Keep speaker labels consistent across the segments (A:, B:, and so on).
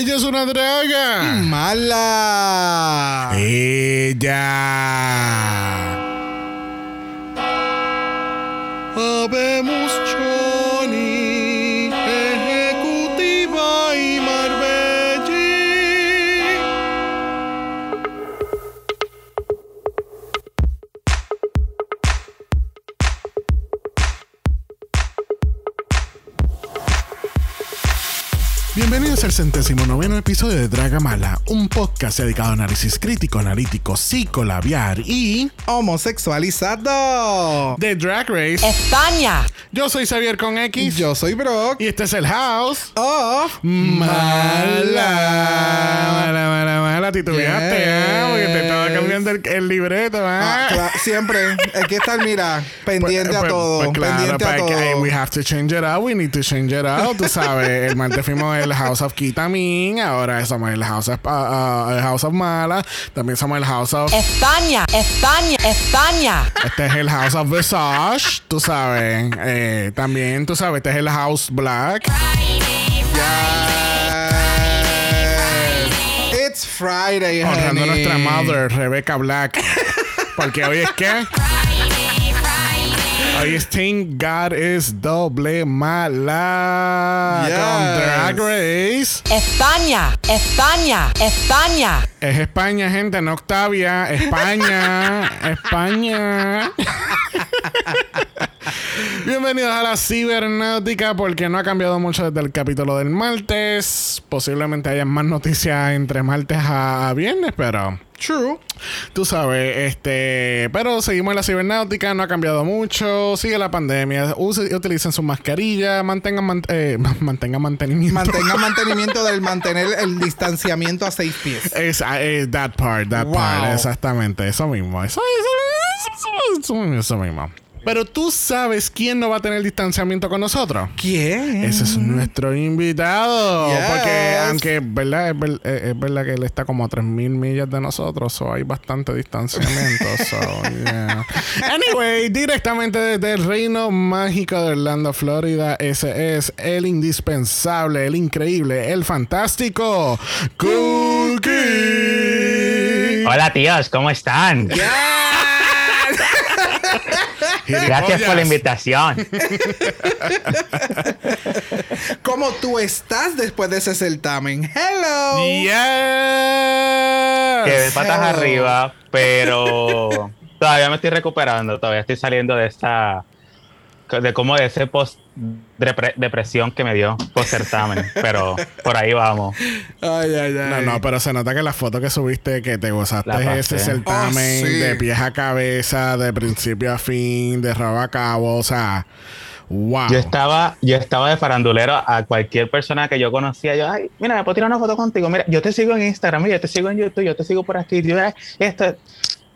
A: Ella es una draga.
B: Mala.
A: Ella.
B: Habemos Johnny, ejecutiva y Marbelli.
A: Bienvenidos al centésimo noveno episodio de Draga Mala, un podcast dedicado a análisis crítico, analítico, psicolabiar y
B: Homosexualizado.
A: de Drag Race.
C: España.
A: Yo soy Xavier con X
B: Yo soy Brock.
A: y este es el House.
B: Of
A: Mala, mala, mala, mala. Titubeaste,
B: Yes.
A: ¿ah? Porque te estaba cambiando el, el libreto, ¿ah?
B: Ah, siempre. Hay que estar, mira, pendiente
A: Pues-
B: a
A: pues-
B: todo.
A: pues claro,
B: pendiente a
A: pero hay que-
B: todo.
A: we have to change it out. We need to change it out. Tú sabes, el martes fuimos el House of Kitamin. Ahora somos el House of, uh, uh, el House of Mala. También somos el House of.
C: España. España. España.
A: Este es el House of Visage. Tú sabes. Eh, también, tú sabes, este es el House Black.
B: Yes. It's Friday,
A: Honrando a nuestra mother, Rebecca Black. Porque hoy es que. Hoy es Team God is doble mala.
B: Yes.
A: Con Drag Race.
C: España. España. España.
A: Es España, gente, no Octavia. España. España. Bienvenidos a la cibernáutica porque no ha cambiado mucho desde el capítulo del martes. Posiblemente haya más noticias entre martes a viernes, pero
B: True.
A: tú sabes, este, pero seguimos en la cibernáutica, no ha cambiado mucho, sigue la pandemia, use- utilicen su mascarilla, mantengan, man- eh, mantengan mantenimiento.
B: Mantenga mantenimiento del mantener el distanciamiento a seis pies.
A: Es, ah, eh, that part, that
B: Wow.
A: part, exactamente, eso mismo, eso, eso, eso, eso mismo. Pero tú sabes quién no va a tener distanciamiento con nosotros.
B: ¿Quién?
A: Ese es nuestro invitado.
B: Yes.
A: Porque, aunque ¿verdad? Es, ver- eh, es verdad que él está como a 3.000 millas de nosotros, so hay bastante distanciamiento. so, yeah. Anyway, directamente desde el reino mágico de Orlando, Florida, ese es el indispensable, el increíble, el fantástico Cookie.
D: Hola tíos, ¿cómo están? Gracias por la invitación.
B: ¿Cómo tú estás después de ese certamen? Hello.
A: Yes.
D: Que de patas
B: Hello.
D: arriba, pero todavía me estoy recuperando, todavía estoy saliendo de esta de como de ese post depre- depresión que me dio post certamen, pero por ahí vamos.
B: Ay, ay, ay.
A: No, no, pero se nota que la foto que subiste que te gozaste ese certamen
B: Oh, sí.
A: de pies a cabeza, de principio a fin, de rabo a cabo, o sea, wow.
D: Yo estaba, yo estaba de farandulero a cualquier persona que yo conocía. Yo, ay, mira, me puedo tirar una foto contigo. Mira, yo te sigo en Instagram, mira, yo te sigo en YouTube, yo te sigo por aquí. Yo, ay, esto,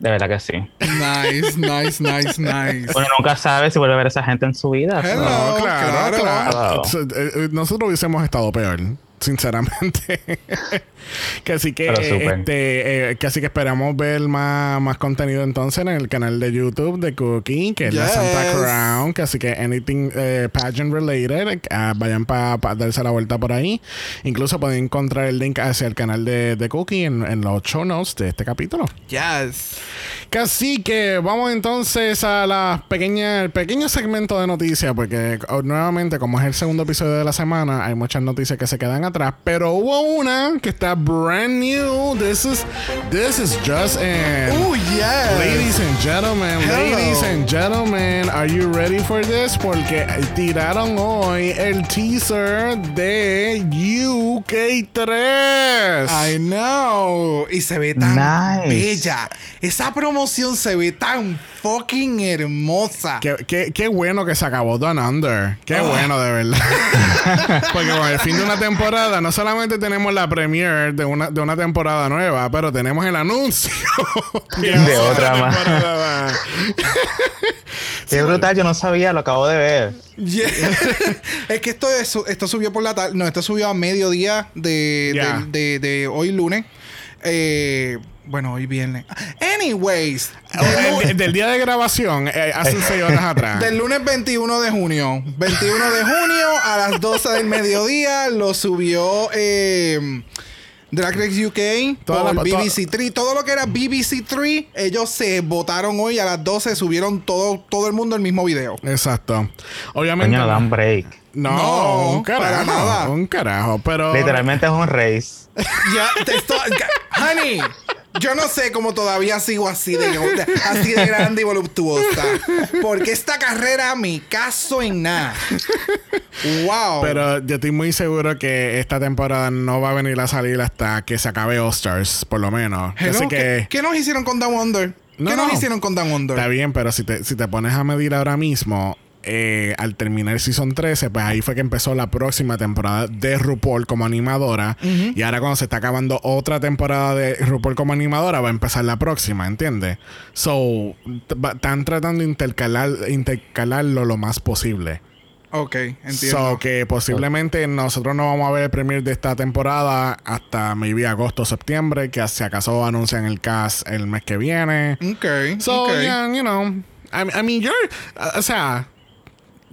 D: de verdad que sí.
B: Nice, nice, nice, nice.
D: Uno nunca sabe si vuelve a ver a esa gente en su vida.
B: Hello.
A: No, claro,
B: claro.
A: claro. Nosotros hubiésemos estado peor, sinceramente. que así que, este, eh, que así que esperamos ver más, más contenido entonces en el canal de YouTube de Cookie, que es la. Santa Crown, que así que anything eh, pageant related, eh, vayan para darse la vuelta por ahí. Incluso pueden encontrar el link hacia el canal de, de Cookie en, en los show notes de este capítulo.
B: Yes.
A: Así que vamos entonces a la pequeña, el pequeño segmento de noticias, porque oh, nuevamente, como es el segundo episodio de la semana, hay muchas noticias que se quedan atrás, pero hubo una que está brand new. This is, this is just in.
B: Oh, yes.
A: Ladies and gentlemen,
B: Hello.
A: ladies and gentlemen, are you ready for this? Porque tiraron hoy el teaser de UK3.
B: I know. Y se ve tan
D: Nice.
B: bella. Esa promoción se ve tan fucking hermosa.
A: Qué, qué- qué bueno que se acabó Down Under. Qué bueno, de verdad. Porque con el fin de una temporada, no solamente tenemos la premiere de una, de una temporada nueva, pero tenemos el anuncio
D: De otra más. Qué brutal, yo no sabía, lo acabo de ver.
B: Yeah. es que esto, es- esto subió por la tarde. No, esto subió a mediodía de, de, de- de hoy lunes. Eh, bueno, hoy viernes. Anyways, del,
A: El- del día de grabación, eh, hace seis horas atrás.
B: del lunes 21 de junio. 21 de junio a las 12 del mediodía lo subió eh, Drag Race UK,
A: Toda
B: por
A: la-
B: BBC 3, todo lo que era BBC 3, ellos se votaron hoy a las 12, subieron todo, todo el mundo el mismo video.
A: Exacto. Obviamente.
D: Coño, dan break.
A: No,
B: No,
A: un carajo.
B: para nada.
A: Un carajo. Pero.
D: Literalmente es un race.
B: Ya, te estoy. Honey, yo no sé cómo todavía sigo así de, así de grande y voluptuosa. Porque esta carrera me caso en nada. Wow.
A: Pero yo estoy muy seguro que esta temporada no va a venir a salir hasta que se acabe All Stars, por lo menos.
B: Hello,
A: Así
B: ¿qué,
A: que.
B: qué nos hicieron con Down Wonder?
A: No,
B: ¿Qué
A: no.
B: nos hicieron con Down Wonder?
A: Está bien, pero si te, si te pones a medir ahora mismo, eh, al terminar Season 13, pues ahí fue que empezó la próxima temporada de RuPaul como animadora. Y ahora cuando se está acabando otra temporada de RuPaul como animadora, va a empezar la próxima, ¿entiendes? So, están tratando de intercalar, intercalarlo lo más posible.
B: Ok, entiendo.
A: So, que posiblemente nosotros no vamos a ver el premiere de esta temporada hasta maybe agosto o septiembre, que si acaso anuncian el cast el mes que viene.
B: ok,
A: So,
B: ok.
A: yeah, you know, I, I mean, you're, uh, o sea,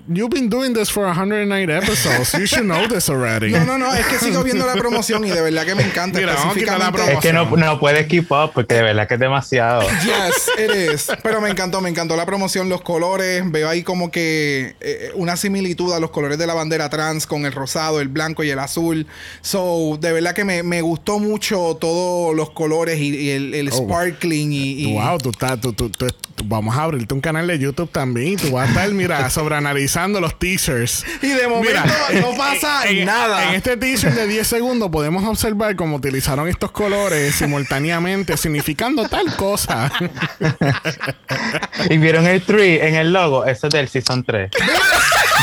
A: you've been doing this for 109 episodes. You should know this already.
B: No, no, no, es que sigo viendo la promoción y de verdad que me encanta.
A: Mira, la
B: específicamente-
D: Es que no, no puedes keep up porque de verdad que es demasiado.
B: Yes, it is. Pero me encantó, me encantó la promoción, los colores. Veo ahí como que eh, una similitud a los colores de la bandera trans con el rosado, el blanco y el azul. So, de verdad que me, me gustó mucho todos los colores y, y el, el
A: Oh.
B: sparkling y, y-
A: Wow, tú estás, tú, tú- tú- tú- vamos a abrirte un canal de YouTube también tú vas a estar, mira, sobreanalizando los teasers.
B: Y de momento no pasa nada.
A: En este teaser de 10 segundos podemos observar cómo utilizaron estos colores simultáneamente, significando tal cosa.
D: Y vieron el tree en el logo, eso es del season 3.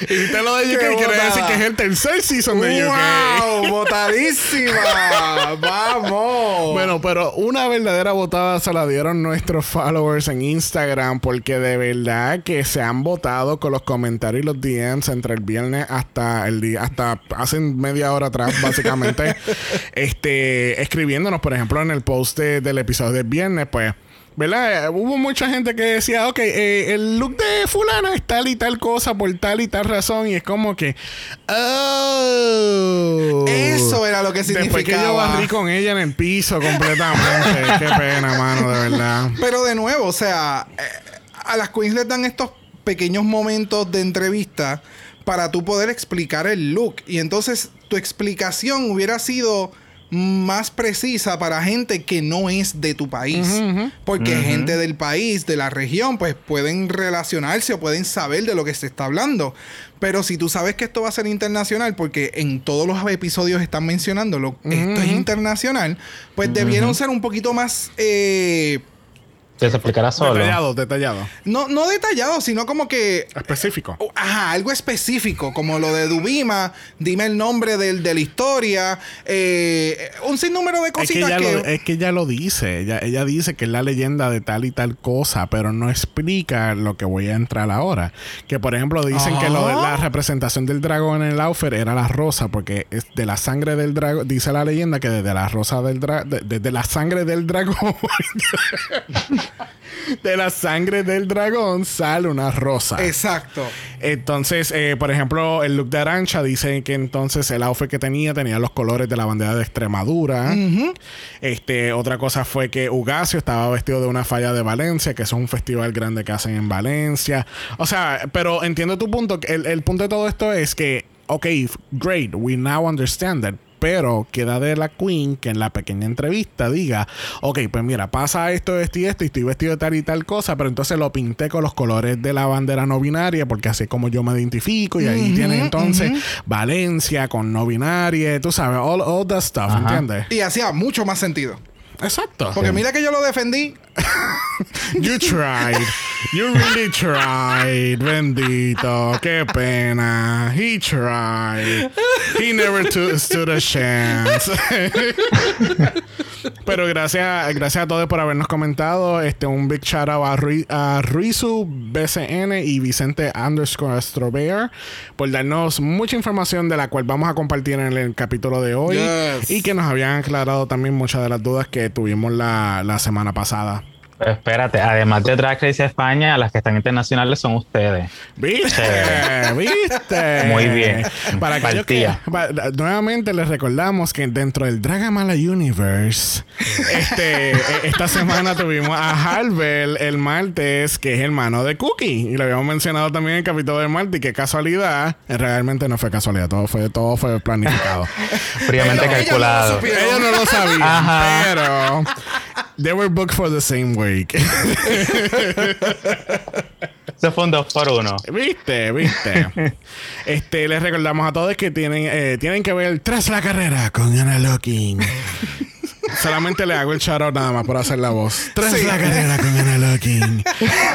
A: viste lo de UK, quiere decir que es el tercer season de UK.
B: ¡Wow! ¡Botadísima! ¡Vamos!
A: Bueno, pero una verdadera botada se la dieron nuestros followers en Instagram porque de verdad que se han votado con los comentarios y los DMs entre el viernes hasta el día, hasta hace media hora atrás, básicamente, este, escribiéndonos, por ejemplo, en el post de- del episodio del viernes, pues. ¿Verdad? Hubo mucha gente que decía, ok, eh, el look de fulana es tal y tal cosa por tal y tal razón. Y es como que, oh.
B: Eso era lo que
A: Después que yo
B: significaba.
A: barrí con ella en el piso completamente. Qué pena, mano, de verdad.
B: Pero de nuevo, o sea, eh, a las queens les dan estos pequeños momentos de entrevista para tú poder explicar el look. Y entonces tu explicación hubiera sido más precisa para gente que no es de tu país. Porque gente del país, de la región, pues pueden relacionarse o pueden saber de lo que se está hablando. Pero si tú sabes que esto va a ser internacional, porque en todos los episodios están mencionándolo, esto es internacional, pues debieron ser un poquito más... eh,
D: Que se explicará solo.
A: Detallado, detallado.
B: no, no detallado, sino como que.
A: Específico.
B: oh, Ajá, algo específico, como lo de Dubima, dime el nombre del, de la historia, eh, un sinnúmero de
A: Es que,
B: cositas
A: ella
B: que.
A: lo, es que ella lo dice. Ella, ella dice que es la leyenda de tal y tal cosa, pero no explica lo que voy a entrar ahora. Que por ejemplo dicen que lo de la
B: Ah.
A: representación del dragón en el outfit era la rosa, porque es de la sangre del dragón. Dice la leyenda que desde la rosa del dragón. Desde la sangre del dragón. de la sangre del dragón sale una rosa.
B: Exacto.
A: Entonces, eh, por ejemplo, el look de Arancha dice que entonces el outfit que tenía tenía los colores de la bandera de Extremadura. Este, otra cosa fue que Ugacio estaba vestido de una falla de Valencia, que es un festival grande que hacen en Valencia. O sea, pero entiendo tu punto. El, el punto de todo esto es que, ok, great, we now understand that. Pero queda de la Queen que en la pequeña entrevista diga, ok, pues mira, pasa esto, esto y esto, y estoy vestido de tal y tal cosa, pero entonces lo pinté con los colores de la bandera no binaria, porque así es como yo me identifico, y ahí tiene entonces Valencia con no binaria, tú sabes, all, all that stuff,
D: Ajá.
A: ¿entiendes?
B: Y hacía mucho más sentido.
A: Exacto.
B: Porque mira que yo lo defendí.
A: You tried. You really tried. Bendito. Qué pena. He tried. He never to- stood a chance. Pero gracias, gracias a todos por habernos comentado. Este, un big shout out a, Rui- a Ruizu BCN y Vicente underscore Astrobear por darnos mucha información de la cual vamos a compartir en el capítulo de hoy.
B: Yes.
A: Y que nos habían aclarado también muchas de las dudas que tuvimos la, la semana pasada.
D: Espérate, además de Drag Race España, las que están internacionales son ustedes.
A: ¿Viste? ¿Viste?
D: Muy bien.
A: Para que,
D: Partía.
A: pa- nuevamente les recordamos que dentro del Dragamala Universe, este, eh, esta semana tuvimos a Harvel el martes, que es hermano de Cookie. Y lo habíamos mencionado también en el capítulo del martes. Y qué casualidad. Realmente no fue casualidad, todo fue, todo fue planificado.
D: Fríamente
B: Ellos- ellos no lo
D: calculado.
B: supieron.
A: Ellos no lo sabían,
D: Ajá.
A: pero they were booked for the same week.
D: Eso fue un dos por uno.
A: ¿Viste? ¿Viste? este, les recordamos a todos que tienen, eh, tienen que ver Tras la carrera con Ana Locking. Solamente le hago el shout out nada más por hacer la voz. Tras
B: Sí.
A: la carrera con Ana Locking.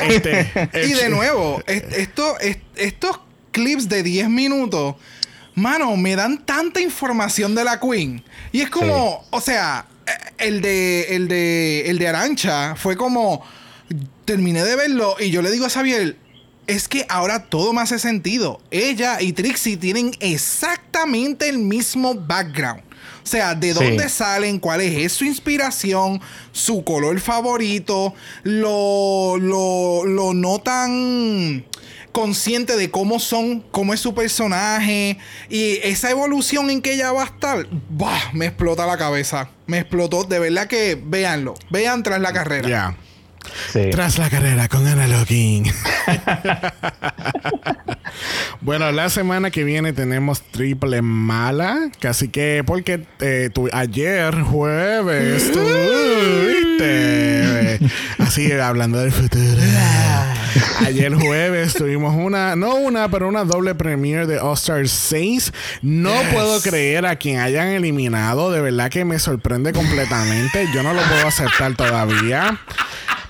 A: Este,
B: Y de nuevo, est- esto, est- estos clips de 10 minutos, mano, me dan tanta información de la Queen. Y es como, o sea, el de, el de, el de Arancha fue como, terminé de verlo y yo le digo a Xavier, es que ahora todo me hace sentido. Ella y Trixie tienen exactamente el mismo background. O sea, de
D: Sí.
B: dónde salen, cuál es su inspiración, su color favorito, lo, lo, lo no tan consciente de cómo son, cómo es su personaje y esa evolución en que ella va a estar, ¡buah! me explota la cabeza. Me explotó, de verdad que véanlo, vean tras la carrera.
A: Ya.
D: Sí.
A: Tras la carrera con Ana Locking. bueno, la semana que viene tenemos triple mala. Casi que, porque eh, tu- ayer, jueves, tú, ¿viste? Así, hablando del futuro. Ayer jueves tuvimos una, no una, pero una doble premiere de All Star 6. No puedo creer a quien hayan eliminado. De verdad que me sorprende completamente. Yo no lo puedo aceptar todavía.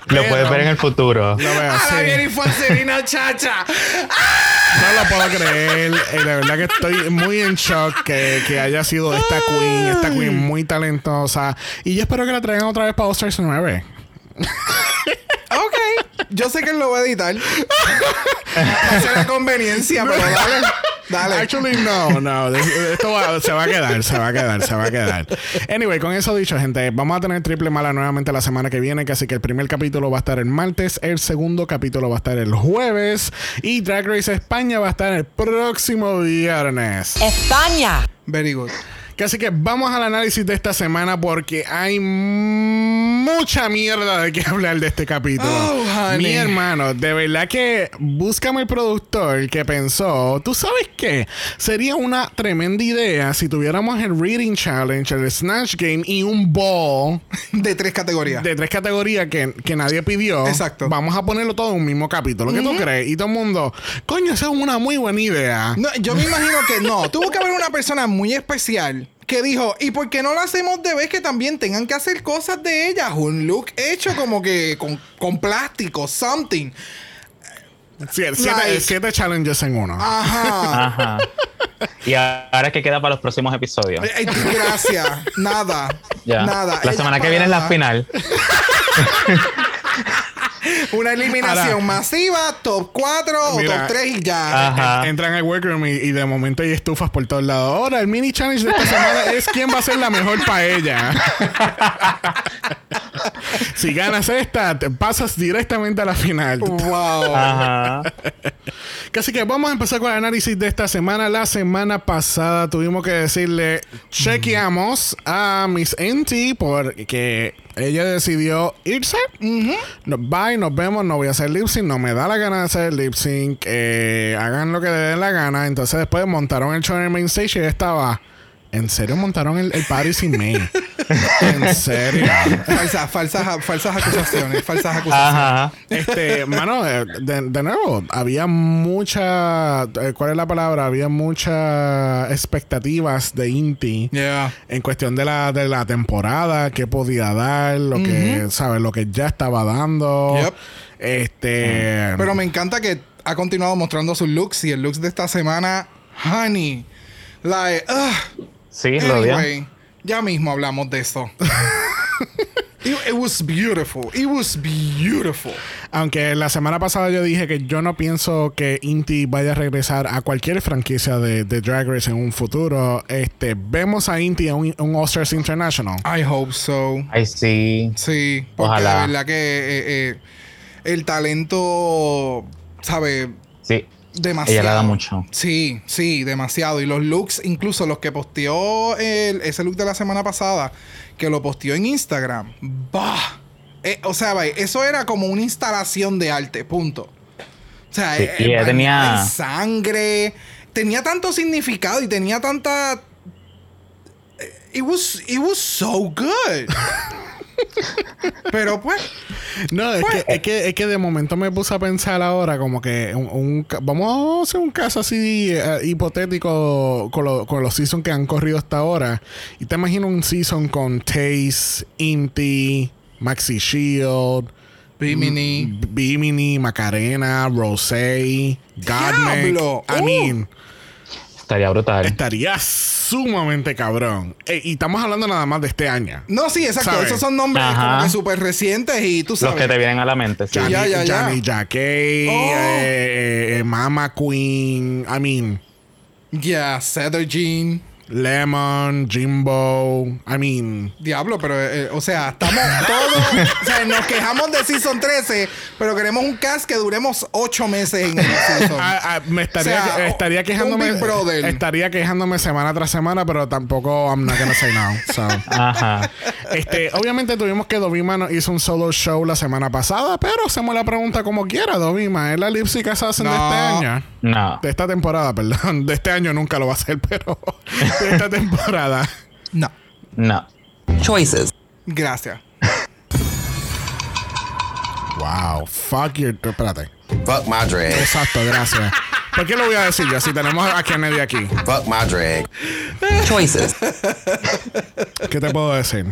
D: Lo
A: Pero-
D: puedes ver en el futuro.
A: Lo veo
B: ¡A la fue Selena, chacha!
A: No lo puedo creer. Eh, de verdad que estoy muy en shock que, que haya sido esta queen, esta queen muy talentosa. Y yo espero que la traigan otra vez para All Stars 9.
B: Ok, yo sé que él lo va a editar. Va a ser la conveniencia, pero dale. Dale.
A: Actually, no, no. Esto va- se va a quedar, se va a quedar, se va a quedar. Anyway, con eso dicho, gente, vamos a tener triple mala nuevamente la semana que viene. Que así que el primer capítulo va a estar el martes, el segundo capítulo va a estar el jueves. Y Drag Race España va a estar el próximo viernes.
C: España,
B: Very good.
A: Que Así que vamos al análisis de esta semana porque hay mucha mierda de que hablar de este capítulo.
B: Oh.
A: Mi hermano, de verdad que búscame el productor que pensó, ¿tú sabes qué? Sería una tremenda idea si tuviéramos el Reading Challenge, el Snatch Game y un ball
B: De tres categorías.
A: de tres categorías que, que nadie pidió.
B: Exacto.
A: Vamos a ponerlo todo en un mismo capítulo. ¿Qué tú crees? Y todo el mundo, coño, esa es una muy buena idea.
B: No, yo me imagino que no. Tuvo que haber una persona muy especial que dijo, ¿y por qué no lo hacemos de vez que también tengan que hacer cosas de ellas? Un look hecho como que con, con plástico, something.
A: Sie- siete,
B: Like-
A: siete challenges en uno.
B: Ajá.
D: Ajá. Y ahora que queda para los próximos episodios.
B: Eh, eh, Gracias. Nada.
D: Ya.
B: Nada.
D: La
B: Ella
D: semana que viene es la final.
B: Una eliminación
A: Ahora-
B: masiva, top 4 o top 3 y ya.
D: Ajá.
A: Entran al workroom y, y de momento hay estufas por todos lados. Ahora, el mini challenge de esta semana es quién va a ser la mejor paella. si ganas esta, te pasas directamente a la final.
B: Wow.
D: Ajá.
A: Así que vamos a empezar con el análisis de esta semana. La semana pasada tuvimos que decirle, chequeamos a Miss Enti porque ella decidió irse. No, bye, nos no voy a hacer lip sync, no me da la gana de hacer lip sync. eh, hagan lo que les den la gana. Entonces después montaron el show en el main stage y estaba... ¿En serio montaron el, el party sin me? ¿En serio?
B: Falsas, falsas, falsas acusaciones. Falsas acusaciones.
D: Ajá.
A: Este, mano, eh, de, de nuevo, había mucha. eh, ¿Cuál es la palabra? Había muchas expectativas de Inti
B: Yeah.
A: en cuestión de la, de la temporada, qué podía dar, lo que, ¿sabes? Lo que ya estaba dando.
B: Yep.
A: Este.
B: Pero me encanta que ha continuado mostrando sus looks y el looks de esta semana, honey. Like, ugh.
D: Sí, lo dio.
B: Anyway, ya mismo hablamos de eso. It, it was beautiful. It was beautiful.
A: Aunque la semana pasada yo dije que yo no pienso que Inti vaya a regresar a cualquier franquicia de, de Drag Race en un futuro, este, vemos a Inti en un, un All-Stars International.
B: I hope so.
D: Ay, sí.
B: Sí, porque
D: Ojalá.
B: de verdad que eh, eh, el talento, ¿sabe?
D: Sí.
B: Demasiado.
D: Ella le da mucho.
B: Sí, sí, demasiado. Y los looks, incluso los que posteó el- ese look de la semana pasada, que lo posteó en Instagram, ¡bah! Eh, o sea, eso era como una instalación de arte, punto. O sea,
D: Sí,
B: eh,
D: y ella
B: bañada
D: tenía-
B: en sangre, tenía tanto significado y tenía tanta. eh, It was, it was so good. Pero pues,
A: No, es,
B: Pues-
A: que, es, que, es que de momento me puse a pensar ahora como que un, vamos a hacer un caso así eh, hipotético con, lo- con los seasons que han corrido hasta ahora. Y te imagino un season con Taze, Inti, Maxi Shield,
B: Bimini.
A: Bimini, Macarena, Rosé, Godmik. I
B: Uh.
A: mean,
D: Estaría brutal.
A: estaría sumamente cabrón. Eh, y estamos hablando nada más de este año.
B: No, sí, exacto.
A: ¿Sabes?
B: Esos son nombres
D: Ajá.
B: como que súper recientes y tú
D: Los
B: sabes.
D: que te vienen a la mente. Sí.
A: Johnny,
B: Ya, ya, ya.
A: Johnny Jacquet,
B: Oh.
A: eh, eh, Mama Queen, I mean,
B: Yeah, Cedar Jean.
A: Lemon, Jimbo, I mean,
B: Diablo, pero, eh, o sea, estamos todos. o sea, nos quejamos de Season 13, pero queremos un cast que duremos 8 meses en el Season.
A: ah, ah, me estaría,
B: O sea,
A: estaría
B: un
A: quejándome, estaría quejándome semana tras semana, pero tampoco I'm not gonna say no. So.
D: Ajá.
A: Este, obviamente tuvimos que Dovima nos hizo un solo show la semana pasada, pero hacemos la pregunta como quiera, Dovima, ¿es la lip sync assassin de
B: No.
A: este año?
D: No.
A: De esta temporada, perdón. De este año nunca lo va a hacer, pero de esta temporada.
B: No,
D: No.
C: Choices.
B: gracias.
A: Wow, fuck your. Espérate.
E: Fuck my.
A: Exacto, gracias. ¿Por qué lo voy a decir yo? Si tenemos a Kennedy aquí.
E: Fuck my drag.
C: Choices.
A: ¿Qué te puedo decir?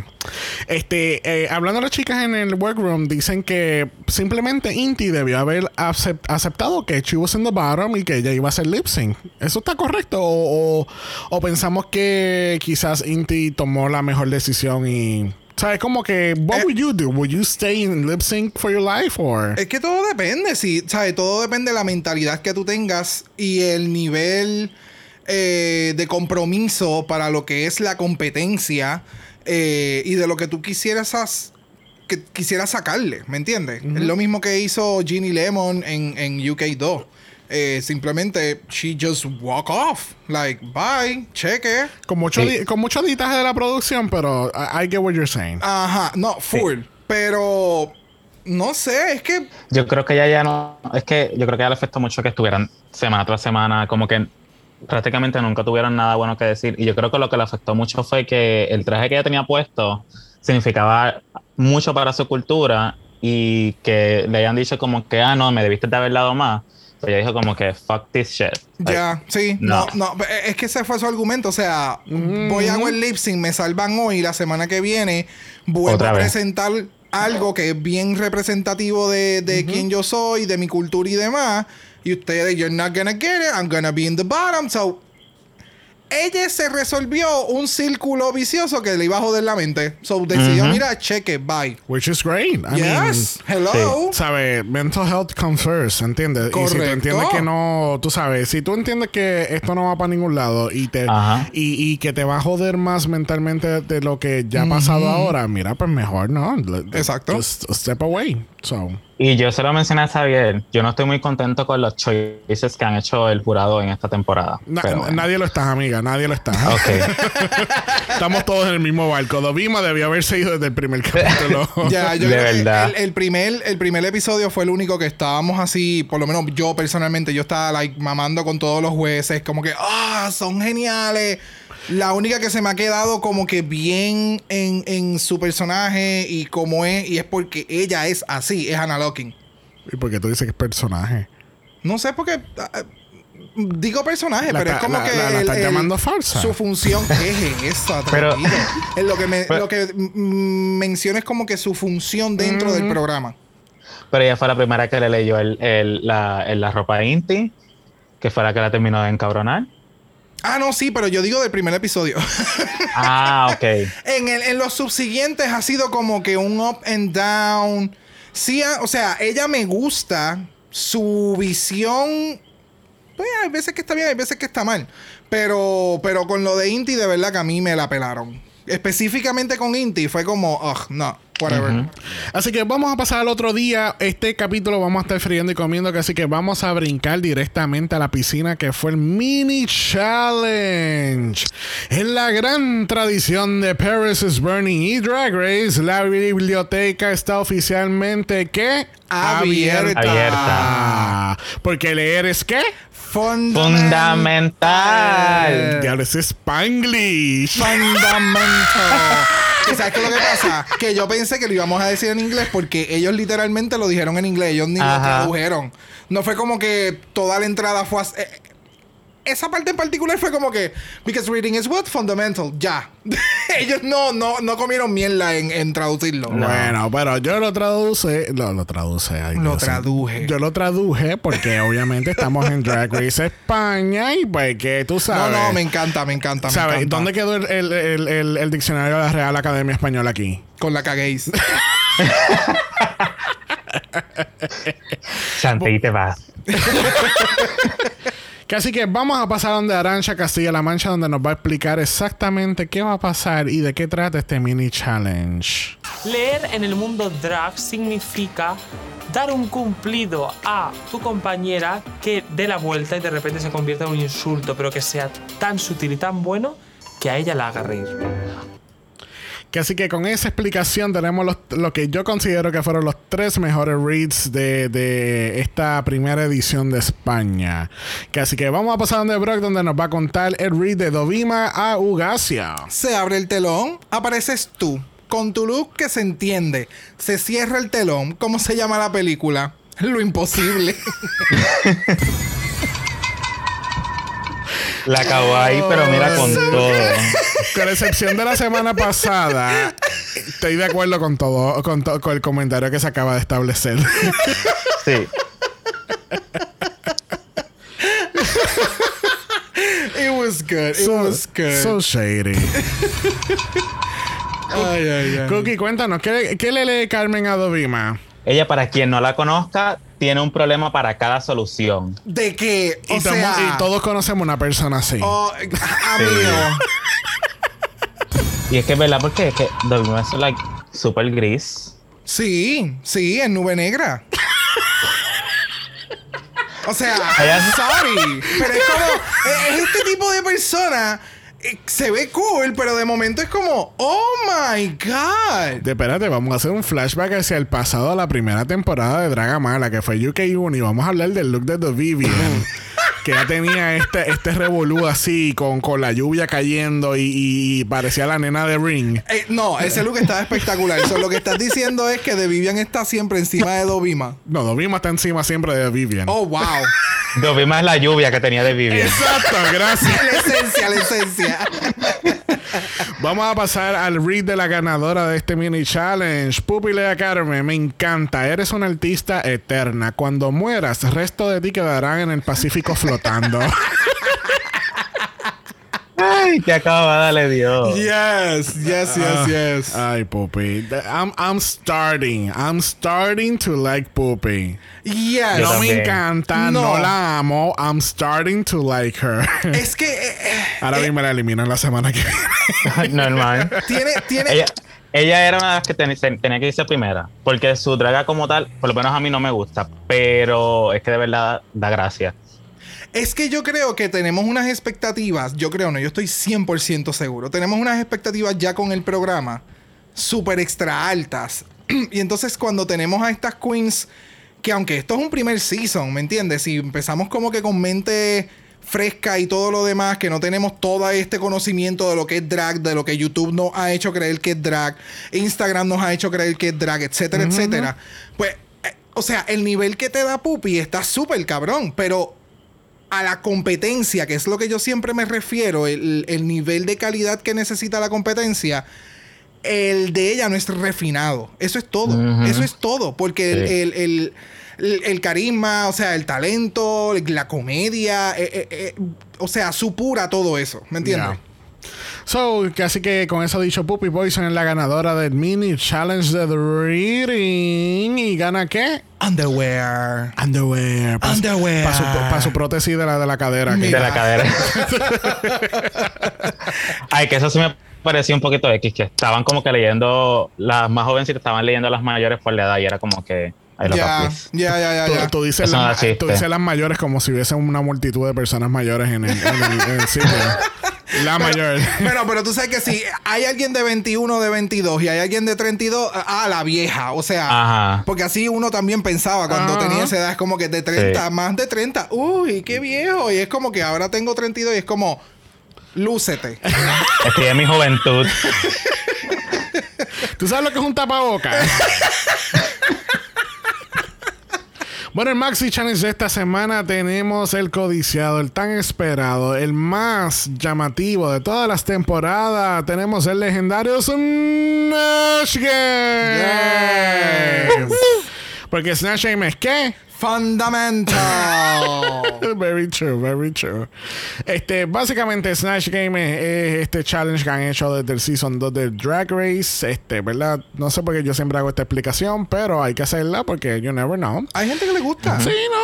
A: Este, eh, hablando de las chicas en el workroom, dicen que simplemente Inti debió haber acep- aceptado que she was in the bottom y que ella iba a hacer lip sync. ¿Eso está correcto? O, o- o pensamos que quizás Inti tomó la mejor decisión y. ¿Sabes? Como que, what
B: Eh.
A: would you do? Would you stay in lip sync for your life or?
B: Es que todo depende, sí. ¿Sabes? Todo depende de la mentalidad que tú tengas y el nivel eh, de compromiso para lo que es la competencia eh, y de lo que tú quisieras as- que quisieras sacarle, ¿me entiendes? Es lo mismo que hizo Ginny Lemon en, en UK2. Eh, simplemente, she just walk off. Like, bye, cheque.
A: Con mucho,
D: Sí.
A: di- con mucho ditaje de la producción, pero I, I get what you're saying.
B: Ajá, no, full. Pero, no sé, es que
D: Yo creo que ya ya no. Es que yo creo que ya le afectó mucho que estuvieran semana tras semana, como que prácticamente nunca tuvieron nada bueno que decir. Y yo creo que lo que le afectó mucho fue que el traje que ella tenía puesto significaba mucho para su cultura y que le hayan dicho como que, ah, no, me debiste de haber dado más. Ella dijo como que, fuck this shit. Like,
B: Ya, sí, no.
D: no.
B: no, es que ese fue su argumento. O sea, voy a hago el lip sync, me salvan hoy y la semana que viene vuelvo
D: Otra
B: a
D: vez.
B: presentar algo que es bien representativo de, de quién yo soy, de mi cultura y demás. Y ustedes, you're not gonna get it, I'm gonna be in the bottom. So, ella se resolvió un círculo vicioso que le iba a joder la mente. So, decidió, mira, cheque, bye.
A: Which is great. I mean,
B: yes, hello.
A: ¿Sabes? Mental health comes first, ¿entiendes? Y si tú entiendes que no, tú sabes, si tú entiendes que esto no va para ningún lado y te y, y que te va a joder más mentalmente de lo que ya ha pasado ahora, mira, pues mejor, ¿no?
B: Exacto.
A: Just step away. So,
D: Y yo se lo mencioné a Xavier, yo no estoy muy contento con los choices que han hecho el jurado en esta temporada.
A: na-
D: pero bueno.
A: nadie lo está, amiga, nadie lo está.
D: Ok.
A: Estamos todos en el mismo barco. Dovima debió haberse ido desde el primer capítulo.
B: Ya, yo
D: De
B: creo que
D: verdad.
B: El, el primer, el primer episodio fue el único que estábamos así, por lo menos yo personalmente, yo estaba like mamando con todos los jueces, como que, ah, son geniales. La única que se me ha quedado como que bien en, en su personaje y como es, y es porque ella es así, es Anna Locking.
A: ¿Y por qué tú dices que es personaje?
B: No sé por qué. ah, ah, Digo personaje,
A: La
B: pero es como
A: la-
B: que.
A: la- la
B: el-
A: estás
B: el-
A: llamando falsa.
B: Su función. ¿Qué es eso?
D: Pero-?
B: Es lo que, me,
D: Pero-
B: lo que menciona es como que su función dentro del programa.
D: Pero ella fue la primera que le leyó el, el- la, el- la ropa de Inti, que fue la que la terminó de encabronar.
B: Ah, no, sí, pero yo digo del primer episodio.
D: Ah, ok.
B: en, el- en los subsiguientes ha sido como que un up and down. Sí, ah, o sea, ella me gusta. Su visión. Pues hay veces que está bien, hay veces que está mal. Pero, pero con lo de Inti, de verdad que a mí me la pelaron. Específicamente con Inti, fue como, ugh, no, whatever.
A: Así que vamos a pasar al otro día. Este capítulo vamos a estar friendo y comiendo. que Así que vamos a brincar directamente a la piscina que fue el mini challenge. En la gran tradición de Paris is Burning y Drag Race, la biblioteca está oficialmente ¿qué?
B: Abierta.
A: Abierta. Porque leer es qué?
D: Fundamental.
A: Diablo, es Spanglish.
B: Fundamental. ¿Y sabes qué es lo que pasa? Que yo pensé que lo íbamos a decir en inglés porque ellos literalmente lo dijeron en inglés. Ellos ni lo tradujeron. No fue como que toda la entrada fue así. eh, esa parte en particular fue como que because reading is what fundamental ya ellos no no no comieron mierda en, en traducirlo
A: Bueno, pero yo lo traduce, lo, lo traduce. ay,
B: Lo
A: Dios.
B: traduje.
A: Yo lo traduje porque obviamente estamos en Drag Race España y pues que tú
B: no
A: sabes.
B: no me encanta me encanta me
A: ¿Sabes?
B: encanta.
A: ¿Dónde quedó el, el- el- el- el diccionario de la Real Academia Española aquí?
B: con la caguéis
D: Chante y te vas.
A: Que así que vamos a pasar donde Arancha Castilla-La Mancha, donde nos va a explicar exactamente qué va a pasar y de qué trata este mini challenge.
F: Leer en el mundo drag significa dar un cumplido a tu compañera que dé la vuelta y de repente se convierta en un insulto, pero que sea tan sutil y tan bueno que a ella la haga reír.
A: Que así que con esa explicación tenemos los- lo que yo considero que fueron los tres mejores reads de, de esta primera edición de España. Que así que vamos a pasar donde Brock, donde nos va a contar el read de Dovima a Ugacia.
B: se abre el telón apareces tú con tu look que se entiende se cierra el telón ¿cómo se llama la película? lo imposible
D: La acabó ahí, pero mira con todo.
A: Con excepción de la semana pasada, estoy de acuerdo con todo, con, to- con el comentario que se acaba de establecer.
D: Sí.
B: It was good. It
A: so,
B: was good.
A: so shady.
B: ay, ay, ay.
A: Cookie, cuéntanos, ¿qué, qué le lee Carmen a Dovima?
D: Ella, para quien no la conozca, tiene un problema para cada solución.
B: De que, o
A: Y, tomo-
B: sea,
A: y todos conocemos una persona así.
B: oh, amigo,
D: Y es que es verdad, porque es que Dovima es like súper gris.
B: sí, sí, en nube negra. O sea, sorry, pero es como, es es este tipo de persona, se ve cool, pero de momento es como, oh my god.
A: De- espérate, vamos a hacer un flashback hacia el pasado a la primera temporada de Dragamala, que fue UK1, y vamos a hablar del look de The Vivian. que ya tenía este, este revolú así, con, con la lluvia cayendo y, y parecía la nena de Ring.
B: Eh, no, ese look está espectacular. So, lo que estás diciendo es que The Vivian está siempre encima de Dovima.
A: No, Dovima está encima siempre de The Vivian.
B: Oh, wow.
D: Dovima es la lluvia que tenía de Vivian.
A: Exacto, gracias.
B: la esencia, la esencia.
A: Vamos a pasar al read de la ganadora de este mini challenge. Pupilea Carmen, me encanta. Eres una artista eterna. Cuando mueras, resto de ti quedarán en el Pacífico flotando.
D: Ay, qué acabada le dio.
B: Yes, yes, yes, yes.
A: Ay, Pupi. The- I'm, I'm starting. I'm starting to like Pupi.
B: Yes.
D: Yo
A: No me encanta, no.
B: No.
A: la amo. I'm starting to like her.
B: Es que eh, eh,
A: Ahora mismo la eliminan la semana que viene.
D: Normal.
B: tiene, tiene.
D: Ella, ella era una de las que ten- se- tenía que irse primera. Porque su draga como tal, por lo menos a mí no me gusta. Pero es que de verdad da gracia.
B: Es que yo creo que tenemos unas expectativas. Yo creo, no, yo estoy 100% seguro. Tenemos unas expectativas ya con el programa súper extra altas. y entonces, cuando tenemos a estas queens, que aunque esto es un primer season, ¿me entiendes? Si empezamos como que con mente fresca y todo lo demás, que no tenemos todo este conocimiento de lo que es drag, de lo que YouTube nos ha hecho creer que es drag, Instagram nos ha hecho creer que es drag, etcétera, etcétera. Pues, eh, o sea, el nivel que te da Pupi está súper cabrón, pero a la competencia, que es lo que yo siempre me refiero, el, el nivel de calidad que necesita la competencia, el de ella no es refinado. Eso es todo. Eso es todo. Porque el-
D: Sí.
B: el- el- el, el carisma, o sea, el talento, la comedia, eh, eh, eh, o sea, supura todo eso, ¿me entiendes?
A: So, casi que con eso dicho, Puppy Poison es la ganadora del mini challenge de The Reading. ¿Y gana qué?
B: Underwear.
A: Underwear. Pa-
B: Underwear.
A: Para su, pa' su prótesis de la, de la cadera.
D: de la cadera. Ay, que eso sí me pareció un poquito X, que estaban como que leyendo, las más jovencitas estaban leyendo las mayores por la edad y era como que...
B: Ya, ya, ya, ya,
A: Tú, dices
D: no
A: las, tú dices las mayores como si hubiese una multitud de personas mayores en el, en el- en el sitio. La mayor.
B: Pero, pero tú sabes que si hay alguien de 21, de 22 y hay alguien de 32, ah, la vieja. O sea,
D: Ajá.
B: porque así uno también pensaba cuando
A: Ajá.
B: tenía esa edad. Es como que de 30,
D: Sí.
B: más de 30. Uy, qué viejo. Y es como que ahora tengo 32 y es como, lúcete.
D: Estoy en mi juventud.
A: ¿Tú sabes lo que es un tapabocas? Bueno, el Maxi Challenge de esta semana tenemos el codiciado, el tan esperado, el más llamativo de todas las temporadas. Tenemos el legendario Snatch Game. Porque Snatch Game es qué?
B: Fundamental.
A: Very true, very true. Este, básicamente Snatch Game es, es este challenge que han hecho desde el Season 2 de Drag Race. Este, ¿verdad? No sé por qué yo siempre hago esta explicación, pero hay que hacerla porque you never know.
B: hay gente que le gusta.
A: Sí, no.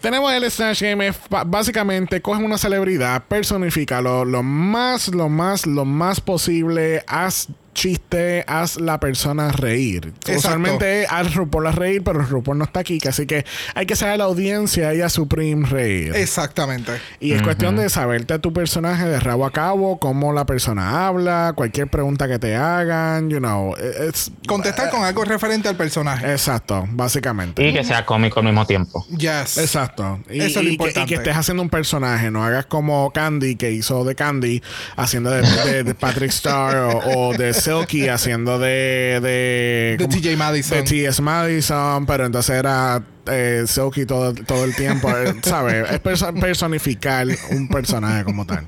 A: Tenemos el Snatch Game. es Básicamente, coge una celebridad, personifica lo, lo más, lo más, lo más posible. Haz chiste, haz la persona reír.
B: Exacto.
A: Usualmente haz RuPaul a reír, pero RuPaul no está aquí, así que hay que saber a la audiencia y a Supreme reír.
B: Exactamente.
A: Y es cuestión de saberte a tu personaje de rabo a cabo, cómo la persona habla, cualquier pregunta que te hagan, you know. Es,
B: Contestar con algo referente al personaje.
A: exacto, básicamente.
D: Y que sea cómico al mismo tiempo.
B: Yes.
A: Exacto. Y,
B: Eso es lo
A: y que, y
B: importante.
A: que estés haciendo un personaje, no hagas como Candy que hizo de Candy haciendo de, de- de Patrick Star o, o de Silky haciendo de de.
B: TJ Madison.
A: de T.S. Madison, pero entonces era eh, Silky todo, todo el tiempo, eh, ¿sabes? Es perso- personificar un personaje como tal.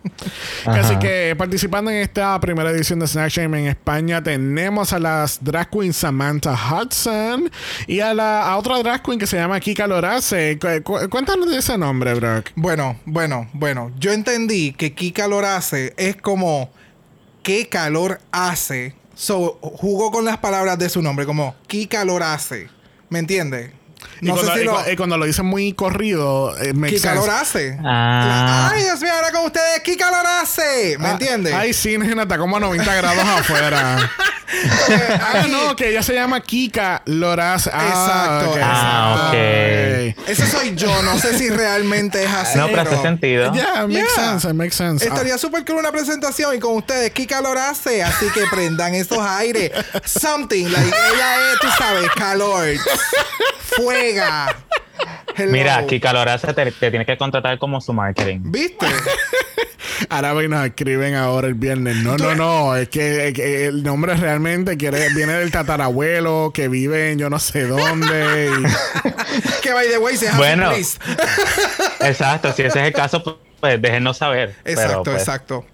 A: Así que participando en esta primera edición de Snack Shame en España tenemos a las drag queen Samantha Hudson y a la a otra drag queen que se llama Kika Lorace. Cu- cu- cuéntanos de ese nombre, Brock.
B: Bueno, bueno, bueno. Yo entendí que qué calor hace es como qué calor hace. So, jugó con las palabras de su nombre, como qué calor hace. ¿Me entiendes?
A: Y, cuando,
B: sé si
A: y
B: lo.
A: y cuando lo dicen muy corrido, eh, makes
B: ¿Qué calor
A: sense.
B: hace?
D: Ah.
B: Ay, Dios mío, ahora con ustedes, ¿qué calor hace? ¿Me
A: Ah,
B: entiendes?
A: Ay, sí, nena, está como a 90 grados afuera. ah, no, que ella se llama Kika Loraz. Ah,
B: Exacto.
D: Ah, ok.
B: Ese soy yo, no sé si realmente es así.
D: No, pero hace sentido.
A: Yeah, makes
B: Yeah.
A: sense, it makes sense.
B: Estaría súper cool una presentación y con ustedes, ¿qué calor hace? Así que prendan esos aires. Something, like, ella es, tú sabes, calor. Hello.
D: Mira, aquí Caloraza te, te tiene que contratar como su marketing.
B: ¿Viste?
A: Ah, Ahora nos escriben ahora el viernes. No, no, no. Es que, es que el nombre realmente quiere, viene del tatarabuelo que vive en yo no sé dónde. y-
B: que by the way se
D: Bueno. Exacto, si ese es el caso, pues, pues déjenos saber. Pero,
B: Exacto,
D: pues,
B: exacto.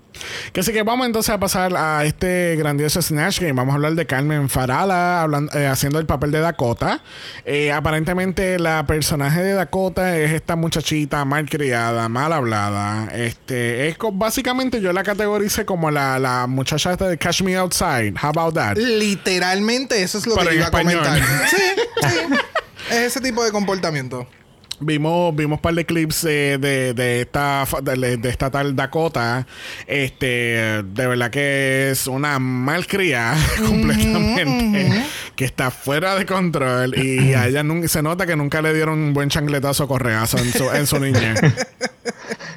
A: Que así que vamos entonces a pasar a este grandioso Snatch Game. Vamos a hablar de Carmen Farala hablando, eh, haciendo el papel de Dakota. Eh, aparentemente la personaje de Dakota es esta muchachita mal criada, mal hablada. Este, es básicamente yo la categorice como la, la muchacha esta de Cash Me Outside. How about that?
B: Literalmente eso es lo
A: Pero
B: que iba a comentar. Sí, sí. Es ese tipo de comportamiento.
A: Vimos, vimos un par de clips de, de, de esta de, de esta tal Dakota. Este, de verdad que es una malcria completamente. Que está fuera de control. Y a ella nunca, se nota que nunca le dieron un buen chancletazo correazo en su, en su niñez.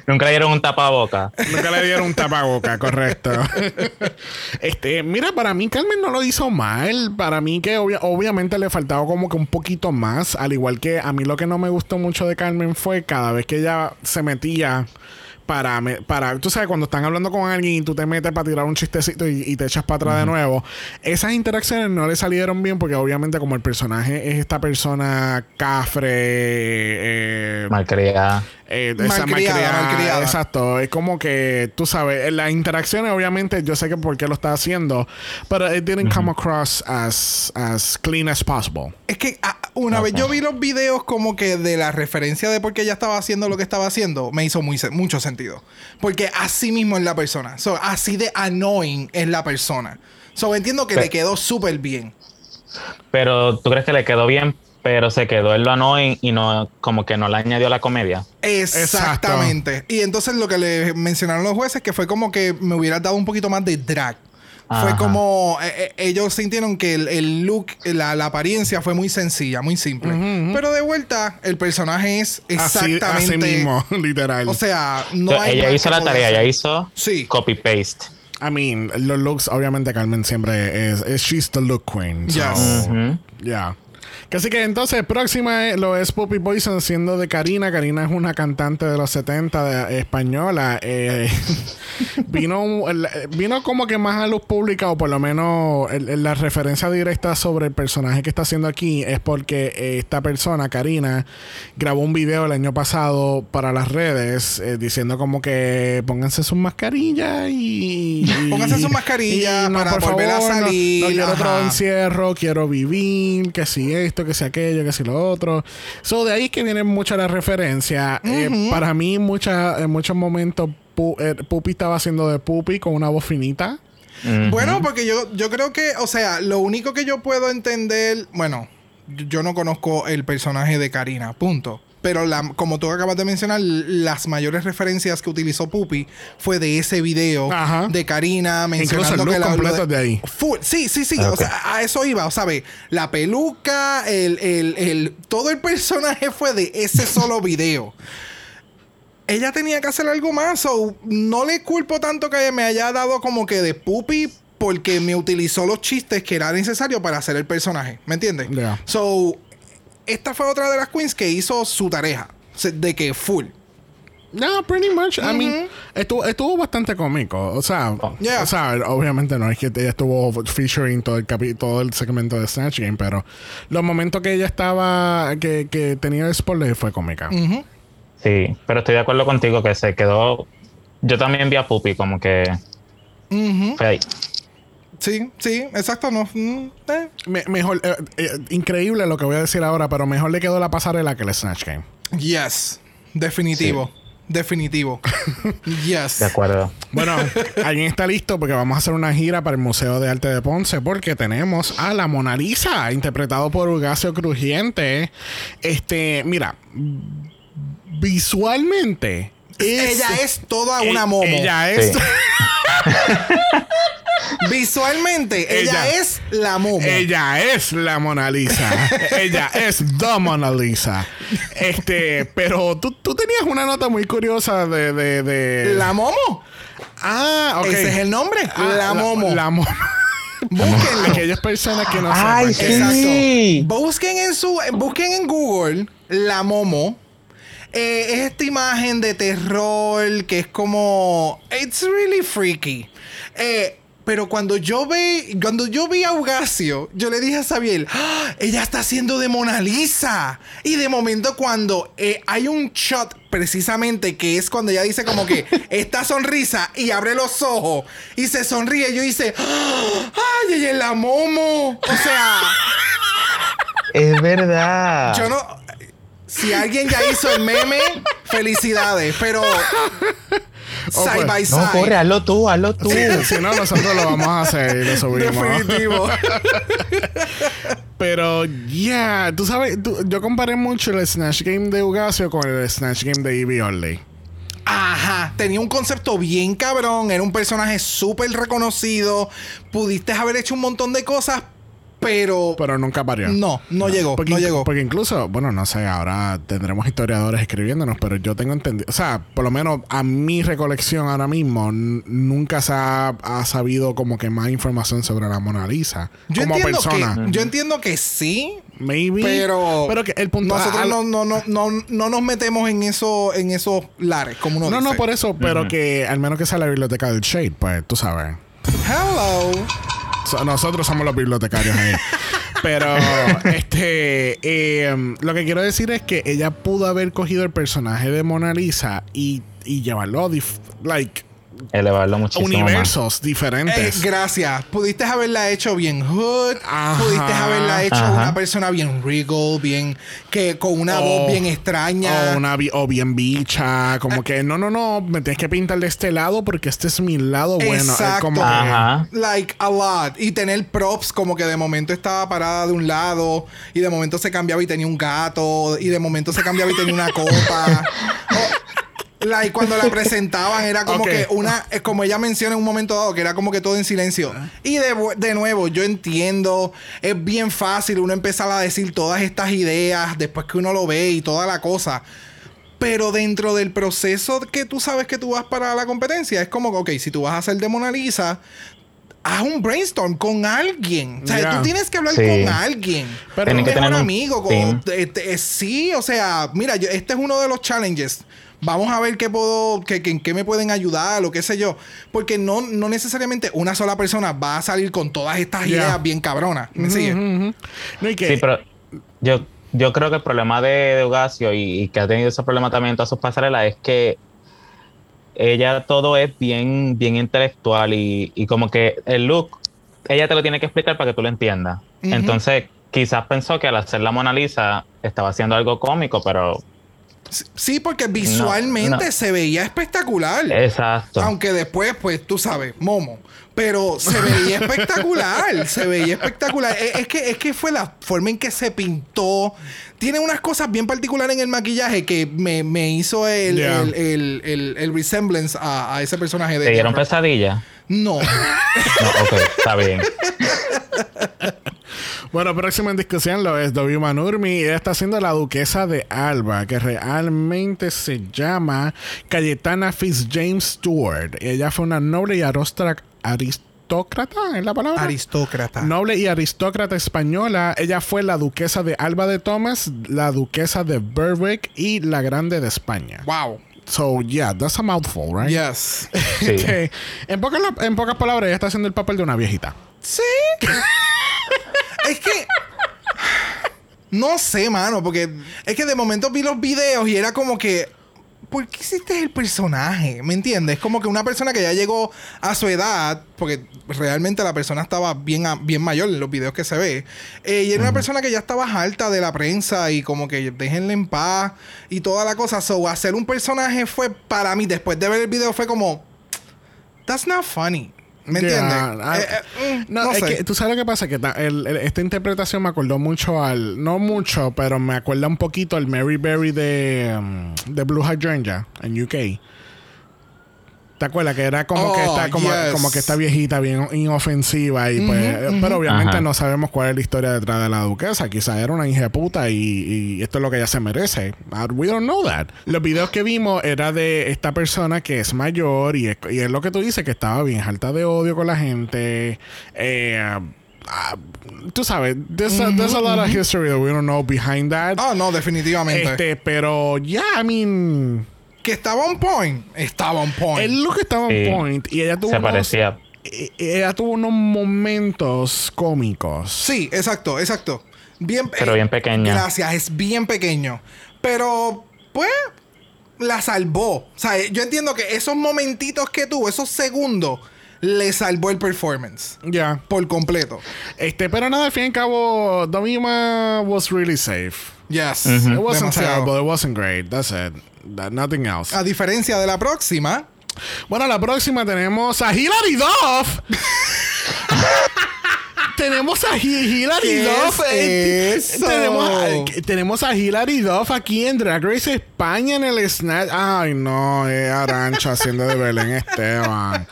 D: Nunca le dieron un tapaboca.
A: Nunca le dieron un tapaboca, correcto. este, mira, para mí Carmen no lo hizo mal. Para mí que obvia- obviamente le faltaba como que un poquito más. Al igual que a mí lo que no me gustó mucho de Carmen fue cada vez que ella se metía para, me- para tú sabes, cuando están hablando con alguien y tú te metes para tirar un chistecito y, y te echas para atrás de nuevo, esas interacciones no le salieron bien porque obviamente como el personaje es esta persona cafre, eh,
D: Malcriada.
A: Eh, esa
B: Malcriada,
A: malcriada,
B: malcriada.
A: Exacto. Es como que, tú sabes, las interacciones, obviamente, yo sé que por qué lo está haciendo, pero it didn't come across as, as clean as possible.
B: Es que ah, una vez yo vi los videos como que de la referencia de por qué ella estaba haciendo lo que estaba haciendo, me hizo muy, se- mucho sentido. Porque así mismo es la persona. So, así de annoying es la persona. So, entiendo que le quedó súper bien.
D: Pero tú crees que le quedó bien, pero se quedó en lo annoying y no, como que no le añadió la comedia.
B: Exactamente. Y entonces lo que le mencionaron los jueces que fue como que me hubiera dado un poquito más de drag. Fue como eh, eh, ellos sintieron que el, el look, la, la apariencia fue muy sencilla, muy simple. Pero de vuelta, el personaje es exactamente.
A: así mismo, literal.
B: O sea, no hay
D: ella hizo la tarea, ella hizo
B: Sí.
D: copy-paste.
A: I mean, los looks, obviamente, Carmen siempre es, es she's the look queen. So,
B: Yes.
A: Yeah. Que Así que entonces, próxima es- lo es Puppy Poison siendo de Karina. Karina es una cantante de los 70 de- española. Eh, vino, el- vino como que más a luz pública, o por lo menos el- el- la referencia directa sobre el personaje que está haciendo aquí es porque eh, esta persona, Karina, grabó un video el año pasado para las redes eh, diciendo como que pónganse sus mascarillas y. y-
B: Pónganse sus mascarillas
A: y
B: para
A: por
B: volver a
A: favor, no-
B: salir,
A: No, quiero otro encierro, quiero vivir, que si esto, que si aquello, que si lo otro. So, de ahí es que viene mucha la referencia. Eh, para mí, mucha, en muchos momentos, Pu- eh, Pupi estaba haciendo de Pupi con una voz finita.
B: Bueno, porque yo, yo creo que, o sea, lo único que yo puedo entender, bueno, yo yo no conozco el personaje de Karina, punto. Pero la, como tú acabas de mencionar, las mayores referencias que utilizó Pupi fue de ese video
A: Ajá.
B: de Karina
A: Incluso
B: mencionando
A: el look
B: que la
A: completo es de ahí.
B: Full. Sí, sí, sí. O sea, a eso iba. O sea, la peluca, el, el, el- todo el personaje fue de ese solo video. Ella tenía que hacer algo más. O no le culpo tanto que me haya dado como que de pupi porque me utilizó los chistes que era necesario para hacer el personaje. ¿Me entiendes?
A: Ya.
B: So, esta fue otra de las queens que hizo su tarea. De que full.
A: No, pretty much. I mean, estuvo, estuvo bastante cómico. O sea,
B: Yeah.
A: o sea, obviamente no es que ella estuvo featuring todo el capi- todo el segmento de Snatch Game, pero los momentos que ella estaba, que, que tenía el spoiler fue cómica.
D: Sí, pero estoy de acuerdo contigo que se quedó. Yo también vi a Puppy como que
B: Ujú.
D: fue ahí.
B: Sí, sí, exacto. No, mm, eh.
A: Me- mejor, eh, eh, increíble lo que voy a decir ahora, pero mejor le quedó la pasarela que el Snatch Game.
B: Yes. Definitivo. Definitivo. yes.
D: De acuerdo.
A: Bueno, alguien está listo porque vamos a hacer una gira para el Museo de Arte de Ponce porque tenemos a la Mona Lisa, interpretado por Urgasio Crujiente. Este, mira, visualmente.
B: Ella es toda una
A: e-
B: momo.
A: Ella es.
D: Sí.
B: Visualmente, ella,
A: Ella-
B: es la momo.
A: Ella es la Mona Lisa. ella es The Mona Lisa. Este, pero tú, tú tenías una nota muy curiosa de. de, de-
B: La momo.
A: Ah, ok.
B: Ese es el nombre.
A: Ah,
B: la momo.
A: La momo.
B: Búsquenlo.
A: Aquellas personas que no
D: Ay,
A: sepan.
D: sí.
B: Exacto. Busquen en su, busquen en Google la momo. Eh, es esta imagen de terror que es como it's really freaky. Eh, pero cuando yo vi, cuando yo vi a Ugasio, yo le dije a Sabiel, "Ah, ella está haciendo de Mona Lisa. Y de momento cuando eh, hay un shot precisamente que es cuando ella dice como que esta sonrisa y abre los ojos y se sonríe, yo hice, "Ah, ay, ella es la momo. O sea,
D: Es verdad.
B: yo no. Si alguien ya hizo el meme, felicidades. Pero. Side
A: pues,
B: by side.
D: No, corre, hazlo tú, hazlo tú.
A: Si no, nosotros lo vamos a hacer y lo subimos.
B: Definitivo.
A: Pero, yeah, tú sabes, tú- yo comparé mucho el Snatch Game de Ugasio con el Snatch Game de Evie Orley.
B: Ajá. Tenía un concepto bien cabrón. Era un personaje súper reconocido. Pudiste haber hecho un montón de cosas, pero.
A: Pero nunca parió.
B: no, no llegó.
A: Porque,
B: no llegó.
A: porque incluso, bueno, no sé, ahora tendremos historiadores escribiéndonos, pero yo tengo entendido, o sea, por lo menos a mi recolección ahora mismo, nunca se ha, ha sabido como que más información sobre la Mona Lisa
B: yo,
A: como
B: entiendo
A: persona.
B: que, yo entiendo que sí.
A: Maybe.
B: Pero,
A: Pero que el punto.
B: nosotros
A: al-
B: no, no, no, no, no nos metemos en eso, en esos lares, como uno
A: no, no,
B: dice.
A: por eso, pero que al menos que sea la biblioteca del Shade, pues tú sabes.
B: Hello.
A: So- nosotros somos los bibliotecarios ahí. Pero, este, eh, lo que quiero decir es que ella pudo haber cogido el personaje de Mona Lisa y, y llevarlo like,
D: Elevarlo muchísimo más.
A: universos
B: Eh,
A: diferentes.
B: gracias. Pudiste haberla hecho bien hood.
A: Ajá.
B: Pudiste haberla hecho
D: Ajá.
B: una persona bien regal, bien que con una
A: O-
B: voz bien extraña.
A: O, una, o bien bicha, como que no, no, no, me tienes que pintar de este lado porque este es mi lado bueno.
B: Exacto.
A: como que-.
B: Like a lot. Y tener props como que de momento estaba parada de un lado y de momento se cambiaba y tenía un gato y de momento se cambiaba y tenía una copa. O- like cuando la presentaban era como
A: Ok.
B: que una, como ella menciona en un momento dado, que era como que todo en silencio. Y de, de nuevo, yo entiendo, es bien fácil uno empezar a decir todas estas ideas después que uno lo ve y toda la cosa. Pero dentro del proceso que tú sabes que tú vas para la competencia, es como, ok, si tú vas a hacer de Mona Lisa, haz un brainstorm con alguien. O sea,
A: Ya.
B: tú tienes que hablar
D: Sí.
B: con alguien.
A: Pero- Tienen
D: que tener un
B: amigo. con- eh, eh, sí, o sea, mira, yo- este es uno de los challenges. Vamos a ver qué puedo, qué, qué- qué me pueden ayudar o qué sé yo. Porque no, no necesariamente una sola persona va a salir con todas estas ideas bien cabronas. ¿Me sigue?
A: Ujú. No, y que,
D: Sí, pero yo, yo creo que el problema de, de Ugacio y, y que ha tenido ese problema también en todas sus pasarelas es que ella todo es bien, bien intelectual y, y como que el look, ella te lo tiene que explicar para que tú lo entiendas. Entonces, quizás pensó que al hacer la Mona Lisa estaba haciendo algo cómico, pero
B: Sí, porque visualmente
D: no.
B: se veía espectacular.
D: exacto.
B: Aunque después, pues tú sabes, Momo. Pero se veía espectacular. se veía espectacular. Es, es que, es que fue la forma en que se pintó. Tiene unas cosas bien particulares en el maquillaje que me, me hizo el,
A: Yeah.
B: el, el, el- el resemblance a, a ese personaje de
D: ¿Te dieron pesadilla?
B: No.
D: No, ok, está bien.
A: Bueno, próximo en discusión lo es W. Manurmi. Ella está haciendo la duquesa de Alba, que realmente se llama Cayetana Fitzjames Stewart. Ella fue una noble y arostra- aristócrata, ¿es la palabra?
B: Aristócrata.
A: Noble y aristócrata española. Ella fue la duquesa de Alba de Thomas, la duquesa de Berwick y la grande de España.
B: Wow.
A: So, yeah, that's a mouthful, right?
B: Yes.
D: Sí.
A: Que, en, pocas, en pocas palabras, ella está haciendo el papel de una viejita.
B: Sí. es que. No sé, mano, porque es que de momento vi los videos y era como que. ¿Por qué hiciste el personaje? ¿Me entiendes? Como que una persona que ya llegó a su edad, porque realmente la persona estaba bien, bien mayor en los videos que se ve, eh, y era una persona que ya estaba harta de la prensa y como que déjenle en paz y toda la cosa. So, hacer un personaje fue para mí, después de ver el video, fue como. That's not funny. ¿Me
A: Yeah,
B: entiendes?
A: I-
B: Eh, eh, mm,
A: no,
B: no
A: es que tú sabes lo que pasa, que el- el- esta interpretación me acordó mucho al, no mucho, pero me acuerda un poquito al Mary Berry de, um, de Blue Hydrangea en UK. ¿Te acuerdas? Que era como que
B: Oh,
A: está como,
B: yes.
A: como que esta viejita bien inofensiva y pues, pero obviamente
D: Ajá.
A: no sabemos cuál es la historia detrás de la duquesa. Quizá era una hija de puta y, y esto es lo que ella se merece. Uh, We don't know that. Los videos que vimos era de esta persona que es mayor y es, y es lo que tú dices, que estaba bien alta de odio con la gente. Eh, ah, tú sabes, there's, a, there's a lot of history that we don't know behind that.
B: Ah, no, definitivamente.
A: este, pero ya, I mean,
B: Que estaba on point. Estaba on point.
A: el look estaba
D: Sí.
A: on point y ella tuvo
D: Se
A: unos-
D: parecía.
A: ella tuvo unos momentos cómicos.
B: Sí, exacto, exacto. Bien,
D: Pero bien pequeño.
B: Gracias, es bien pequeño. Pero, pues, la salvó. O sea, yo entiendo que esos momentitos que tuvo, esos segundos, le salvó el performance.
A: Ya.
B: Por completo.
A: Este, pero nada, al fin y al cabo, Domima was really safe.
B: Yes.
A: It wasn't
B: Demasiado.
A: terrible, it wasn't great. That's it. Nothing else.
B: A diferencia de la próxima,
A: Bueno, la próxima tenemos a Hilary Duff. tenemos a Hi- Hilary
B: ¿Qué
A: Duff.
B: es eso?
A: Tenemos, a, tenemos a Hilary Duff aquí en Drag Race España en el Snatch. Ay, no, es Arancha haciendo de Belén Esteban.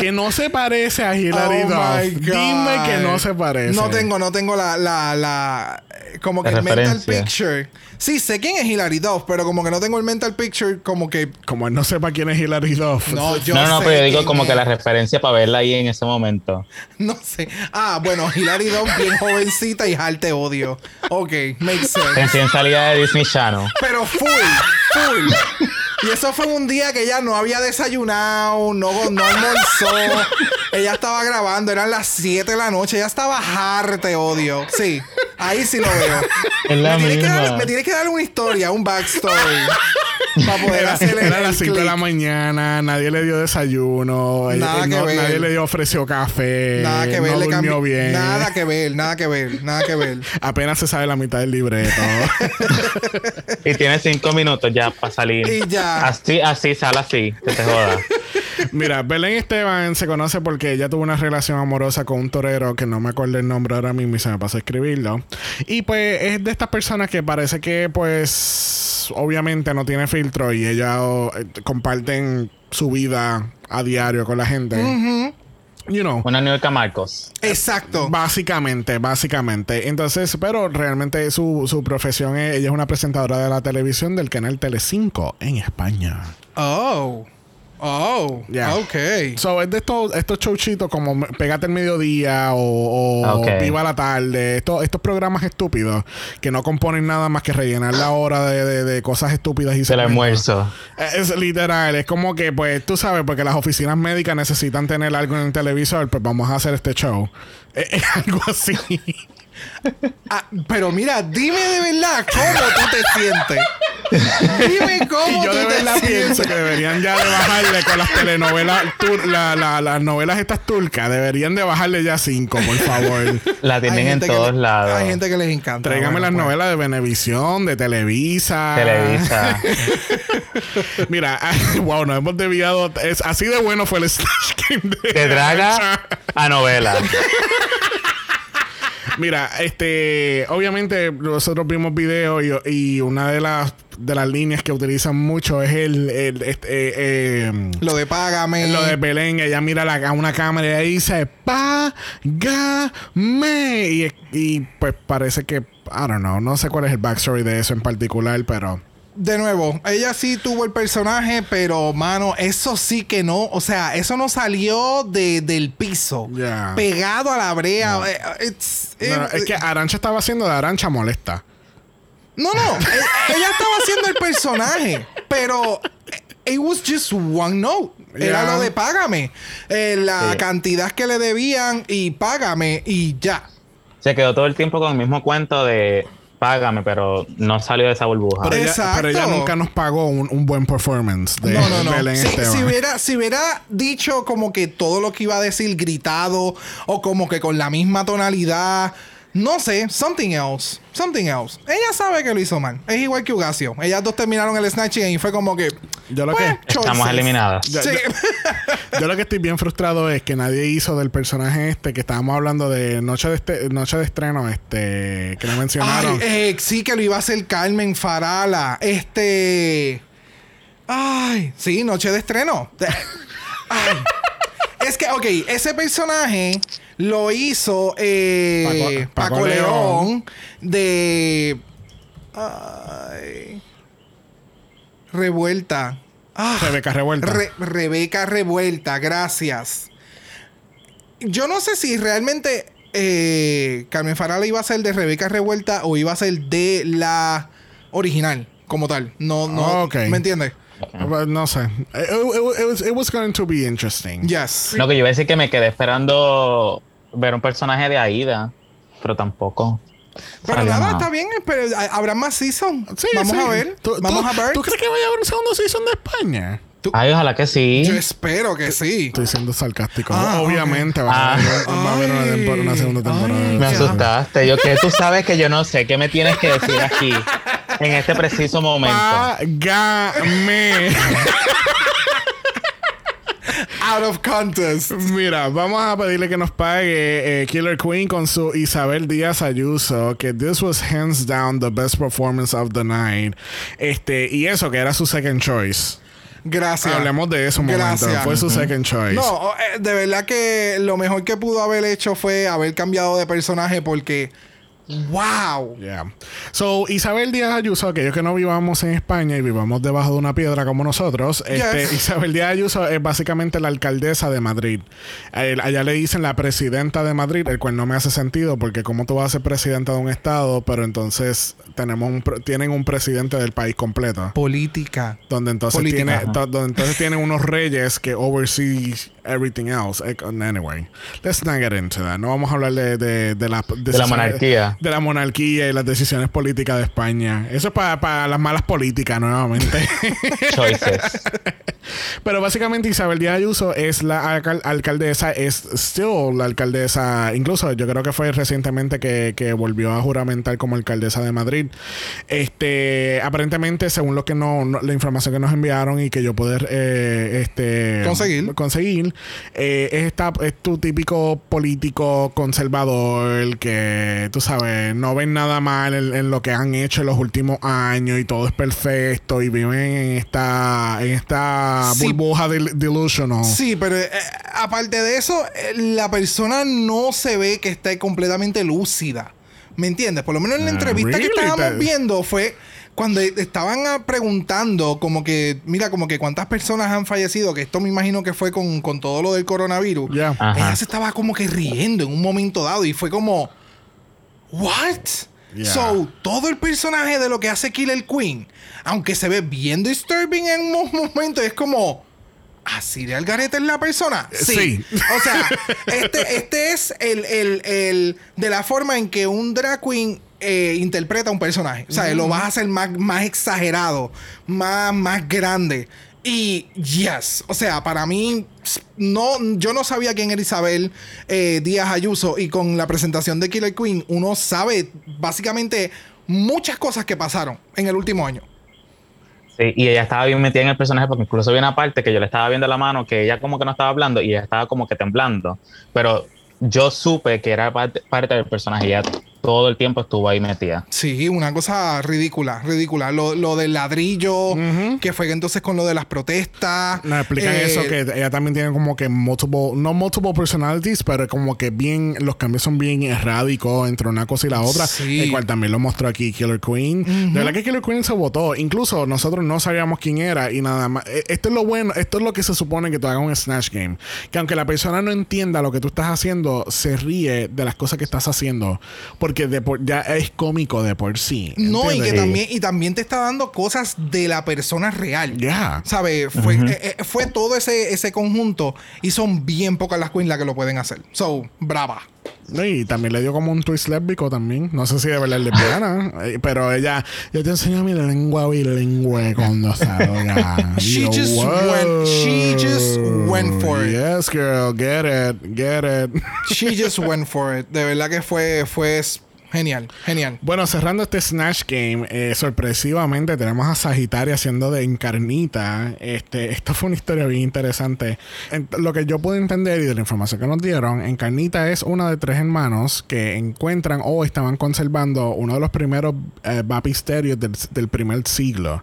A: Que no se parece a Hilary
B: Oh.
A: Dime que no se parece.
B: No tengo, no tengo la, la, la como que
D: La
B: el mental picture. Sí, sé quién es Hilary Duff, pero como que no tengo el mental picture, como que
A: Como él no sepa quién es Hilary Duff.
B: no, yo
D: no, no,
B: sé
D: pero yo digo como que la referencia para verla ahí en ese momento.
B: No sé. Ah, bueno, Hilary Duff bien jovencita y te odio. Ok, makes sense.
D: Recién salida de Disney Channel.
B: Pero full, full. Y eso fue un día que ella no había desayunado, no, no almorzó. ella estaba grabando, eran las 7 de la noche. Ella estaba harta, odio. Sí, ahí sí lo veo. Me, dar, tienes que dar una historia, un backstory. para poder
A: Era,
B: hacer
A: las 5 de la mañana, nadie le dio desayuno,
B: Nada
A: eh,
B: que
A: no-
B: ver.
A: nadie le dio ofreció café,
B: Nada que ver,
A: no
B: le
A: durmió bien.
B: Nada que ver, nada que ver, nada que ver.
A: Apenas se sabe la mitad del libreto.
D: Y tienes cinco minutos ya para salir.
B: Y ya.
D: Así, así, sal así, que te joda.
A: Mira, Belén Esteban se conoce porque ella tuvo una relación amorosa con un torero que no me acuerdo el nombre ahora mismo y se me pasó a escribirlo. Y pues es de estas personas que parece que pues obviamente no tiene filtro y ellas oh, eh, comparten su vida a diario con la gente. You know.
D: Una New York Marcos.
B: Exacto.
A: Básicamente, básicamente. Entonces, pero realmente su, su profesión es, ella es una presentadora de la televisión del canal Telecinco en España.
B: Oh. Oh.
A: Ya.
B: Ok.
A: So, es de estos, estos showchitos como Pégate el mediodía o, o
D: Ah.
A: Viva la tarde. Estos, estos programas estúpidos que no componen nada más que rellenar la hora de, de- de cosas estúpidas y segmentos.
D: almuerzo.
A: Es literal, es como que, pues, tú sabes, porque las oficinas médicas necesitan tener algo en el televisor, pues vamos a hacer este show. Es, es algo así.
B: Ah, pero mira, dime de verdad cómo tú te sientes. Dime cómo
A: Y yo
B: tú
A: de
B: te
A: verdad pienso
B: sientes.
A: que deberían ya de bajarle con las telenovelas, tur- la- la- las novelas estas turcas, deberían de bajarle ya cinco, por favor.
D: La tienen en todos
B: le-
D: lados.
B: Hay gente que les encanta.
A: Tráigame
B: Bueno,
A: las
B: pues.
A: novelas de Venevisión, de Televisa.
D: Televisa.
A: Mira, wow, nos hemos desviado. Es, así de bueno fue el Slash Game de
D: De draga a novela.
A: Mira, este, obviamente nosotros vimos videos y, y una de las de las líneas que utilizan mucho es el, el- este, eh, eh,
B: Lo de págame.
A: lo de Belén, ella mira la- a una cámara y dice Págame. Y, y pues parece que, I don't know, no sé cuál es el backstory de eso en particular, pero
B: De nuevo, ella sí tuvo el personaje, pero mano, eso sí que no. O sea, eso no salió de, del piso. Pegado a la brea. Eh, it's-
A: no,
B: eh,
A: es que Arancha estaba haciendo de Arancha molesta.
B: No, no. eh, ella estaba haciendo el personaje, pero it was just one note. Era
A: Yeah.
B: lo de págame. Eh, la
D: Sí.
B: cantidad que le debían y págame y ya.
D: Se quedó todo el tiempo con el mismo cuento de págame, pero no salió de esa burbuja.
A: Pero ella,
B: Exacto.
A: pero ella nunca nos pagó un, un buen performance de
B: No, no, no.
A: Belén
B: Si,
A: Esteban.
B: si hubiera, si hubiera dicho como que todo lo que iba a decir gritado o como que con la misma tonalidad, no sé, something else, something else. Ella sabe que lo hizo mal. Es igual que Ugacio. Ellas dos terminaron el snatching y fue como que.
A: Yo lo
B: pues,
A: que-
D: Estamos eliminadas.
B: Sí.
A: Yo lo que estoy bien frustrado es que nadie hizo del personaje este que estábamos hablando de Noche de, este- noche de Estreno, este, que le mencionaron.
B: Ay, eh, sí, que lo iba a hacer Carmen Farala. Este. Ay, sí, noche de estreno. De- Ay. Es que, ok, ese personaje lo hizo eh,
A: Paco- Paco
B: Paco, León.
A: León.
B: de. Ay. Revuelta. Ah,
A: Rebeca Revuelta.
B: Re- Rebeca Revuelta, gracias. Yo no sé si realmente eh, Carmen Farala iba a ser de Rebeca Revuelta o iba a ser de la original, como tal. No, no.
A: Ok.
B: ¿Me entiendes?
A: Well, no sé. It, it- it was, it was going to be interesting.
B: Yes.
D: Lo que yo iba a decir que me quedé esperando ver un personaje de Aida, pero tampoco.
B: Pero nada,
D: nada.
B: está bien. Pero habrá más season.
A: Sí,
B: Vamos
A: sí.
B: a ver.
A: ¿Tú,
B: Vamos
A: tú-
B: a ver.
A: ¿Tú crees que vaya a haber un segundo season de España?
D: Ay, ojalá que sí.
B: Yo espero que sí.
A: Estoy siendo sarcástico.
B: Ah,
A: Obviamente va, a
D: Ah.
A: haber, va a haber una, una segunda temporada.
B: Ay,
D: Me asustaste. Yo que tú sabes que yo no sé qué me tienes que decir aquí en este preciso momento.
A: Págame.
B: Out of contest.
A: Mira, vamos a pedirle que nos pague eh, Killer Queen con su Isabel Díaz Ayuso, que this was hands down the best performance of the night. Este, y eso que era su second choice.
B: Gracias.
A: Hablemos de eso un momento.
B: Gracias.
A: Fue su second choice.
B: No, eh, de verdad que lo mejor que pudo haber hecho fue haber cambiado de personaje porque wow.
A: Yeah. So, Isabel Díaz Ayuso, aquellos que no vivamos en España y vivamos debajo de una piedra como nosotros, este. Isabel Díaz Ayuso es básicamente la alcaldesa de Madrid. Allá le dicen la presidenta de Madrid, el cual no me hace sentido porque como tú vas a ser presidenta de un estado, pero entonces tenemos un, tienen un presidente del país completo.
B: Política.
A: Donde entonces,
B: Política.
A: tiene, donde entonces tienen unos reyes que oversee everything else. Eh, Anyway, let's not get into that. No vamos a hablar de, de, de la,
D: De la monarquía.
A: De la monarquía y las decisiones políticas de España. Eso es para, para las malas políticas, nuevamente.
D: Choices.
A: Pero básicamente Isabel Díaz Ayuso es la alcal- alcaldesa, es still la alcaldesa, incluso yo creo que fue recientemente que, que volvió a juramentar como alcaldesa de Madrid. Este, aparentemente, según lo que no, no- la información que nos enviaron y que yo poder eh, este,
B: Conseguir.
A: conseguir eh, es, esta, es tu típico político conservador el que, tú sabes, no ven nada mal en, en lo que han hecho en los últimos años y todo es perfecto y viven en esta, en esta
B: Sí.
A: burbuja del- delusional.
B: Sí, pero eh, aparte de eso, eh, la persona no se ve que esté completamente lúcida. ¿Me entiendes? Por lo menos en la
A: Ah,
B: entrevista que estábamos viendo fue cuando estaban ah, preguntando como que, mira, como que cuántas personas han fallecido, que esto me imagino que fue con, con todo lo del coronavirus. Ella se estaba como que riendo en un momento dado y fue como, ¿what?
A: Yeah.
B: So, todo el personaje de lo que hace Killer Queen, aunque se ve bien disturbing en un momento, es como, ¿así de Algarete es la persona?
A: Sí.
B: O sea, este, este es el, el- el- de la forma en que un drag queen eh, interpreta un personaje. O sea, lo vas a hacer más, más exagerado, más, más grande. Y yes, o sea, para mí, no, yo no sabía quién era Isabel eh, Díaz Ayuso y con la presentación de Killer Queen uno sabe básicamente muchas cosas que pasaron en el último año.
D: Sí, y ella estaba bien metida en el personaje porque incluso había una parte que yo le estaba viendo la mano que ella como que no estaba hablando y ella estaba como que temblando. Pero yo supe que era parte, del personaje. Ella todo el tiempo estuvo ahí metida.
B: Sí, una cosa ridícula, ridícula. Lo, lo del ladrillo, que fue entonces con lo de las protestas.
A: Nos explican
B: Eh,
A: eso, que ella también tiene como que multiple, no multiple personalities, pero como que bien, los cambios son bien erráticos entre una cosa y la otra,
B: Sí.
A: el cual también lo mostró aquí Killer Queen. De verdad que Killer Queen se votó, incluso nosotros no sabíamos quién era y nada más. Eh, Esto es lo bueno, esto es lo que se supone que tú hagas un Snatch Game, que aunque la persona no entienda lo que tú estás haciendo, se ríe de las cosas que estás haciendo, porque de por- ya es cómico de por sí.
B: No, y que también, y también te está dando cosas de la persona real.
A: Ya.
B: ¿Sabes? Fue, eh, eh, fue todo ese, ese conjunto y son bien pocas las queens las que lo pueden hacer. So, brava.
A: Y también le dio como un twist lésbico también. No sé si de verdad es lesbiana. eh, pero ella, yo te enseño mi lengua bilingüe cuando salga.
B: She
A: Yo,
B: just went- she just went for it.
A: Yes, girl. Get it. Get it.
B: She just went for it. De verdad que fue, fue genial, genial.
A: Bueno, cerrando este Snatch Game, eh, sorpresivamente tenemos a Sagitaria haciendo de encarnita. Este, esto fue una historia bien interesante. En- lo que yo puedo entender y de la información que nos dieron, Encarnita es una de tres hermanos que encuentran o estaban conservando uno de los primeros eh, del primer siglo.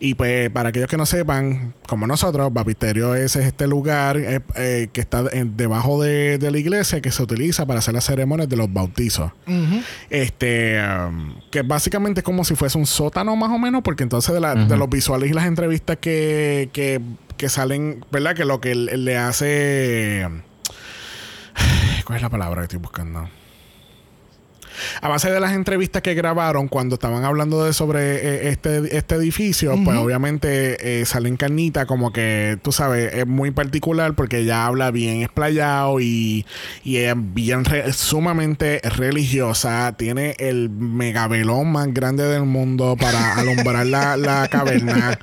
A: Y pues, para aquellos que no sepan, como nosotros, Bapisterio es este lugar eh, eh, que está en- debajo de, de la iglesia que se utiliza para hacer las ceremonias de los bautizos. Este, um, que básicamente es como si fuese un sótano más o menos, porque entonces de, la- de los visuales y las entrevistas que, que, que salen, ¿verdad? Que lo que le hace... ¿Cuál es la palabra que estoy buscando? A base de las entrevistas que grabaron cuando estaban hablando de sobre eh, este, este edificio, pues obviamente eh, sale en carnita como que, tú sabes, es muy particular porque ella habla bien explayado y, y es bien re- sumamente religiosa. Tiene el megabelón más grande del mundo para alumbrar la, la caverna.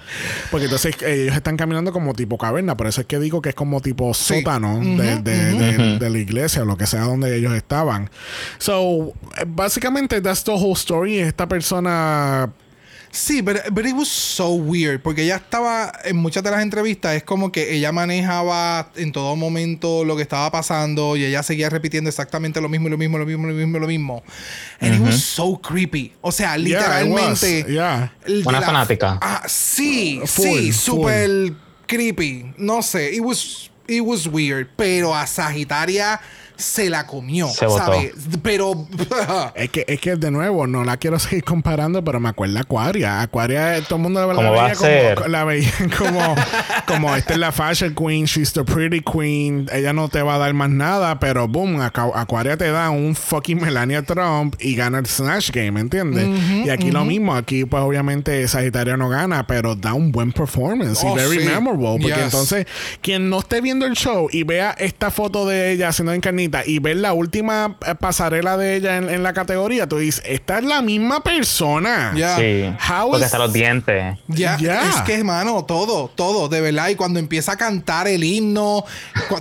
A: Porque entonces eh, ellos están caminando como tipo caverna. Por eso es que digo que es como tipo sótano de, de- de- de la iglesia o lo que sea donde ellos estaban. So, básicamente, that's the whole story. Esta persona.
B: Sí, pero but it was so weird. Porque ella estaba en muchas de las entrevistas. Es como que ella manejaba en todo momento lo que estaba pasando. Y ella seguía repitiendo exactamente lo mismo, lo mismo, lo mismo, lo mismo, lo mismo. And it was so creepy. O sea,
A: Yeah,
B: literalmente.
A: Yeah.
B: de
D: Una fanática.
B: Ah, sí,
A: Full,
B: sí,
A: full.
B: super creepy. No sé, it was, it was weird. Pero a Sagitaria se la comió,
D: Se botó.
B: ¿sabes? Pero
A: Es que, es que de nuevo, no la quiero seguir comparando, pero me acuerda a Aquaria. Aquaria, todo el mundo la,
D: ¿Cómo va
A: veía
D: a ser?
A: como, la veía como, como esta es la fashion queen, she's the pretty queen, ella no te va a dar más nada, pero boom, Aquaria te da un fucking Melania Trump y gana el Snatch Game, ¿entiendes? y aquí lo mismo, aquí pues obviamente Sagitario no gana, pero da un buen performance
B: Oh,
A: y very
B: sí.
A: memorable, porque
B: Yes.
A: entonces quien no esté viendo el show y vea esta foto de ella haciendo y ver la última eh, pasarela de ella en, en la categoría, tú dices, esta es la misma persona.
B: Ya.
D: Sí.
A: How
D: Porque
A: is-
D: hasta los dientes.
B: Ya,
A: Ya.
B: es que, hermano, todo, todo, de verdad. Y cuando empieza a cantar el himno,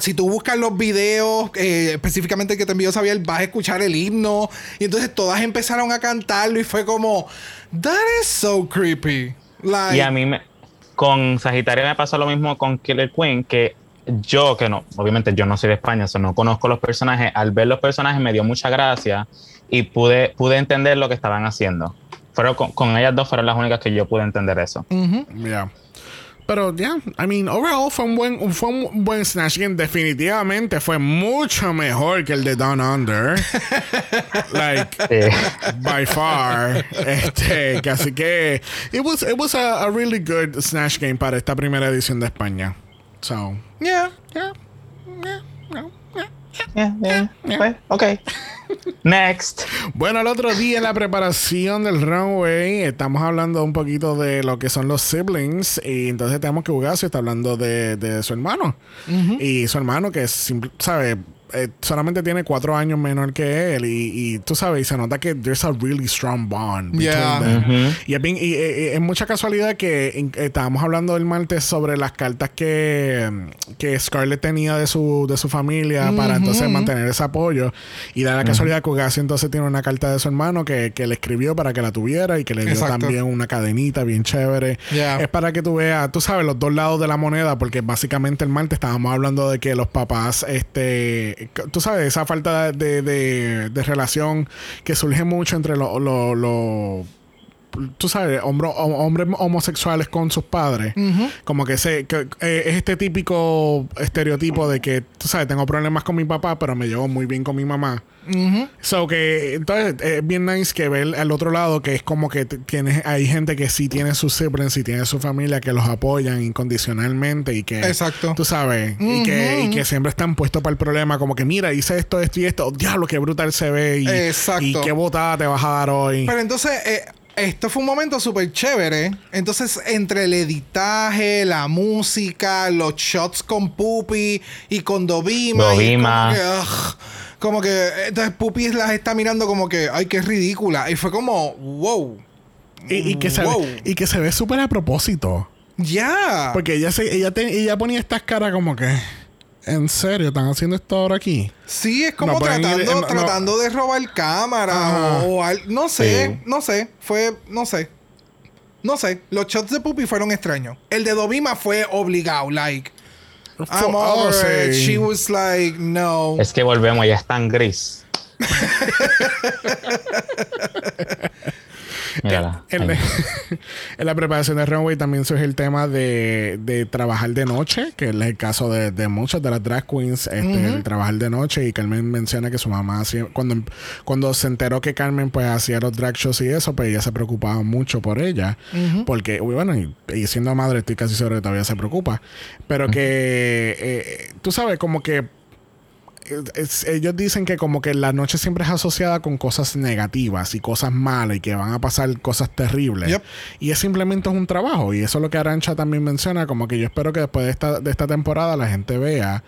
B: si tú buscas los videos, eh, específicamente el que te envió Xavier, vas a escuchar el himno. Y entonces todas empezaron a cantarlo y fue como, that is so creepy. Like,
D: Y a mí me, con Sagitario me pasó lo mismo con Killer Queen, que yo, que no, obviamente yo no soy de España, so no conozco los personajes, al ver los personajes me dio mucha gracia y pude, pude entender lo que estaban haciendo. Fueron con, con ellas dos fueron las únicas que yo pude entender eso.
A: Yeah. Pero ya, I mean, overall fue un buen, fue un buen Snatch Game. Definitivamente fue mucho mejor que el de Down Under. like, by far. Este, que así que it was, it was a, a really good Snatch Game para esta primera edición de España. So,
B: yeah.
A: yeah, yeah, yeah.
D: yeah, yeah, pues, ok. Next.
A: Bueno, el otro día en la preparación del runway estamos hablando un poquito de lo que son los siblings y entonces tenemos que Ugasio está hablando de, de su hermano y su hermano que es, simple- ¿sabes? Eh, solamente tiene cuatro años menor que él y, y tú sabes, y se nota que there's a really strong bond between
B: Yeah.
A: them. Y es bien- y, eh, eh, es mucha casualidad que en- estábamos hablando el martes sobre las cartas que, que Scarlett tenía de su, de su familia para entonces mantener ese apoyo. Y da la casualidad que Ugasio entonces tiene una carta de su hermano que, que le escribió para que la tuviera y que le dio
B: Exacto.
A: también una cadenita bien chévere.
B: Yeah.
A: Es para que tú veas, tú sabes, los dos lados de la moneda, porque básicamente el martes estábamos hablando de que los papás, este, tú sabes, esa falta de, de- de relación que surge mucho entre los, los- tú sabes, hombro- hombres homosexuales con sus padres. Como que, se, que, eh, es este típico estereotipo de que, tú sabes, tengo problemas con mi papá, pero me llevo muy bien con mi mamá. So que entonces es bien nice que ver al otro lado que es como que tienes hay gente que sí tiene sus siblings y tiene su familia que los apoyan incondicionalmente y que
B: Exacto.
A: tú sabes y, que, y que siempre están puestos para el problema como que mira hice esto esto y esto diablo qué brutal se ve y,
B: Exacto.
A: y qué botada te vas a dar hoy
B: Pero entonces, eh, esto fue un momento súper chévere. Entonces, entre el editaje, la música, los shots con Pupi y con Dovima. y
D: Dovima.
B: como que, ugh, como que, entonces Pupi las está mirando como que, ay, qué ridícula. Y fue como, wow.
A: y, y que se
B: Wow.
A: y que se ve súper a propósito
B: Ya.
A: porque ella se ella, te- ella ponía estas caras como que en serio están haciendo esto ahora aquí
B: Sí, es como
A: No pueden ir-
B: tratando,
A: eh, no-
B: tratando de robar cámara
A: Ajá.
B: o, al- no sé,
D: Sí.
B: no sé, fue, no sé. No sé, los shots de Puppy fueron extraños. El de Dovima fue obligado, like, I'm
A: Oh,
B: over it.
A: sí.
B: She was like, no.
D: Es que volvemos, ya es tan gris. Mírala.
A: En la,
D: ahí.
A: en la preparación de Runway también surge el tema de, de trabajar de noche, que es el caso de, de muchas de las drag queens, este, el trabajar de noche. Y Carmen menciona que su mamá, hacía- cuando, cuando se enteró que Carmen pues hacía los drag shows y eso, pues ella se preocupaba mucho por ella. Porque, uy, bueno, y, y siendo madre estoy casi seguro que todavía se preocupa. Pero que, eh, tú sabes, como que es- ellos dicen que como que la noche siempre es asociada con cosas negativas y cosas malas y que van a pasar cosas terribles.
B: Yep.
A: Y es simplemente un trabajo. Y eso es lo que Arancha también menciona, como que yo espero que después de esta, de esta temporada la gente vea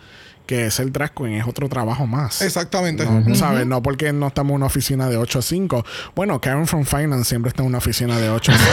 A: que ser drag queen es otro trabajo más.
B: Exactamente.
A: No, ¿sabes? No porque no estamos en una oficina de 8 a 5. Bueno, Karen from Finance siempre está en una oficina de 8 a 5.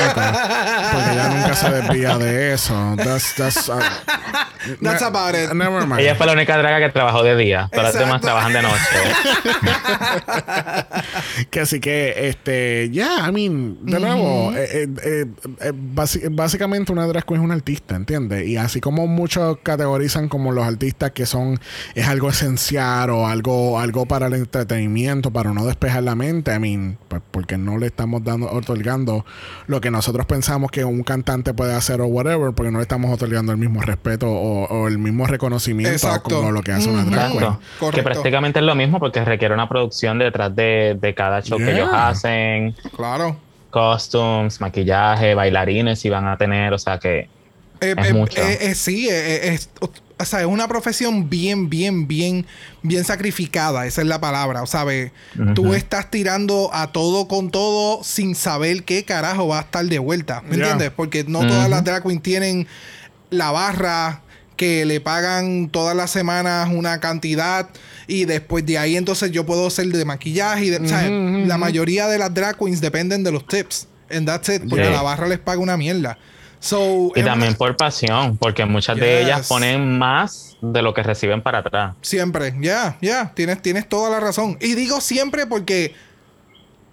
A: porque ella nunca se desvía de eso. That's, that's, uh,
B: That's about it.
A: Never mind.
D: Ella fue la única draga que trabajó de día. Todas las demás trabajan de noche.
A: que así que, este, ya, I mean, de nuevo, eh, eh, eh, eh, basi- básicamente una drag queen es un artista, ¿entiendes? Y así como muchos categorizan como los artistas que son es algo esencial o algo, algo para el entretenimiento, para uno despejar la mente, I mean, pues porque no le estamos dando, otorgando lo que nosotros pensamos que un cantante puede hacer o whatever, porque no le estamos otorgando el mismo respeto o, o el mismo reconocimiento
B: Exacto.
A: como lo que hace una drag queen.
D: Que prácticamente es lo mismo porque requiere una producción detrás de, de cada show que ellos hacen,
B: Claro.
D: costumes, maquillaje, bailarines si van a tener, o sea que
B: Eh,
D: Es
B: eh,
D: mucho.
B: eh, eh, sí, eh, eh, es, o sea, es una profesión bien, bien, bien, bien sacrificada. Esa es la palabra. O sea, ve, tú estás tirando a todo con todo sin saber qué carajo va a estar de vuelta. ¿Me entiendes? Porque no todas las drag queens tienen la barra que le pagan todas las semanas una cantidad y después de ahí entonces yo puedo hacer de maquillaje y de, la mayoría de las drag queens dependen de los tips and that's it porque la barra les paga una mierda so
D: y también por pasión, porque muchas de ellas ponen más de lo que reciben para atrás.
B: Siempre, ya, ya, tienes, tienes toda la razón. Y digo siempre porque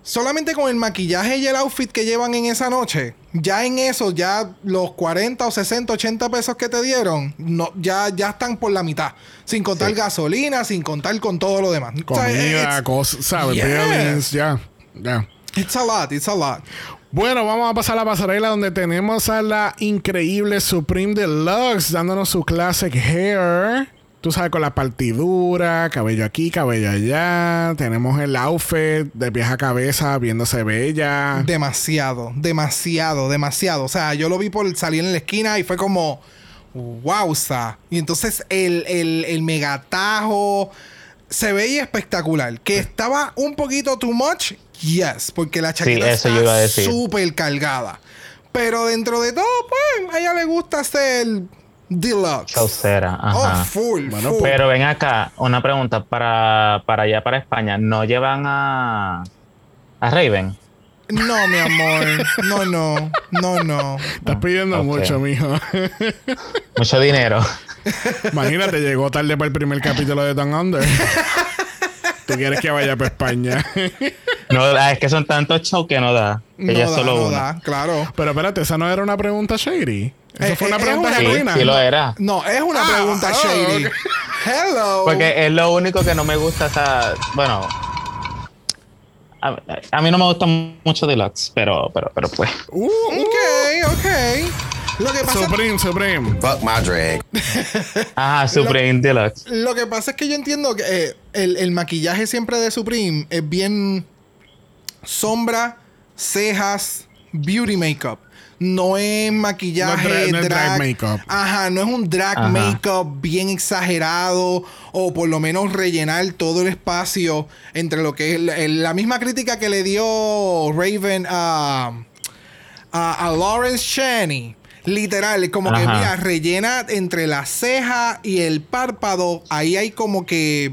B: solamente con el maquillaje y el outfit que llevan en esa noche, ya en eso, ya los 40 o 60, 80 pesos que te dieron, no, ya, ya están por la mitad. Sin contar
D: Sí.
B: gasolina, sin contar con todo lo demás. O sea,
A: Comida, cosas, ¿sabes? Ya, ya.
B: it's a lot, it's a lot.
A: Bueno, vamos a pasar a la pasarela donde tenemos a la increíble Supreme Deluxe dándonos su classic hair. Tú sabes, con la partidura, cabello aquí, cabello allá. Tenemos el outfit de pies a cabeza viéndose bella.
B: Demasiado, demasiado, demasiado. O sea, yo lo vi por salir en la esquina y fue como, wowza. Y entonces el, el, el megatajo se veía espectacular. Que estaba un poquito too much, yes, porque la chaqueta
D: a
B: está súper cargada. Pero dentro de todo, pues, a ella le gusta hacer deluxe.
D: Chaucera,
B: Oh,
D: ajá.
B: full,
A: Bueno,
B: full.
D: Pero ven acá, una pregunta para, para allá, para España. ¿No llevan a, a Raven?
B: No, mi amor. No, no. No, no.
A: Estás pidiendo mucho, mijo.
D: Mucho dinero.
A: Imagínate, llegó tarde para el primer capítulo de Down Under. Tú quieres que vaya para España.
D: No, ah, es que son tantos shows que no da.
B: No
D: Ella
B: da,
D: solo
B: no
D: una.
B: da, claro.
A: Pero espérate, esa no era una pregunta shady. Eso
B: Eh,
A: fue una
B: eh,
A: pregunta
D: Sí,
A: genuina.
D: sí lo era.
B: No, es una
A: Ah,
B: pregunta
A: oh,
B: shady. Hello.
D: Porque es lo único que no me gusta. O sea, bueno. A, a mí no me gusta mucho Deluxe, pero, pero, pero pues.
A: Uh, uh.
B: Ok, ok. Lo que pasa,
A: Supreme, Supreme.
E: Fuck my drag.
D: Ajá, Supreme Deluxe.
B: lo que pasa es que yo entiendo que eh, el, el maquillaje siempre de Supreme es bien sombra, cejas, beauty makeup. No es maquillaje,
A: No es dra- no es drag makeup.
B: Ajá, no es un drag
D: Ajá.
B: makeup bien exagerado o por lo menos rellenar todo el espacio entre lo que es la, misma crítica que le dio Raven a, a, a Lawrence Chaney. Literal, es como que mira, rellena entre la ceja y el párpado. Ahí hay como que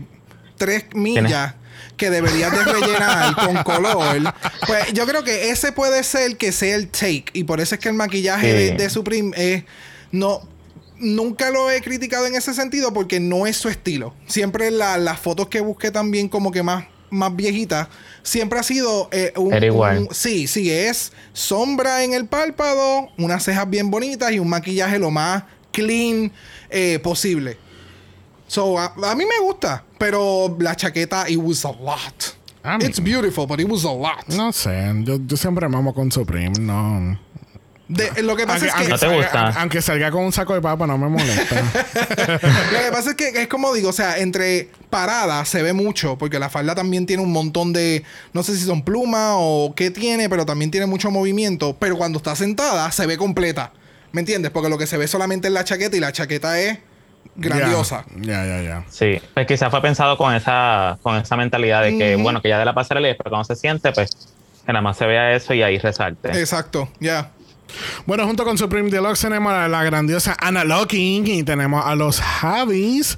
B: tres millas que deberías de rellenar con color. Pues yo creo que ese puede ser que sea el take. Y por eso es que el maquillaje
D: Sí.
B: de, de Supreme es. No. Nunca lo he criticado en ese sentido porque no es su estilo. Siempre la- las fotos que busqué también como que más, más viejitas, siempre ha sido eh, un,
D: Era igual.
B: un- Sí, sí, es sombra en el párpado, unas cejas bien bonitas y un maquillaje lo más clean eh, posible. So, a, a mí me gusta, pero la chaqueta, it was a lot. It's beautiful, but it was a lot.
A: No sé, yo, yo siempre mamo con Supreme, no.
B: De- lo que pasa
A: Aunque,
B: es que...
A: aunque
D: ¿No te
A: salga,
D: gusta?
A: aunque salga con un saco de papa, no me molesta.
B: Lo que pasa es que es como digo, o sea, entre paradas se ve mucho, porque la falda también tiene un montón de, no sé si son plumas o qué tiene, pero también tiene mucho movimiento, pero cuando está sentada se ve completa, ¿me entiendes? Porque lo que se ve solamente es la chaqueta y la chaqueta es grandiosa.
A: Ya, ya, ya.
D: Sí, pues quizás fue pensado con esa, con esa mentalidad de que, bueno, que ya de la pasarela y después cuando se siente, pues que nada más se vea eso y ahí resalte.
B: Exacto, ya.
A: Bueno, junto con Supreme Deluxe tenemos a la grandiosa Anna Locking y tenemos a los Javis.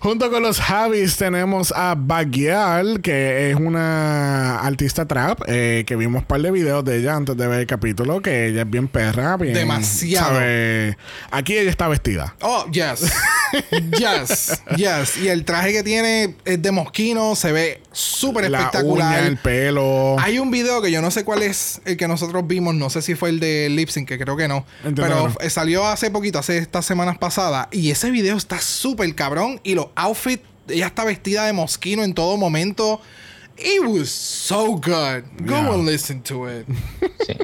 A: Junto con los Javis tenemos a Baguial, que es una artista trap, eh, que vimos un par de videos de ella antes de ver el capítulo, que ella es bien perra, bien...
B: Demasiado.
A: ¿sabe? Aquí ella está vestida.
B: Oh, yes. Yes, yes. Y el traje que tiene es de mosquino, se ve súper
A: La
B: espectacular.
A: uña, el pelo.
B: Hay un video que yo no sé cuál es el que nosotros vimos, no sé si fue el de Lip Que creo que no.
A: Entiendo
B: pero
A: que no.
B: salió hace poquito, hace estas semanas pasadas. Y ese video está súper cabrón. Y los outfits, ella está vestida de mosquino en todo momento. It was so good. Go
A: Yeah.
B: and listen to it.
D: Sí.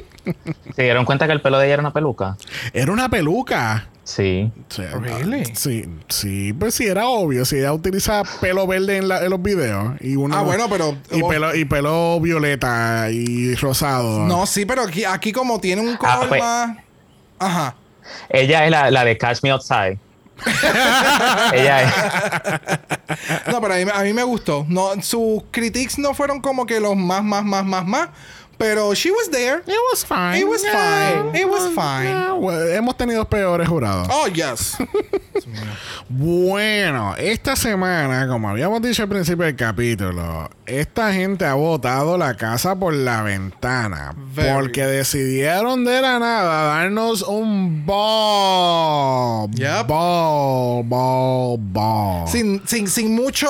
D: ¿Se dieron cuenta que el pelo de ella era una peluca?
A: Era una peluca.
D: Sí.
A: Sí,
B: Really?
A: Sí, sí, pues sí, era obvio. Si ella utiliza pelo verde en, la- en los videos. Y uno,
B: Ah, bueno, pero-
A: Y pelo, y pelo violeta y rosado.
B: No, sí, pero aquí, aquí como tiene un color
D: pues.
B: más. Ajá.
D: Ella es la, la de Catch Me Outside. ella es.
B: No, pero a mí, a mí me gustó. No, sus critiques no fueron como que los más, más, más, más, más. Pero she was there.
A: It was fine.
B: It was fine. It was fine.
A: yeah, well, hemos tenido peores jurados.
B: Oh, yes.
A: Bueno, esta semana, como habíamos dicho al principio del capítulo, esta gente ha botado la casa por la ventana.
B: Very.
A: Porque decidieron de la nada darnos un ball.
B: Yep.
A: Ball, ball, ball.
B: sin, sin, sin mucho.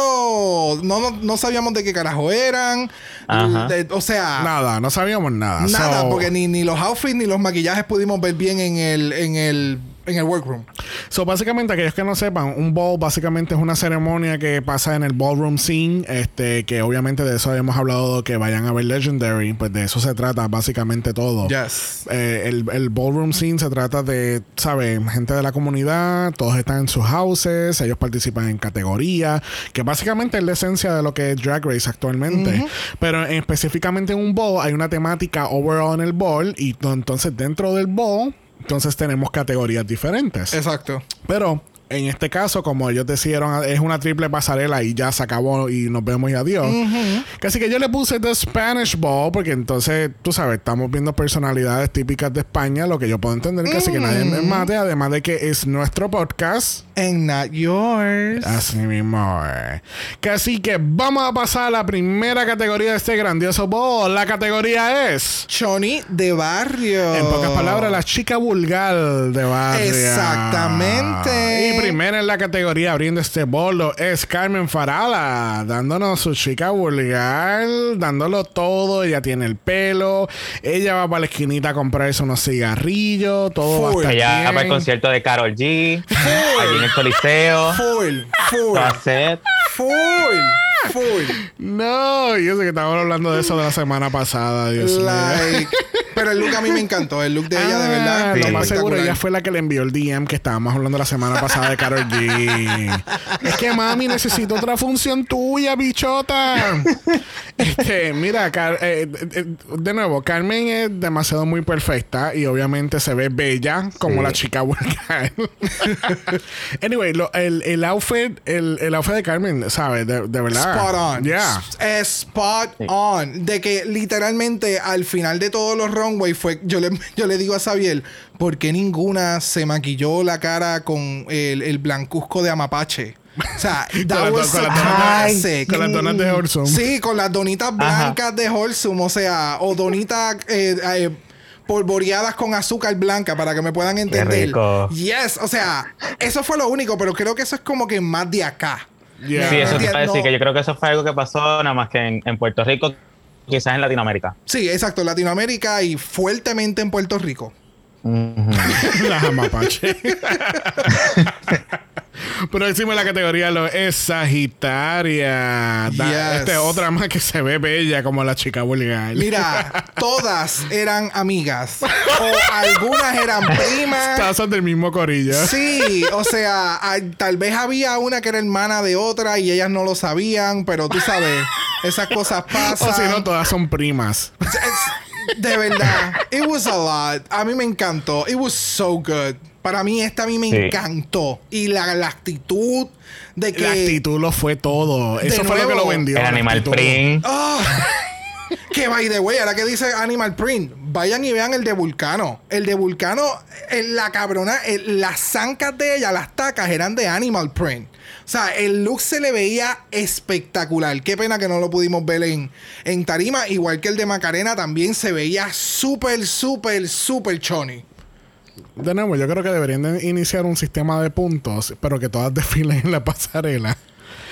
B: No, no, no sabíamos de qué carajo eran.
D: Ajá.
B: De- o sea,
A: Nada, no sabíamos nada.
B: nada,
A: So-
B: porque ni, ni los outfits ni los maquillajes pudimos ver bien en el, en el, en el workroom.
A: So, básicamente, aquellos que no sepan, un ball básicamente es una ceremonia que pasa en el ballroom scene, este, que obviamente de eso habíamos hablado, que vayan a ver Legendary, pues de eso se trata básicamente todo.
B: Yes.
A: Eh, el, el ballroom scene se trata de, ¿sabes? Gente de la comunidad, todos están en sus houses, ellos participan en categorías, que básicamente es la esencia de lo que es Drag Race actualmente. Pero en- específicamente en un ball hay una temática overall en el ball y to- entonces dentro del ball, entonces tenemos categorías diferentes.
B: Exacto.
A: Pero en este caso, como ellos decidieron, es una triple pasarela y ya se acabó y nos vemos y adiós. Casi que yo le puse The Spanish Ball porque entonces, tú sabes, estamos viendo personalidades típicas de España, lo que yo puedo entender, casi que nadie me mate, además de que es nuestro podcast.
B: And not yours.
A: Así mismo. Que así que vamos a pasar a la primera categoría de este grandioso ball. La categoría es...
B: Choni de barrio.
A: En pocas palabras, la chica vulgar de barrio.
B: Exactamente.
A: Primera en la categoría abriendo este bolo es Carmen Farala, dándonos su chica vulgar, dándolo todo. Ella tiene el pelo, ella va para la esquinita a comprarse unos cigarrillos, todo va a
B: Full.
A: estar
D: Ella va
A: bien.
D: para el concierto de Carol G. allí en el Coliseo.
B: Full, full,
D: Va
B: full, full.
A: No, yo sé que estábamos hablando de eso de la semana pasada, Dios mío.
B: Pero el look a mí me encantó. El look de ella, de
A: Ah,
B: verdad.
A: Lo
B: sí,
A: más seguro, ella fue la que le envió el DM que estábamos hablando la semana pasada de Karol G. es que mami, necesito otra función tuya, bichota. este, mira, Car- eh, eh, de nuevo, Carmen es demasiado muy perfecta y obviamente se ve bella como
D: Sí.
A: la chica vulgar. anyway, lo- el, el outfit, el, el outfit de Carmen, ¿sabes? De, de verdad.
B: Spot on.
A: Yeah.
B: Es spot on. De que literalmente al final de todos los runway fue. Yo le, yo le digo a Xavier, ¿por qué ninguna se maquilló la cara con el, el blancuzco de Amapache? O sea, that was
A: con las
B: so
A: donas-
B: classic.
A: con las donas de Wholesome.
B: Sí, con las donitas blancas de Wholesome. O sea, o donitas eh, eh, polvoreadas con azúcar blanca para que me puedan entender.
D: rico.
B: Yes, o sea, eso fue lo único, pero creo que eso es como que más de acá.
A: Yeah.
D: Sí, eso te iba a
B: No.
D: decir que yo creo que eso fue algo que pasó nada más que en, en Puerto Rico, quizás en Latinoamérica.
B: Sí, exacto, Latinoamérica y fuertemente en Puerto Rico.
A: La jamapache. Próximo en la categoría lo es Sagitaria.
B: Yes.
A: Este otra más que se ve bella como la chica vulgar.
B: Mira, todas eran amigas o algunas eran primas.
A: Tazas del mismo corillo.
B: Sí, o sea, tal vez había una que era hermana de otra y ellas no lo sabían, pero tú sabes, esas cosas pasan.
A: O si no, todas son primas.
B: De verdad, it was a lot. A mí me encantó. It was so good. Para mí esta a mí me
D: Sí.
B: encantó. Y la, la actitud de que...
A: La actitud lo fue todo. Eso fue lo que
B: nuevo,
A: lo vendió.
D: El
A: la
D: animal
A: actitud.
D: print.
B: Ah, que by the way, ahora que dice Animal Print, vayan y vean el de Vulcano. El de Vulcano, el- la cabrona, el- las zancas de ella, las tacas eran de Animal Print. O sea, el look se le veía espectacular. Qué pena que no lo pudimos ver en, en tarima. Igual que el de Macarena también se veía súper, súper, súper choni.
A: De nuevo, yo creo que deberían de iniciar un sistema de puntos, pero que todas desfilen en la pasarela.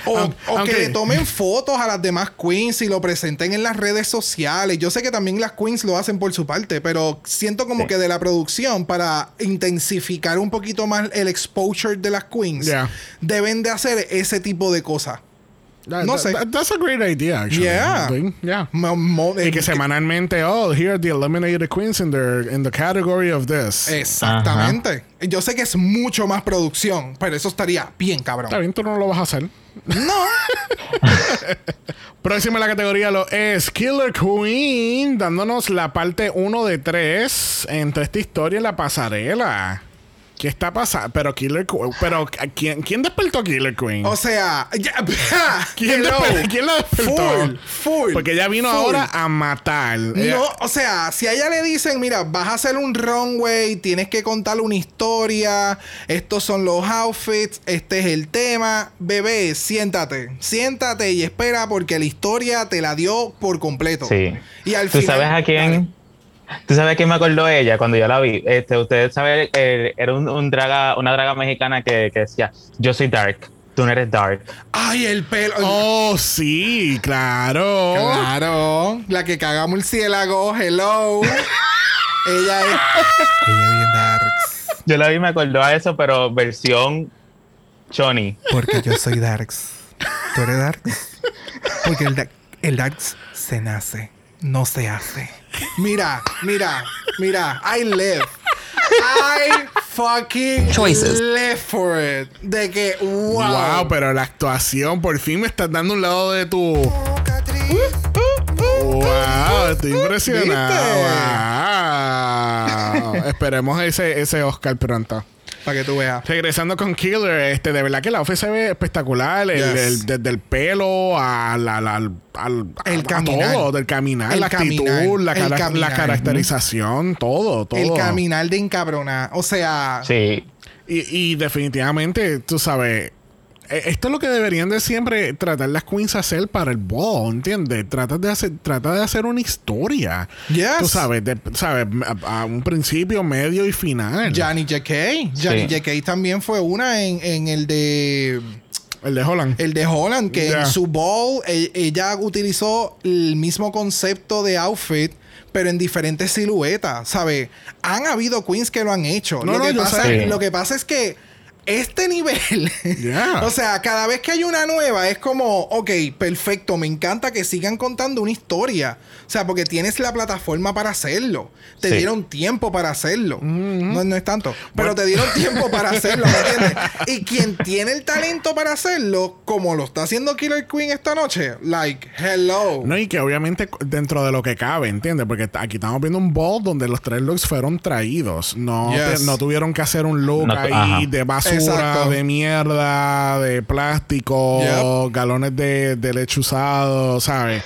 B: O,
A: Aun-
B: o
A: aunque-
B: que le tomen fotos a las demás queens y lo presenten en las redes sociales. Yo sé que también las queens lo hacen por su parte, pero siento como
D: Sí.
B: que de la producción, para intensificar un poquito más el exposure de las queens,
A: Yeah.
B: deben de hacer ese tipo de cosas.
A: That-
B: No
A: that-
B: sé.
A: that- that's a great idea, actually.
B: Yeah.
A: Yeah.
B: Mo- mo-
A: Y que semanalmente, oh, here are the eliminated queens in the, in the category of this.
B: Exactamente. Yo sé que es mucho más producción, pero eso estaría bien cabrón.
A: Está bien, tú no lo vas a hacer.
B: No.
A: Próxima en la categoría lo es Killer Queen, dándonos la parte 1 de 3 entre esta historia y la pasarela. ¿Qué está pasando? Pero Killer Queen. Pero ¿quién, quién despertó a Killer Queen?
B: O sea, ya,
A: ¿Quién, la despertó?
B: Full, full.
A: Porque ella vino
B: full.
A: ahora a matar. Ella-
B: No, o sea, si a ella le dicen, mira, vas a hacer un runway, tienes que contar una historia, estos son los outfits, este es el tema, bebé, siéntate, siéntate y espera porque la historia te la dio por completo.
D: Sí.
B: Y al
D: ¿Tú
B: final-
D: sabes a quién? ¿Tú sabes a quién me acordó ella cuando yo la vi? Este, ustedes saben, eh, era un, un draga, una draga mexicana que, que decía, yo soy dark, tú no eres dark.
B: Ay, el pelo.
A: Oh, sí, claro.
B: Claro, la que caga murciélago, hello. ella es. Ella es bien darks.
D: Yo la vi y me acordó a eso, pero versión Choni.
B: Porque yo soy darks. ¿Tú eres darks? Porque el, da- el darks se nace, no se hace. Mira, mira, mira. I live. I fucking
C: Choices.
B: live for it. De que, wow.
A: Wow, pero la actuación, por fin me estás dando un lado de tu. Wow, estoy impresionado. Wow. Esperemos ese, ese Oscar pronto.
B: Para que tú veas.
A: Regresando con Killer, este, de verdad que la outfit se ve espectacular. el-
B: Yes.
A: el- desde el pelo al, al, al, al-
B: El
A: a
B: caminar.
A: todo, del caminar,
B: El
A: la actitud,
B: caminar.
A: la,
B: El
A: cara- la
B: caminar.
A: caracterización, todo, todo.
B: El caminar de encabrona. O sea,
D: Sí.
A: Y, y definitivamente, tú sabes, esto es lo que deberían de siempre tratar las queens hacer para el ball, ¿entiendes? Trata de hacer, trata de hacer una historia.
B: Yes.
A: Tú sabes, de- sabes, a, a un principio, medio y final.
B: Johnny J.K. Johnny
D: Sí.
B: J.K. también fue una en, en el de.
A: El de Holland.
B: El de Holland, que
A: Ya.
B: en su ball e- ella utilizó el mismo concepto de outfit, pero en diferentes siluetas, ¿sabes? Han habido queens que lo han hecho.
A: No,
B: lo,
A: no,
B: que pasa,
D: sé.
B: lo que pasa es que este nivel,
A: Yeah.
B: o sea, cada vez que hay una nueva es como, ok, perfecto, me encanta que sigan contando una historia. O sea, porque tienes la plataforma para hacerlo. Te
D: Sí.
B: dieron tiempo para hacerlo. no, no es tanto, pero te dieron tiempo para hacerlo, ¿me entiendes? Y quien tiene el talento para hacerlo, como lo está haciendo Killer Queen esta noche, like, hello.
A: No, y que obviamente dentro de lo que cabe, ¿entiendes? Porque aquí estamos viendo un ball donde los tres looks fueron traídos. No,
B: Yes.
A: te- no tuvieron que hacer un look
D: No
A: ahí
D: ajá.
A: de basura, de mierda, de plástico,
B: Yep.
A: galones de, de leche usado, ¿sabes?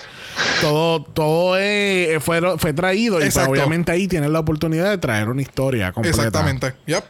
A: Todo, todo fue, fue traído y pues, obviamente ahí tienes la oportunidad de traer una historia completa.
B: Exactamente. Yep.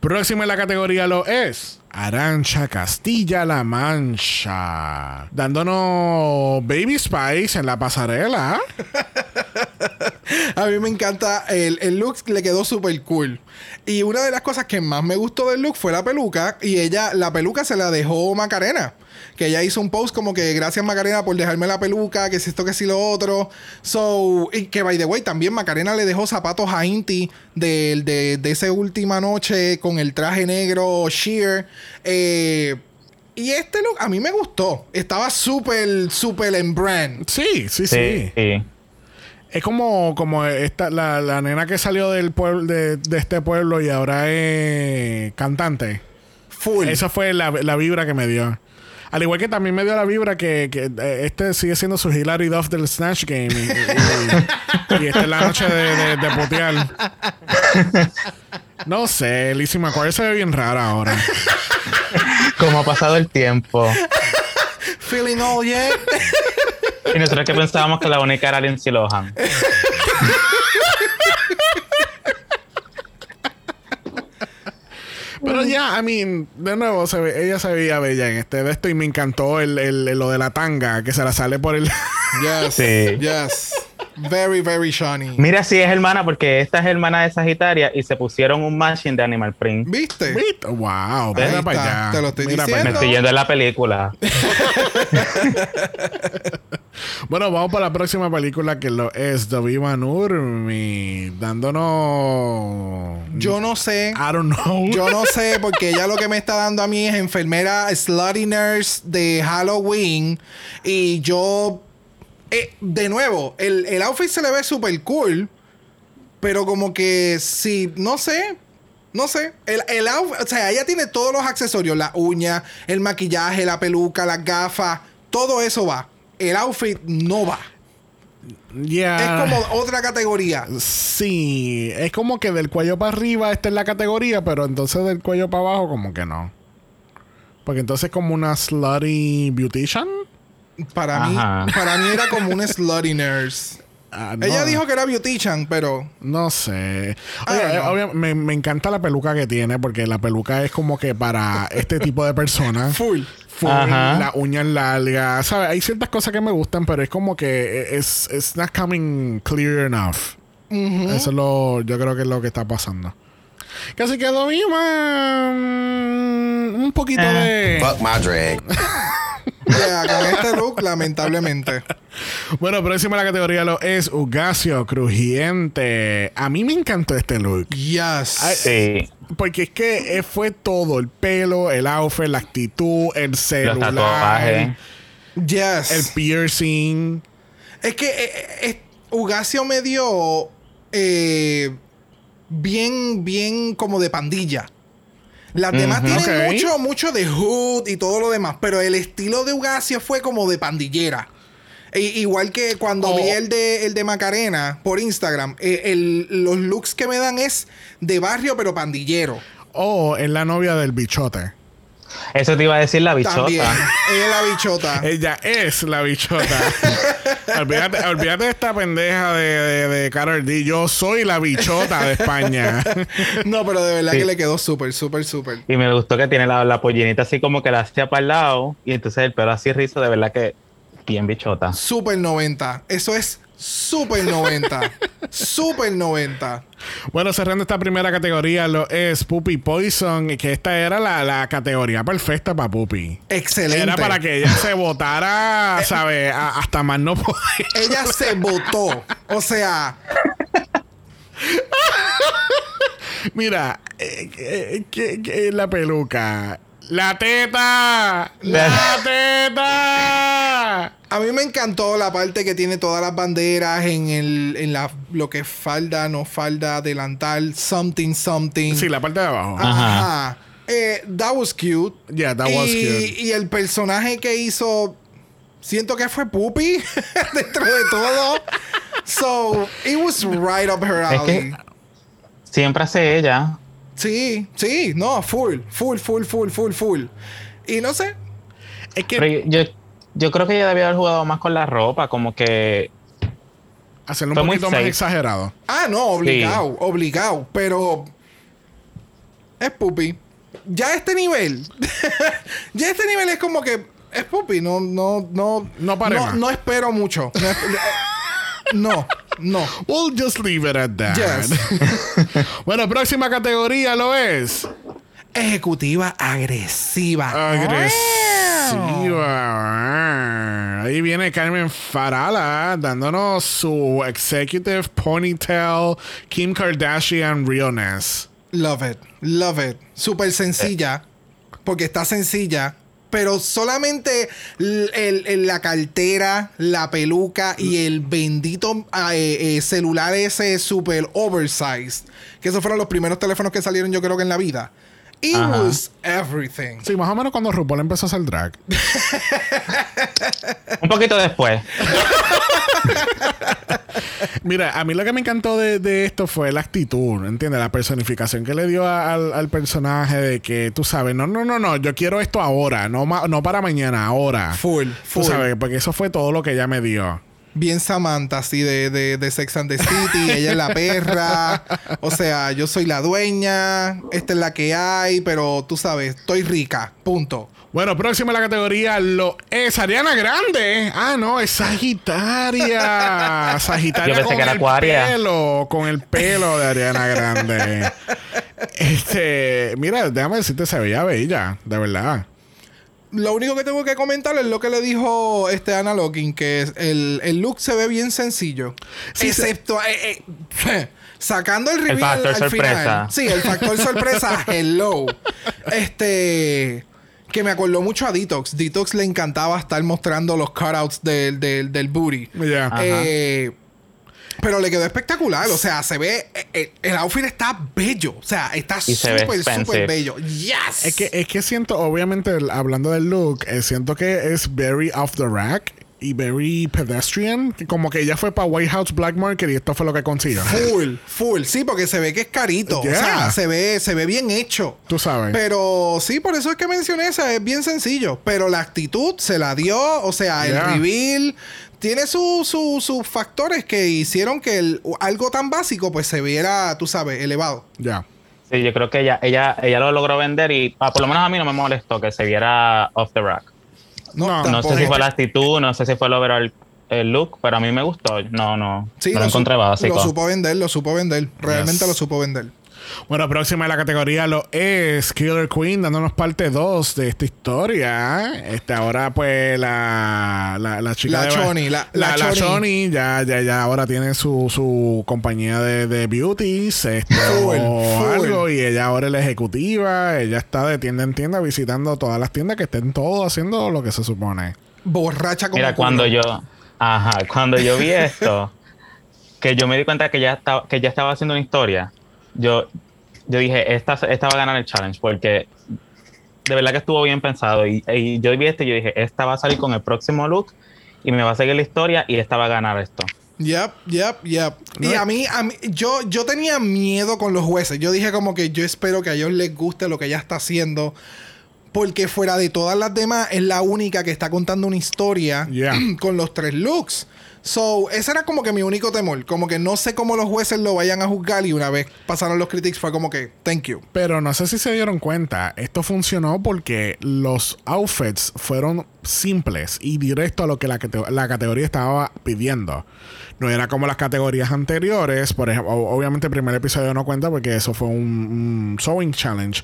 A: Próxima en la categoría lo es Arancha Castilla-La Mancha. Dándonos Baby Spice en la pasarela.
B: A mí me encanta el, el look, le quedó súper cool. Y una de las cosas que más me gustó del look fue la peluca. Y ella, la peluca se la dejó Macarena. Que ella hizo un post como que gracias Macarena por dejarme la peluca, que si esto, que si lo otro. So, y que by the way, también Macarena le dejó zapatos a Inti de, de, de esa última noche con el traje negro sheer. Eh, y este look a mí me gustó. Estaba súper, súper en brand.
A: Sí, sí, sí.
D: Sí. sí.
A: Es como, como esta, la, la nena que salió del pueblo, de, de este pueblo y ahora es cantante.
B: Full.
A: Esa fue la, la vibra que me dio. Al igual que también me dio la vibra que, que, eh, este sigue siendo su Hilary Duff del Snatch Game. Y, y- y esta es la noche de, de, de putear. No sé, Lizzie McGuire se ve bien rara ahora.
D: Como ha pasado el tiempo.
B: Feeling all yet.
D: Y nosotros que pensábamos que la única era Lindsay Lohan.
A: Pero ya, I mean, de nuevo, se ve- ella se veía bella en este de esto y me encantó el, el- lo de la tanga que se la sale por el.
B: Yes.
D: Sí.
B: Yes. Very, very shiny.
D: Mira si es hermana, porque esta es hermana de Sagitaria y se pusieron un matching de Animal Print.
B: ¿Viste?
A: ¿Viste? Wow, mira para allá.
B: te lo estoy
A: Mira
B: diciendo.
D: Me estoy yendo en la película.
A: Bueno, vamos para la próxima película que lo es David Manurmi dándonos.
B: Yo no sé.
A: I don't know.
B: Yo no sé, porque ella lo que me está dando a mí es enfermera slutty nurse de Halloween. Y yo. eh, de nuevo, el, el outfit se le ve súper cool. Pero como que sí, no sé. No sé. El, el outfit, o sea, ella tiene todos los accesorios: la uña, el maquillaje, la peluca, las gafas. Todo eso va. El outfit no va.
A: Yeah.
B: Es como otra categoría.
A: Sí, es como que del cuello para arriba esta es la categoría, pero entonces del cuello para abajo como que no. Porque entonces es como una slutty beautician.
B: Para mí, para mí era como un slutty nurse.
A: Ah, no,
B: Ella dijo que era beautician, pero
A: No sé.
B: I
A: Oye, eh, obvia- me, me encanta la peluca que tiene porque la peluca es como que para este tipo de personas.
B: full.
A: Full,
D: Ajá.
A: las uñas largas, ¿sabes? Hay ciertas cosas que me gustan, pero es como que es it's not coming clear enough. Eso es lo, yo creo que es lo que está pasando. Casi quedó viva. mm, Un poquito
D: Eh.
A: de.
E: Fuck my drag.
B: Con este look, lamentablemente.
A: Bueno, próxima la categoría lo es Ugacio Crujiente. A mí me encantó este look.
B: Yes.
D: Sí.
A: Porque es que eh, fue todo: el pelo, el outfit, la actitud, el
D: Los
A: celular,
D: tatuajes.
B: yes.
A: el piercing.
B: Es que eh, eh, Ugacio me dio eh, bien, bien como de pandilla. Las demás tienen mucho, mucho de hood y todo lo demás, pero el estilo de Ugacio fue como de pandillera. E- igual que cuando
A: Oh.
B: vi el de, el de Macarena por Instagram, eh, el- los looks que me dan es de barrio pero pandillero.
A: O es la novia del bichote.
D: Eso te iba a decir la
B: También.
D: bichota.
B: Ella es la bichota.
A: Ella es la bichota. olvídate, olvídate de esta pendeja de, de, de Karol D. Yo soy la bichota de España.
B: No, pero de verdad
D: Sí.
B: que le quedó súper, súper, súper.
D: Y me gustó que tiene la, la pollinita así como que la hacía para el lado. Y entonces el pelo así rizo, de verdad que bien bichota.
B: Super 90. Eso es super 90. super 90.
A: bueno, cerrando esta primera categoría, lo es Puppy Poison. Que esta era la, la categoría perfecta para Puppy.
B: Excelente.
A: Era para que ella se votara, ¿sabes? Hasta más no poder.
B: Ella se votó. O sea,
A: Mira, eh, eh, que- que la peluca. ¡La teta! ¡La teta!
B: a mí me encantó la parte que tiene todas las banderas en el en la lo que es falda, no falda, delantal, something, something.
A: Sí, la parte de abajo.
B: Ajá. Eh, that was cute.
A: Yeah, that was
B: y,
A: cute.
B: y el personaje que hizo, siento que fue Puppy dentro de todo. So, it was right up her
D: Es
B: alley.
D: que siempre hace ella.
B: Sí, sí, no, full, full, full, full, full, full. Y no sé,
A: Es que
D: Pero yo, yo creo que ella debía haber jugado más con la ropa, como que
A: hacerlo un poquito más exagerado.
B: ah, no, obligado, obligado, pero es Puppy. Ya este nivel, ya este nivel es como que es Puppy, no, no, no,
A: No
B: no, no espero mucho. No, no.
A: We'll just leave it at that.
B: Yes.
A: bueno, próxima categoría lo es
B: Ejecutiva agresiva.
A: agresiva. Ahí viene Carmen Farala dándonos su executive ponytail Kim Kardashian realness.
B: Love it, love it. Súper sencilla, porque está sencilla, pero solamente el- el- la cartera, la peluca y el bendito ah, eh, eh, celular ese super oversized, que esos fueron los primeros teléfonos que salieron yo creo que en la vida. It
D: Ajá.
B: was everything.
A: Sí, más o menos cuando RuPaul empezó a hacer drag.
D: un poquito después.
A: Mira, a mí lo que me encantó de, de esto fue la actitud, ¿entiendes? La personificación que le dio a- al, al personaje de que, tú sabes, no, no, no, no, yo quiero esto ahora, no, ma- no para mañana, ahora.
B: Full,
A: Tú
B: full.
A: sabes, porque eso fue todo lo que ella me dio.
B: Bien Samantha, así de, de, de Sex and the City. Ella es la perra. O sea, yo soy la dueña. Esta es la que hay. Pero tú sabes, estoy rica. Punto.
A: Bueno, próxima a la categoría lo es Ariana Grande. Ah, no, es Sagitaria. Sagitaria
D: Yo pensé
A: con
D: que era
A: el
D: Acuaria.
A: pelo, con el pelo de Ariana Grande. este, mira, déjame decirte, se veía bella, de verdad.
B: Lo único que tengo que comentar es lo que le dijo este Ana Locking, que es el, el look se ve bien sencillo.
A: Sí,
B: excepto eh, eh, sacando el reveal
D: factor
B: al
D: sorpresa.
B: final. Sí, el factor sorpresa, hello. Este que me acordó mucho a Detox. Detox le encantaba estar mostrando los cutouts del, del, del booty. Eh, pero le quedó espectacular. O sea, se ve. eh, eh, el outfit está bello. O sea, está súper, súper bello. Yes.
A: Es que, es que siento, obviamente, el- hablando del look, eh, siento que es very off the rack y very pedestrian. que Como que ella fue para White House Black Market y esto fue lo que consiguió.
B: Full, full. Sí, porque se ve que es carito.
A: Yeah.
B: O sea, se ve, se ve bien hecho.
A: Tú sabes.
B: Pero sí, por eso es que mencioné esa. Es bien sencillo. Pero la actitud se la dio. O sea, el reveal. Tiene su- su- sus factores que hicieron que el- algo tan básico pues se viera, tú sabes, elevado.
A: Ya.
D: Sí, yo creo que ella, ella, ella lo logró vender y ah, por lo menos a mí no me molestó que se viera off the rack.
A: No,
D: sé si fue la actitud, no sé si fue el overall el look, pero a mí me gustó. No, no.
B: Sí,
D: no lo
B: su-
D: encontré básico.
B: Lo supo vender, lo supo vender. Realmente
A: Yes.
B: lo supo vender.
A: Bueno, próxima de la categoría lo es Killer Queen, dándonos parte 2 de esta historia. Este, ahora, pues, la, la, la chica
B: La
A: de
B: Choni, la- la
A: la,
B: Choni.
A: Choni ya, ya, ya ahora tiene su, su compañía de, de beauties, este,
B: Full,
A: o
B: full.
A: algo, y ella ahora es la ejecutiva. Ella está de tienda en tienda visitando todas las tiendas que estén todos haciendo lo que se supone.
B: Borracha como
D: Mira,
B: culo.
D: cuando yo, ajá, cuando yo vi esto, que yo me di cuenta que ya estaba, que ya estaba haciendo una historia, yo, yo dije, esta, esta va a ganar el challenge, porque de verdad que estuvo bien pensado. Y, y yo vi esto y yo dije, esta va a salir con el próximo look y me va a seguir la historia y esta va a ganar esto.
B: Yep, yep, yep. Y a mí, a mí yo, yo tenía miedo con los jueces. Yo dije como que yo espero que a ellos les guste lo que ella está haciendo. Porque fuera de todas las demás, es la única que está contando una historia
A: Yeah.
B: con los tres looks. So, ese era como que mi único temor. Como que no sé cómo los jueces lo vayan a juzgar. Y una vez pasaron los critics, fue como que, thank you.
A: Pero no sé si se dieron cuenta, esto funcionó porque los outfits fueron simples y directo a lo que la, cate- la categoría estaba pidiendo. No era como las categorías anteriores, por ejemplo, obviamente el primer episodio no cuenta porque eso fue un, un sewing challenge.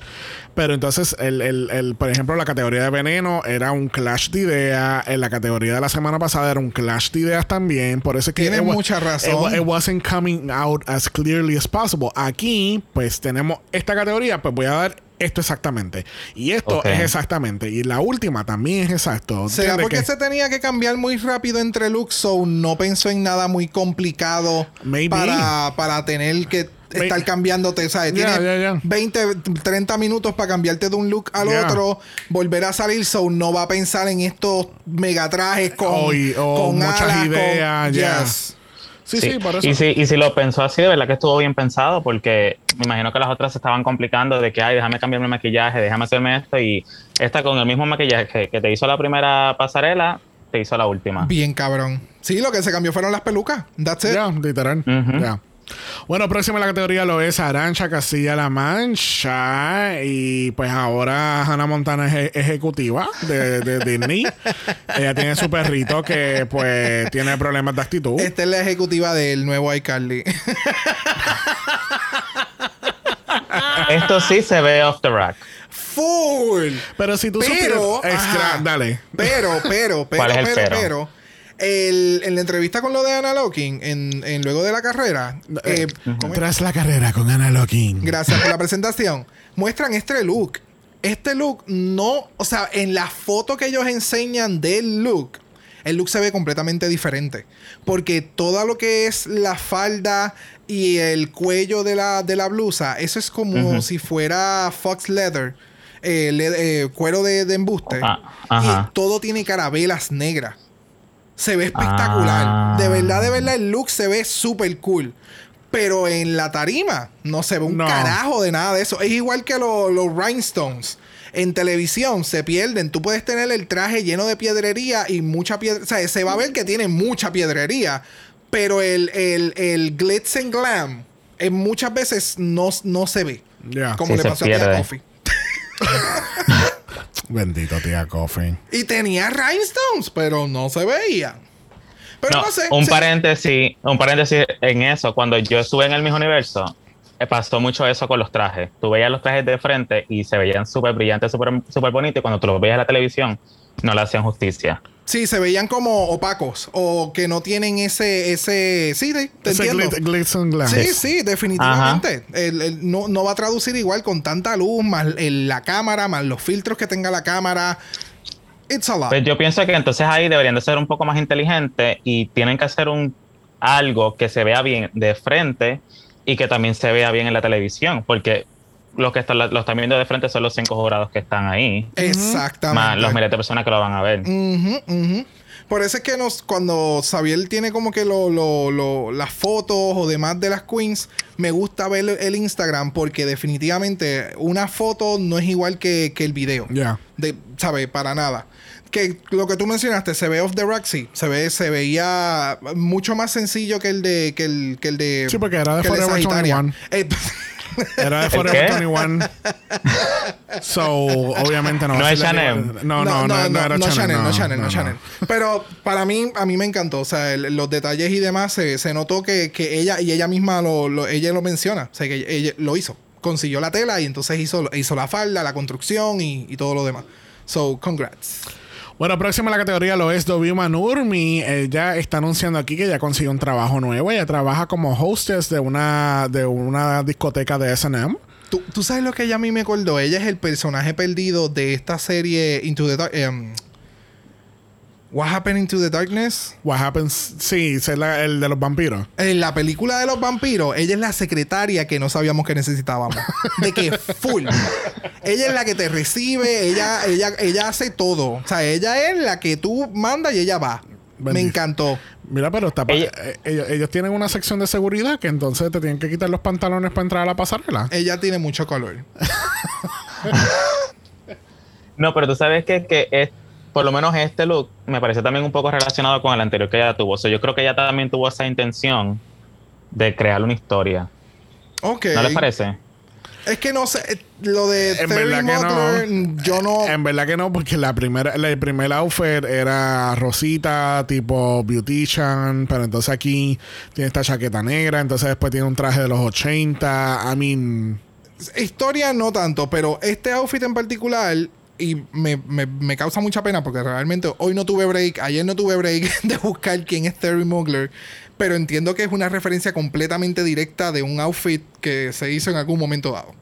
A: Pero entonces, el, el- el- por ejemplo, la categoría de veneno era un clash de ideas. En la categoría de la semana pasada era un clash de ideas también. Por eso es que wa-
B: mucha razón.
A: it it wasn't coming out as clearly as possible. Aquí, pues tenemos esta categoría, pues voy a dar esto exactamente. Y esto es exactamente. Y la última también es exacto.
B: ¿Será
A: ¿Entiendes
B: porque
A: que-
B: se tenía que cambiar muy rápido entre looks? So, no pensó en nada muy complicado
A: Maybe.
B: para, para tener que
A: May-
B: estar cambiándote. ¿sabes?
A: Ya,
B: Tienes
A: ya, ya.
B: 20, 30 minutos para cambiarte de un look al otro, volver a salir. So, no va a pensar en estos megatrajes con,
A: O y- o
B: con
A: muchas
B: alas, con-
A: ideas.
B: Yes.
A: Sí, sí, por eso.
D: Y si, y si lo pensó así, de verdad que estuvo bien pensado, porque me imagino que las otras se estaban complicando de que, ay, déjame cambiarme el maquillaje, déjame hacerme esto, y esta con el mismo maquillaje que, que te hizo la primera pasarela, te hizo la última.
B: Bien cabrón. Sí, lo que se cambió fueron las pelucas. That's it.
A: Ya, literal. Ya. Bueno, próxima en la categoría lo es Arancha Castilla-La Mancha. Y pues ahora Hannah Montana es e- ejecutiva de, de Disney. Ella tiene su perrito que pues tiene problemas de actitud.
B: Esta es la ejecutiva del nuevo iCarly.
D: Esto sí se ve off the rack.
B: Full.
A: Pero si tú
B: Pero,
A: supieras- Extra,
B: ajá.
A: dale.
B: Pero, pero, pero,
D: ¿Cuál es el
B: pero,
D: pero?
B: pero, el- en la entrevista con lo de Anna Locking, en, en luego de la carrera, eh, ¿cómo es?
A: Tras la carrera con Anna Locking.
B: gracias por la presentación, muestran este look. Este look no, o sea, en la foto que ellos enseñan del look, el look se ve completamente diferente. Porque todo lo que es la falda y el cuello de la, de la blusa, eso es como si fuera fox leather, eh, le- eh, cuero de, de embuste.
D: Ah.
B: Y todo tiene carabelas negras. Se ve espectacular.
D: Ah.
B: De verdad, de verdad, el look se ve súper cool. Pero en la tarima no se ve un
A: No.
B: carajo de nada de eso. Es igual que lo- los rhinestones. En televisión se pierden. Tú puedes tener el traje lleno de piedrería y mucha piedra. O sea, se va a ver que tiene mucha piedrería. Pero el, el, el glitz and glam eh, muchas veces no, no se ve. Como
D: Sí,
B: le pasó a. Coffee.
A: Bendito tía Coffee.
B: Y tenía rhinestones, pero no se veía. Pero no,
D: No,
B: sé.
D: un
B: sí.
D: paréntesis, un paréntesis en eso. Cuando yo estuve en el mismo universo, eh, pasó mucho eso con los trajes. Tú veías los trajes de frente y se veían súper brillantes, súper súper bonitos. Y cuando tú los veías en la televisión, no le hacían justicia.
B: Sí, se veían como opacos o que no tienen ese, ese, sí, te, te
A: Ese
B: entiendo.
A: glit- glitz and glam.
B: Sí, sí, definitivamente. El- el- no, no va a traducir igual con tanta luz, más el- la cámara, más los filtros que tenga la cámara. It's a lot.
D: Pues yo pienso que entonces ahí deberían de ser un poco más inteligentes y tienen que hacer un algo que se vea bien de frente y que también se vea bien en la televisión, porque los que están, los están viendo de frente son los cinco jurados que están ahí,
B: Exactamente.
D: más los miles de personas que lo van a ver.
B: Ujú, ujú. Por eso es que nos, cuando Xavier tiene como que lo, lo- lo- las fotos o demás de las queens, me gusta ver el Instagram porque definitivamente una foto no es igual que, que el video.
A: Ya.
B: De, ¿Sabes? Para nada. Que lo que tú mencionaste, se ve off the rack, sí. Se, ve, se veía mucho más sencillo que el de. Que el, que el de
A: Sí, porque era de Forever
B: Sagitaria.
A: 21.
B: Eh,
A: Era de
D: ¿El
A: Forever
D: qué?
A: 21. So, obviamente no.
D: No es Chanel.
A: No, no, no, no, era
B: no Chanel, no Chanel, no
A: no,
B: Chanel. Pero para mí, a mí me encantó. O sea, el- los detalles y demás, se, se notó que, que ella y ella misma lo, lo- ella lo menciona. O sea, que ella lo hizo. Consiguió la tela y entonces hizo, hizo la falda, la construcción y, y todo lo demás. So, congrats.
A: Bueno, próxima a la categoría lo es Dovima Nurmi. Ella está anunciando aquí que ya consiguió un trabajo nuevo. Ella trabaja como hostess de una, de una discoteca de SM.
B: ¿Tú, tú sabes lo que ella a mí me acordó. Ella es el personaje perdido de esta serie Into the Dark. em, What Happened Into the Darkness.
A: What happens? Sí, es la- el de los vampiros.
B: En la película de los vampiros, ella es la secretaria que no sabíamos que necesitábamos. De que full. ella es la que te recibe, ella, ella, ella hace todo. O sea, ella es la que tú mandas y ella va. Me encantó.
A: Mira, pero está
D: Ella-
A: eh, ellos, ellos tienen una sección de seguridad que entonces te tienen que quitar los pantalones para entrar a la pasarela.
B: Ella tiene mucho color.
D: No, pero tú sabes que, que es, por lo menos este look me parece también un poco relacionado con el anterior que ella tuvo. O sea, yo creo que ella también tuvo esa intención de crear una historia.
B: Ok.
D: ¿No les parece?
B: Es que no sé, eh, lo de
A: En
B: Terry
A: verdad que no.
B: yo no.
A: En verdad que no, porque la primera, la- el primer outfit era rosita, tipo beautician, pero entonces aquí tiene esta chaqueta negra, entonces después tiene un traje de los 80. I mean,
B: Historia no tanto, pero este outfit en particular. Y me, me- me causa mucha pena porque realmente hoy no tuve break, ayer no tuve break de buscar quién es Terry Mugler. Pero entiendo que es una referencia completamente directa de un outfit que se hizo en algún momento dado.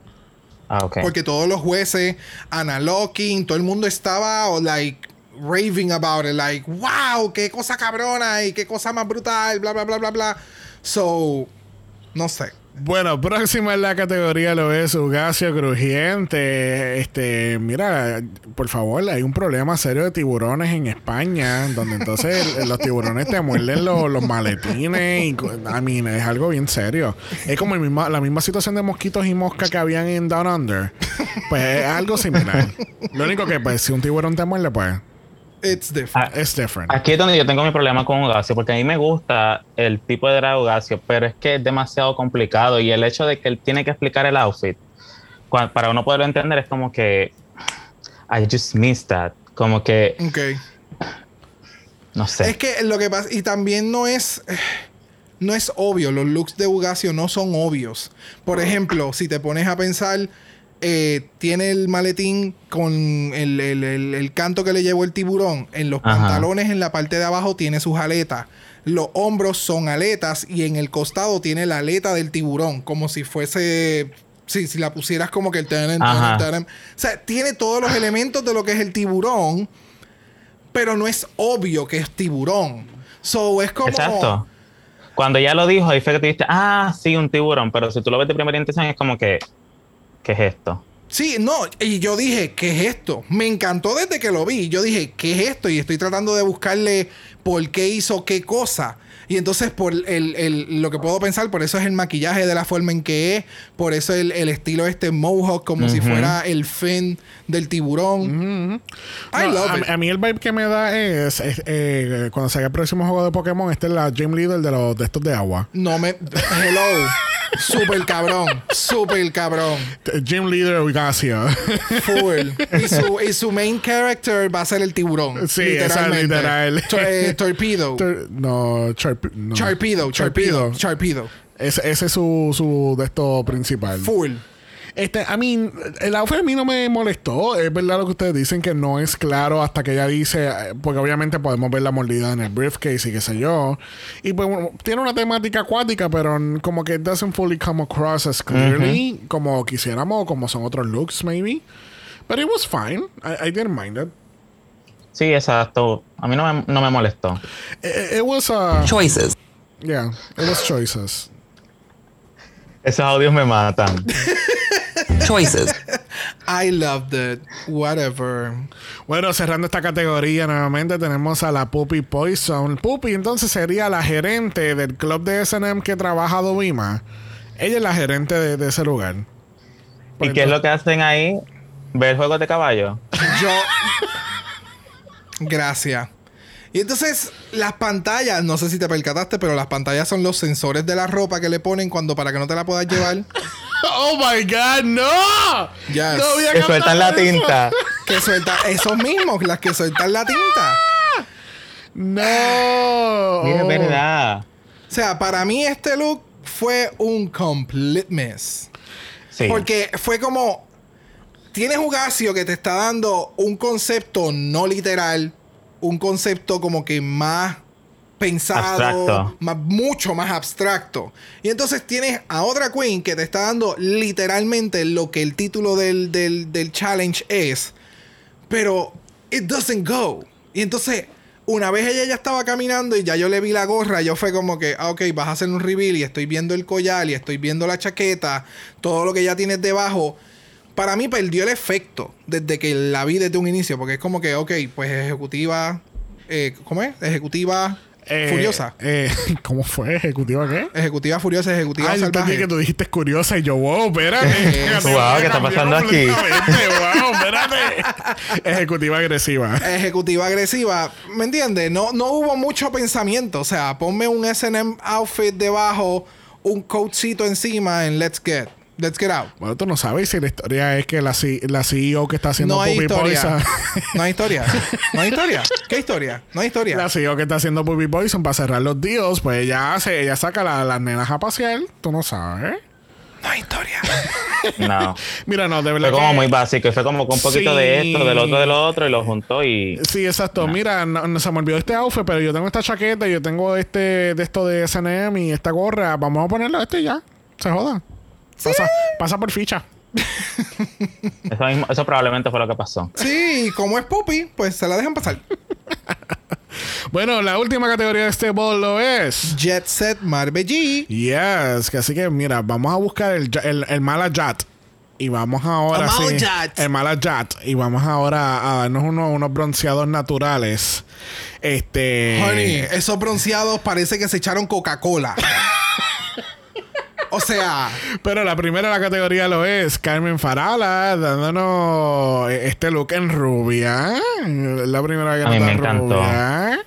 D: Ah, ok.
B: Porque todos los jueces, Anna Locking, todo el mundo estaba oh, like raving about it, like, wow, qué cosa cabrona y qué cosa más brutal, bla, bla, bla, bla, bla. So, no sé.
A: Bueno, próxima en la categoría lo es Ugacio Crujiente. Este, mira, por favor, hay un problema serio de tiburones en España, donde entonces los tiburones te muerden los, maletines y, I mean, es algo bien serio. Es como la misma situación de mosquitos y mosca que habían en Down Under. Pues es algo similar. Lo único que, pues, si un tiburón te muerde, pues,
B: It's different.
D: Ah,
A: es different.
D: Aquí es donde yo tengo mi problema con Ugacio, porque a mí me gusta el tipo de drag Ugacio, pero es que es demasiado complicado y el hecho de que él tiene que explicar el outfit, para uno poderlo entender, es como que I just missed that. Como que,
B: Ok.
D: no sé.
B: Es que lo que pasa, y también no es, no es obvio, los looks de Ugacio no son obvios. Por ejemplo, si te pones a pensar, eh, tiene el maletín con el, el- el- el canto que le llevó el tiburón. En los
D: Ajá.
B: pantalones, en la parte de abajo, tiene sus aletas. Los hombros son aletas y en el costado tiene la aleta del tiburón, como si fuese... Sí, si la pusieras como que el... taran. O sea, tiene todos los elementos de lo que es el tiburón, pero no es obvio que es tiburón. So, es como...
D: Exacto. Cuando ya lo dijo, ahí fue que te diste, ah, sí, un tiburón, pero si tú lo ves de primera intención es como que, ¿qué es esto?
B: Sí, no, y yo dije, ¿qué es esto? Me encantó desde que lo vi. Yo dije, ¿qué es esto? Y estoy tratando de buscarle por qué hizo qué cosa. Y entonces, por el, el- lo que puedo pensar, por eso es el maquillaje de la forma en que es, por eso el, el estilo este mohawk, como si fuera el fin del tiburón. I
A: No,
B: love
A: a,
B: it.
A: a mí el vibe que me da es, es, eh, cuando salga el próximo juego de Pokémon, este es la Gym Leader de los de estos de agua.
B: No me. Hello. Super cabrón. Super cabrón.
A: Gym Leader Ugacia.
B: Full. Y su, y su main character va a ser el tiburón.
A: Sí, esa es
B: literalmente.
A: literal.
B: Tor- eh, torpedo.
A: Tor- no, Charp- no.
B: Charpedo, Charpedo,
A: Charpedo.
B: Charpedo.
A: Ese, ese es su, su de esto principal.
B: Full.
A: Este, a mí, el outfit a mí no me molestó. Es verdad lo que ustedes dicen que no es claro hasta que ella dice, eh, porque obviamente podemos ver la mordida en el briefcase y qué sé yo. Y pues bueno, tiene una temática acuática, pero como que it doesn't fully come across as clearly como quisiéramos, como son otros looks, maybe. But it was fine. I, I didn't mind it.
D: Sí, exacto. A mí no me, no me molestó.
A: It, it was, uh,
C: Choices.
A: yeah, it was choices.
D: Esos audios me matan.
C: Choices.
B: I loved it. Whatever.
A: Bueno, cerrando esta categoría nuevamente tenemos a la Puppy Poison. Puppy entonces sería la gerente del club de S&M que trabaja Dovima. Ella es la gerente de, de ese lugar.
D: ¿Y qué es lo que hacen ahí? ¿Ver juegos de caballo?
B: Yo. Gracias. Y entonces, las pantallas, no sé si te percataste, pero las pantallas son los sensores de la ropa que le ponen cuando para que no te la puedas llevar.
A: ¡Oh, my God! ¡No!
B: Yes.
A: No
D: Que sueltan la
A: eso.
D: tinta.
B: que suelta, esos mismos, las que sueltan la tinta.
A: ¡No!
D: Mira, es
A: Oh.
D: verdad.
B: O sea, para mí este look fue un complete mess.
D: Sí.
B: Porque fue como. Tienes un Gasio que te está dando un concepto no literal, un concepto como que más pensado,
D: Abstracto.
B: más, mucho más abstracto. Y entonces tienes a otra Queen que te está dando literalmente lo que el título del, del, del challenge es, pero it doesn't go. Y entonces, una vez ella ya estaba caminando y ya yo le vi la gorra, yo fue como que, ah, ok, vas a hacer un reveal y estoy viendo el collar y estoy viendo la chaqueta, todo lo que ya tienes debajo. Para mí perdió el efecto desde que la vi desde un inicio, porque es como que, ok, pues ejecutiva, eh, ¿cómo es? Ejecutiva
A: Eh,
B: furiosa.
A: eh, ¿Cómo fue? ¿Ejecutiva qué?
B: Ejecutiva furiosa, ejecutiva
A: Ah,
B: salvaje.
A: que tú dijiste curiosa y yo, wow, espérate.
D: Wow, ¿qué está pasando aquí?
A: wow, espérate. Ejecutiva agresiva.
B: ejecutiva agresiva, ¿me entiendes? No, no hubo mucho pensamiento. O sea, ponme un SM outfit debajo, un coatcito encima en Let's Get. Let's Get Out.
A: Bueno, tú no sabes si la historia es que la, C- la CEO que está haciendo
B: No hay
A: Puppy
B: historia.
A: Poison.
B: No hay historia. No hay historia. ¿Qué historia? No hay historia.
A: la CEO que está haciendo Puppy Poison para cerrar los deals, pues ella hace, ella saca la- las nenas a pasear. Tú no sabes.
B: No hay historia.
D: No.
A: Mira, no, de verdad.
D: Fue como
A: que-
D: muy básico. y Fue como con un poquito
A: Sí.
D: de esto, del otro, del otro, y lo juntó y.
A: Sí, exacto. Mira, no, no se me olvidó este outfit, pero yo tengo esta chaqueta, yo tengo este de esto de SNM y esta gorra. Vamos a ponerlo este y ya. Se joda. Pasa, pasa por ficha.
D: Eso, mismo- eso probablemente fue lo que pasó.
B: Sí, como es Puppy, pues se la dejan pasar.
A: Bueno, la última categoría de este bolo es.
B: Jet Set Marbellí.
A: Yes, que así que mira, vamos a buscar el, el, el Malajat. Y vamos ahora
B: El
A: sí. El Malajat. Y vamos ahora a darnos unos, unos bronceados naturales. Este.
B: Honey, esos bronceados parece que se echaron Coca-Cola. o sea,
A: Pero la primera de la categoría lo es Carmen Farala dándonos este look en rubia. La primera que
D: A mí
A: nos
D: me
A: da
D: encantó.
A: rubia.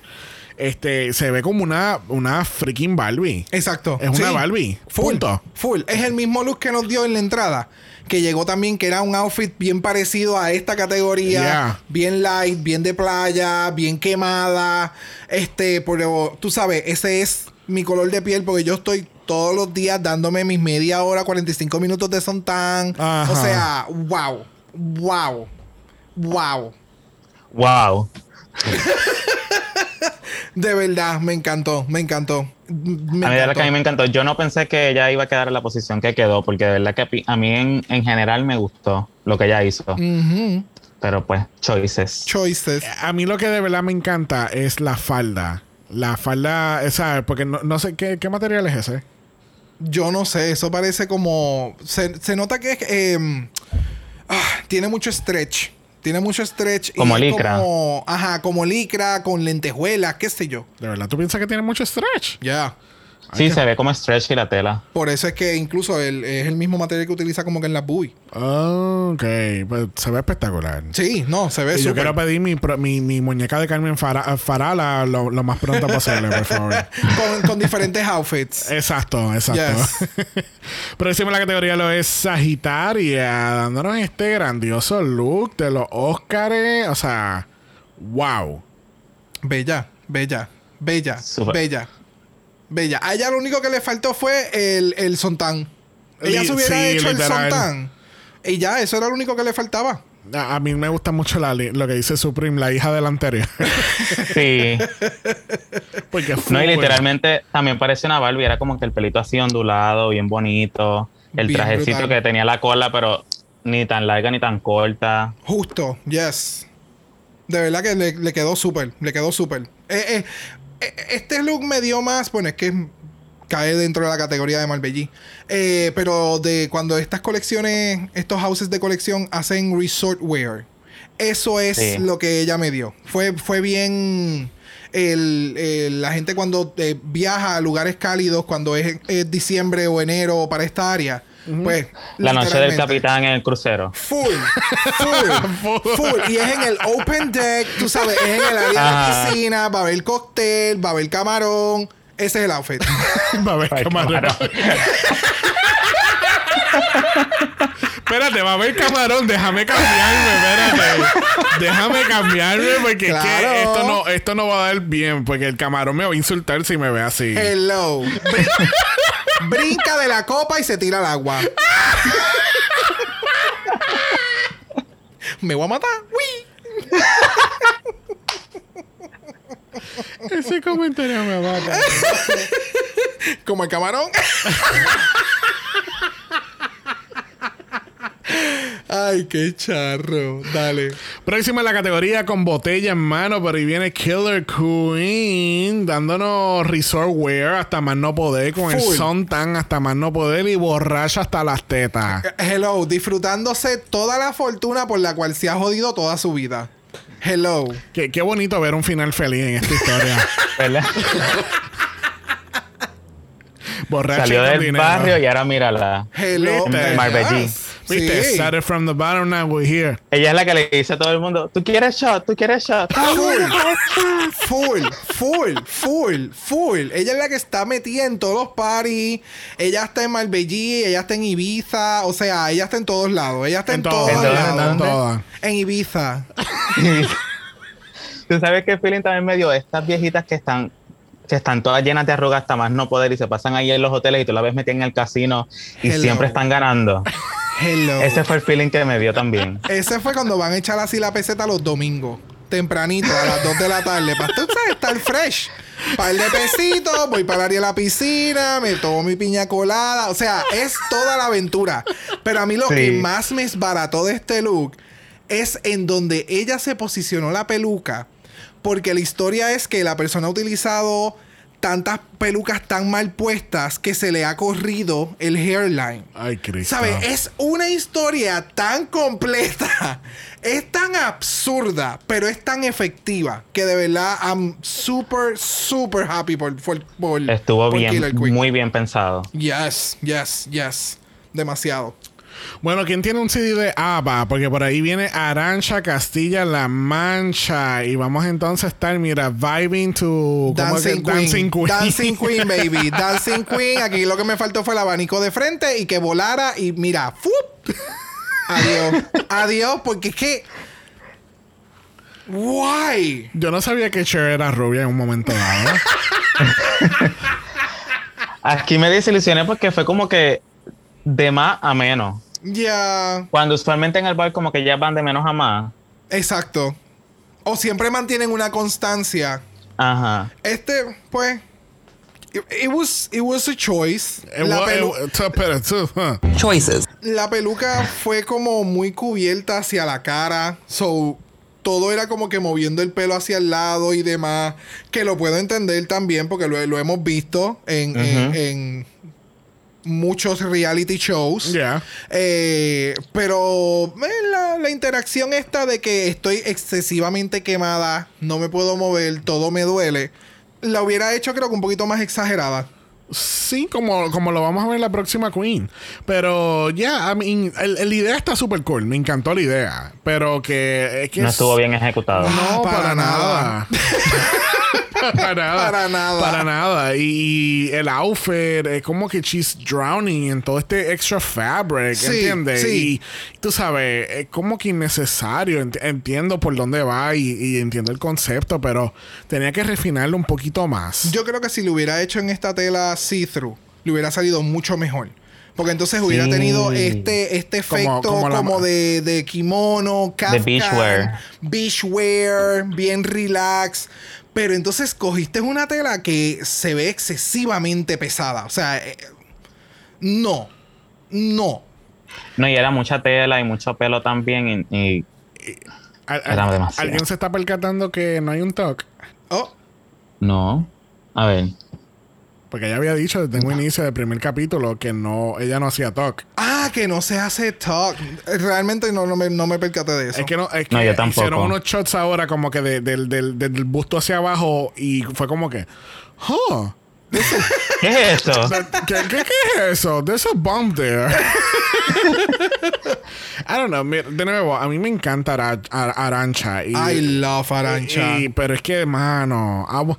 A: Este se ve como una, una freaking Barbie.
B: exacto.
A: Es una Barbie.
B: Full.
A: Punto.
B: Full. Es el mismo look que nos dio en la entrada. Que llegó también, que era un outfit bien parecido a esta categoría.
A: Yeah.
B: Bien light, bien de playa, bien quemada. Este, pero tú sabes, ese es mi color de piel porque yo estoy todos los días dándome mis media hora, 45 minutos de sontán.
A: Ajá.
B: O sea, wow. Wow. Wow.
D: ¡Wow!
B: De verdad, me encantó, me encantó. Me
D: a mí de que a mí me encantó. Yo no pensé que ella iba a quedar en la posición que quedó, porque de verdad que a mí en, en general me gustó lo que ella hizo. Pero pues, choices.
B: Choices.
A: A mí lo que de verdad me encanta es la falda. La falda, esa, porque no, no sé ¿qué, qué material es ese.
B: Yo no sé, eso parece como. Se, se nota que es. em, ah, tiene mucho stretch. Tiene mucho stretch. y
D: Como
B: es
D: licra.
B: Como, ajá, como licra, con lentejuelas, qué sé yo.
A: ¿De verdad tú piensas que tiene mucho stretch?
B: Ya.
D: Sí, se ve como stretch y la tela.
B: Por eso es que incluso el- es el mismo material que utiliza como que en las boobies.
A: Ok, pues se ve espectacular.
B: Sí, no, se ve
A: Y yo quiero pedir mi, mi, mi muñeca de Carmen Fara- Farala lo, lo más pronto posible, por favor.
B: con, con diferentes outfits.
A: Exacto, exacto.
B: Yes.
A: Próximo en la categoría lo es Sagitaria, dándonos este grandioso look de los Óscares. O sea, wow.
B: Bella, bella, bella, bella. Bella. A ella lo único que le faltó fue el, el sontán. Ella
A: Li-
B: se hubiera
A: sí,
B: hecho
A: literal.
B: el sontán. Y ya, eso era lo único que le faltaba.
A: A, a mí me gusta mucho la lo que dice Supreme, la hija del anterior.
D: Sí.
A: Porque
D: No, y literalmente también parece una Barbie. Era como que el pelito así ondulado, bien bonito. El
B: Bien
D: trajecito
B: brutal.
D: que tenía la cola, pero ni tan larga ni tan corta.
B: Justo, yes. De verdad que le, le quedó súper, le quedó súper. Eh, eh, este look me dio más, bueno, es que cae dentro de la categoría de Marbellí. Eh, pero de cuando estas colecciones, estos houses de colección hacen resort wear. Eso es
D: Sí.
B: lo que ella me dio. Fue, fue bien. el- el- la gente cuando eh, viaja a lugares cálidos, cuando es, es diciembre o enero para esta área, pues.
D: La noche del capitán en el crucero.
B: Full, full, full. Y es en el open deck, tú sabes, es en el área de la piscina, va a haber cóctel, va a haber camarón. Ese es el outfit.
A: Va a haber camarón. Espérate, va a haber camarón. Déjame cambiarme, espérate. Déjame cambiarme porque es que esto no, esto no va a dar bien. Porque el camarón me va a insultar si me ve así.
B: Hello. Brin- Brinca de la copa y se tira al agua. Me voy a matar. Uy.
A: Ese comentario me mata.
B: Como el camarón. Ay, qué charro. Dale.
A: Próxima en la categoría con botella en mano, pero ahí viene Killer Queen dándonos resort wear hasta más no poder, con el son tan hasta más no poder y borracha hasta las tetas.
B: Hello. Disfrutándose toda la fortuna por la cual se ha jodido toda su vida. Hello.
A: Qué, qué bonito ver un final feliz en esta historia.
D: ¿Verdad?
A: Borracha
D: Salió del
A: dinero.
D: barrio y ahora mírala.
B: Hello.
D: Marbellí.
B: Yes.
A: Viste,
B: Sí.
A: started from the bottom, now we're here.
D: Ella es la que le dice a todo el mundo, ¿tú quieres shot? ¿Tú quieres shot?
B: Full, full, full, full. Ella es la que está metida en todos los parties. Ella está en Marbellí, ella está en Ibiza. O sea, ella está en todos lados. Ella está en,
A: En
B: todos lados.
A: en todas.
B: En Ibiza.
D: Tú sabes que feeling también me dio estas viejitas que están que están todas llenas de arrugas hasta más no poder y se pasan ahí en los hoteles y tú la ves metida en el casino y
B: Hello.
D: siempre están ganando.
B: Hello.
D: Ese fue el feeling que me dio también.
B: Ese fue cuando van a echar así la peseta los domingos. Tempranito, a las 2 de la tarde. Para tú sabes, estar fresh. Par de pesitos, voy para el área de la piscina, me tomo mi piña colada. O sea, es toda la aventura. Pero a mí lo
D: Sí.
B: que más me esbarató de este look es en donde ella se posicionó la peluca. Porque la historia es que la persona ha utilizado tantas pelucas tan mal puestas que se le ha corrido el hairline.
A: Ay, Cristo.
B: ¿Sabes? Es una historia tan completa. Es tan absurda, pero es tan efectiva que de verdad I'm super, super happy por, por, por-
D: Estuvo
B: por
D: bien,
B: Killer Queen.
D: muy bien pensado.
B: Yes, yes, yes. Demasiado.
A: Bueno, ¿quién tiene un CD de ABBA? Porque por ahí viene Arancha Castilla-La Mancha. Y vamos entonces a estar, mira, vibing to... ¿cómo
B: Dancing
A: que?
B: Queen.
A: Dancing Queen.
B: Dancing Queen, baby. Dancing Queen. Aquí lo que me faltó fue el abanico de frente y que volara y mira, ¡fup! Adiós. Adiós, porque es que. Why?
A: Yo no sabía que Cher era rubia en un momento dado.
D: Aquí me desilusioné porque fue como que de más a menos.
B: Ya.
D: Cuando usualmente en el bar como que ya van de menos a más.
B: Exacto. O siempre mantienen una constancia.
D: Ajá.
B: Este, pues. It, it was, it was a choice.
A: It
B: La, pelu-
A: it- so, huh.
C: Choices.
B: la peluca fue como muy cubierta hacia la cara. So, todo era como que moviendo el pelo hacia el lado y demás. Que lo puedo entender también porque lo, lo hemos visto en, en- en muchos reality shows.
A: Yeah.
B: Eh, pero eh, la, la interacción esta de que estoy excesivamente quemada, no me puedo mover, todo me duele, la hubiera hecho creo que un poquito más exagerada.
A: Sí, como, como lo vamos a ver en la próxima Queen. Pero ya, I mean, el- el- la idea está súper cool. Me encantó la idea. Pero que, es que
D: No
A: es-
D: estuvo bien ejecutado.
A: No,
B: Para
A: para,
B: nada.
A: nada. para nada.
B: Para nada.
A: Para nada. Y el outfit es como que she's drowning en todo este extra fabric,
B: Sí,
A: ¿entiendes?
B: sí.
A: Y tú sabes, es como que innecesario. Ent- Entiendo por dónde va y, y entiendo el concepto, pero tenía que refinarlo un poquito más.
B: Yo creo que si lo hubiera hecho en esta tela see-through, le hubiera salido mucho mejor. Porque entonces hubiera
D: Sí.
B: tenido este, este
A: Como-
B: efecto
A: como
B: como,
A: la-
B: de, de kimono, kaftan,
D: beachwear.
B: beachwear, bien relax. Pero entonces cogiste una tela que se ve excesivamente pesada. O sea, eh, no. No.
D: No, y era mucha tela y mucho pelo también. Y, y
A: Al-
D: Era
A: al-
D: demasiado.
A: ¿Alguien se está percatando que no hay un talk?
B: Oh,
D: no. A ver.
A: Porque ella había dicho desde un inicio del primer capítulo que no, ella no hacía talk.
B: ah, que no se hace talk. Realmente no, no, me, no me percaté de eso.
A: Es que no, es que
D: No, yo tampoco.
A: hicieron unos shots ahora como que de- del, del, del busto hacia abajo y fue como que, huh,
D: ¿Qué es eso?
A: ¿qué, qué, qué es eso? There's a bomb there. I don't know. de nuevo, a mí me encanta Ara- Ar- Arancha. Y,
B: I love Arancha.
A: y- pero es que, mano, I'm,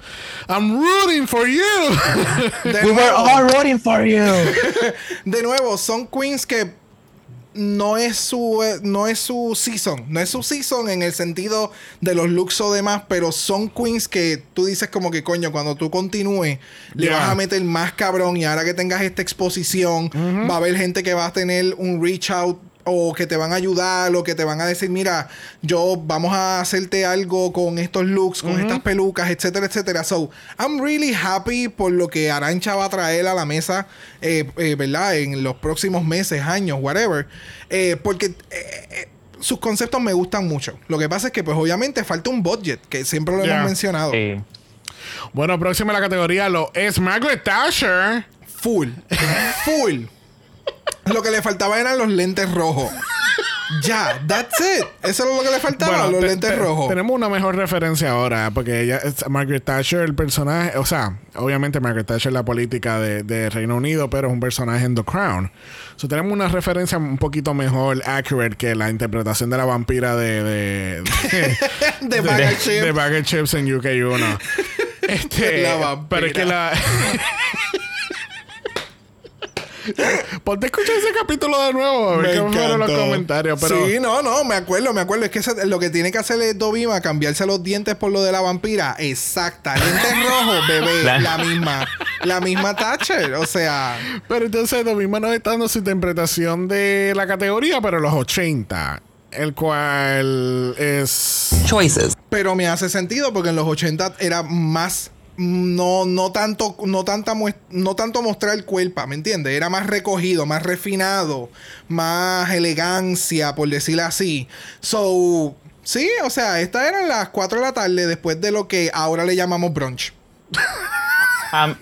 A: I'm rooting for you.
B: De nuevo-
D: rooting for you.
B: De nuevo, son queens que no es su eh, no es su season, no es su season en el sentido de los looks o demás, pero son queens que tú dices como que coño, cuando tú continúes le
A: Yeah.
B: vas a meter más cabrón y ahora que tengas esta exposición va a haber gente que va a tener un reach out o que te van a ayudar o que te van a decir, mira, yo vamos a hacerte algo con estos looks, con estas pelucas, etcétera, etcétera. So, I'm really happy por lo que Arancha va a traer a la mesa, eh, eh, ¿verdad? En los próximos meses, años, whatever. Eh, porque eh, eh, sus conceptos me gustan mucho. Lo que pasa es que, pues, obviamente falta un budget, que siempre lo
A: Yeah.
B: hemos mencionado.
D: Sí.
A: bueno, próxima a la categoría lo es Margaret Thatcher.
B: Full. Full. Lo que le faltaba eran los lentes rojos. Ya, that's it. Eso es lo que le faltaba, los
A: te-
B: lentes
A: te-
B: rojos.
A: Tenemos una mejor referencia ahora, porque ella Margaret Thatcher, el personaje, o sea, obviamente Margaret Thatcher es la política de, de Reino Unido, pero es un personaje en The Crown. So, tenemos una referencia un poquito mejor accurate que la interpretación de la vampira de de, de,
B: De Chips.
A: de en UK1. Este,
B: La vampira.
A: pero es que la Ponte a escuchar ese capítulo de nuevo, a ver
B: Me
A: qué fueron los comentarios. Pero
B: Sí, no, no, me acuerdo, me acuerdo. Es que ese- lo que tiene que hacer es Dobima, cambiarse los dientes por lo de la vampira. Exacta. Lentes rojos, bebé.
D: La-
B: La misma. La misma Thatcher. O sea,
A: Pero entonces lo mismo nos está dando su interpretación de la categoría, pero los 80. El cual es.
C: Choices.
B: pero me hace sentido porque en los 80 era más. No, no tanto, no tanta no tanto mostrar el cuerpo, ¿me entiendes? Era más recogido, más refinado, más elegancia, por decirlo así. So, sí, o sea, estas eran las 4 de la tarde después de lo que ahora le llamamos brunch.
D: A,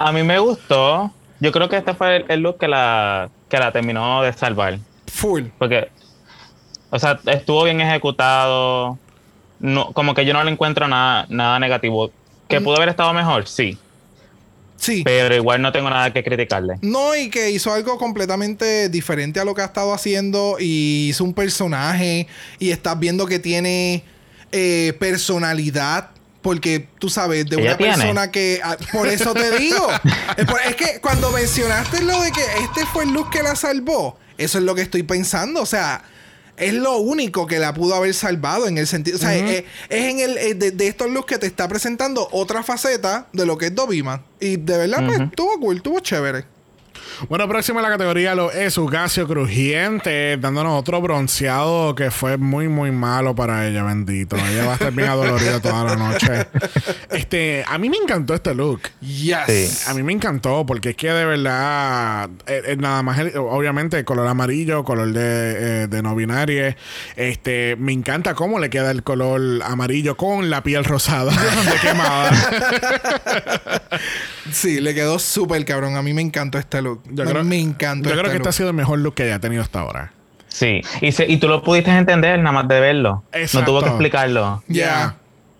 D: a mí me gustó. Yo creo que este fue el, el look que la, que la terminó de salvar.
B: Full.
D: Porque, o sea, estuvo bien ejecutado. No, como que yo no le encuentro nada, nada negativo. ¿Que pudo haber estado mejor? Sí.
B: Sí.
D: Pero igual no tengo nada que criticarle.
B: No, y que hizo algo completamente diferente a lo que ha estado haciendo y hizo un personaje y estás viendo que tiene eh, personalidad. Porque tú sabes, de una
D: tiene.
B: persona que. ah, por eso te digo. es, que cuando mencionaste lo de que este fue el look que la salvó, eso es lo que estoy pensando. O sea, es lo único que la pudo haber salvado en el sentido. O sea, es, es en el eh, de, de estos looks que te está presentando otra faceta de lo que es Dobima. Y de verdad, pues,
D: Ujú.
B: estuvo cool, estuvo chévere.
A: Bueno, próximo en la categoría lo es Ugasio Crujiente, dándonos otro bronceado que fue muy, muy malo para ella, bendito. Ella va a estar bien adolorida toda la noche. Este, a mí me encantó este look.
B: Yes.
D: Sí.
A: A mí me encantó porque es que de verdad, eh, eh, nada más, el- obviamente, el color amarillo, color de, eh, de no binario, este, me encanta cómo le queda el color amarillo con la piel rosada de quemada.
B: Sí, le quedó súper cabrón. A mí me encantó este look.
A: Yo
B: A
A: creo,
B: me encantó
A: yo creo
B: este
A: que este
B: look.
A: ha sido el mejor look que haya tenido hasta ahora.
D: Sí, y, se- y tú lo pudiste entender nada más de verlo.
A: Exacto.
D: No tuvo que explicarlo.
B: Yeah.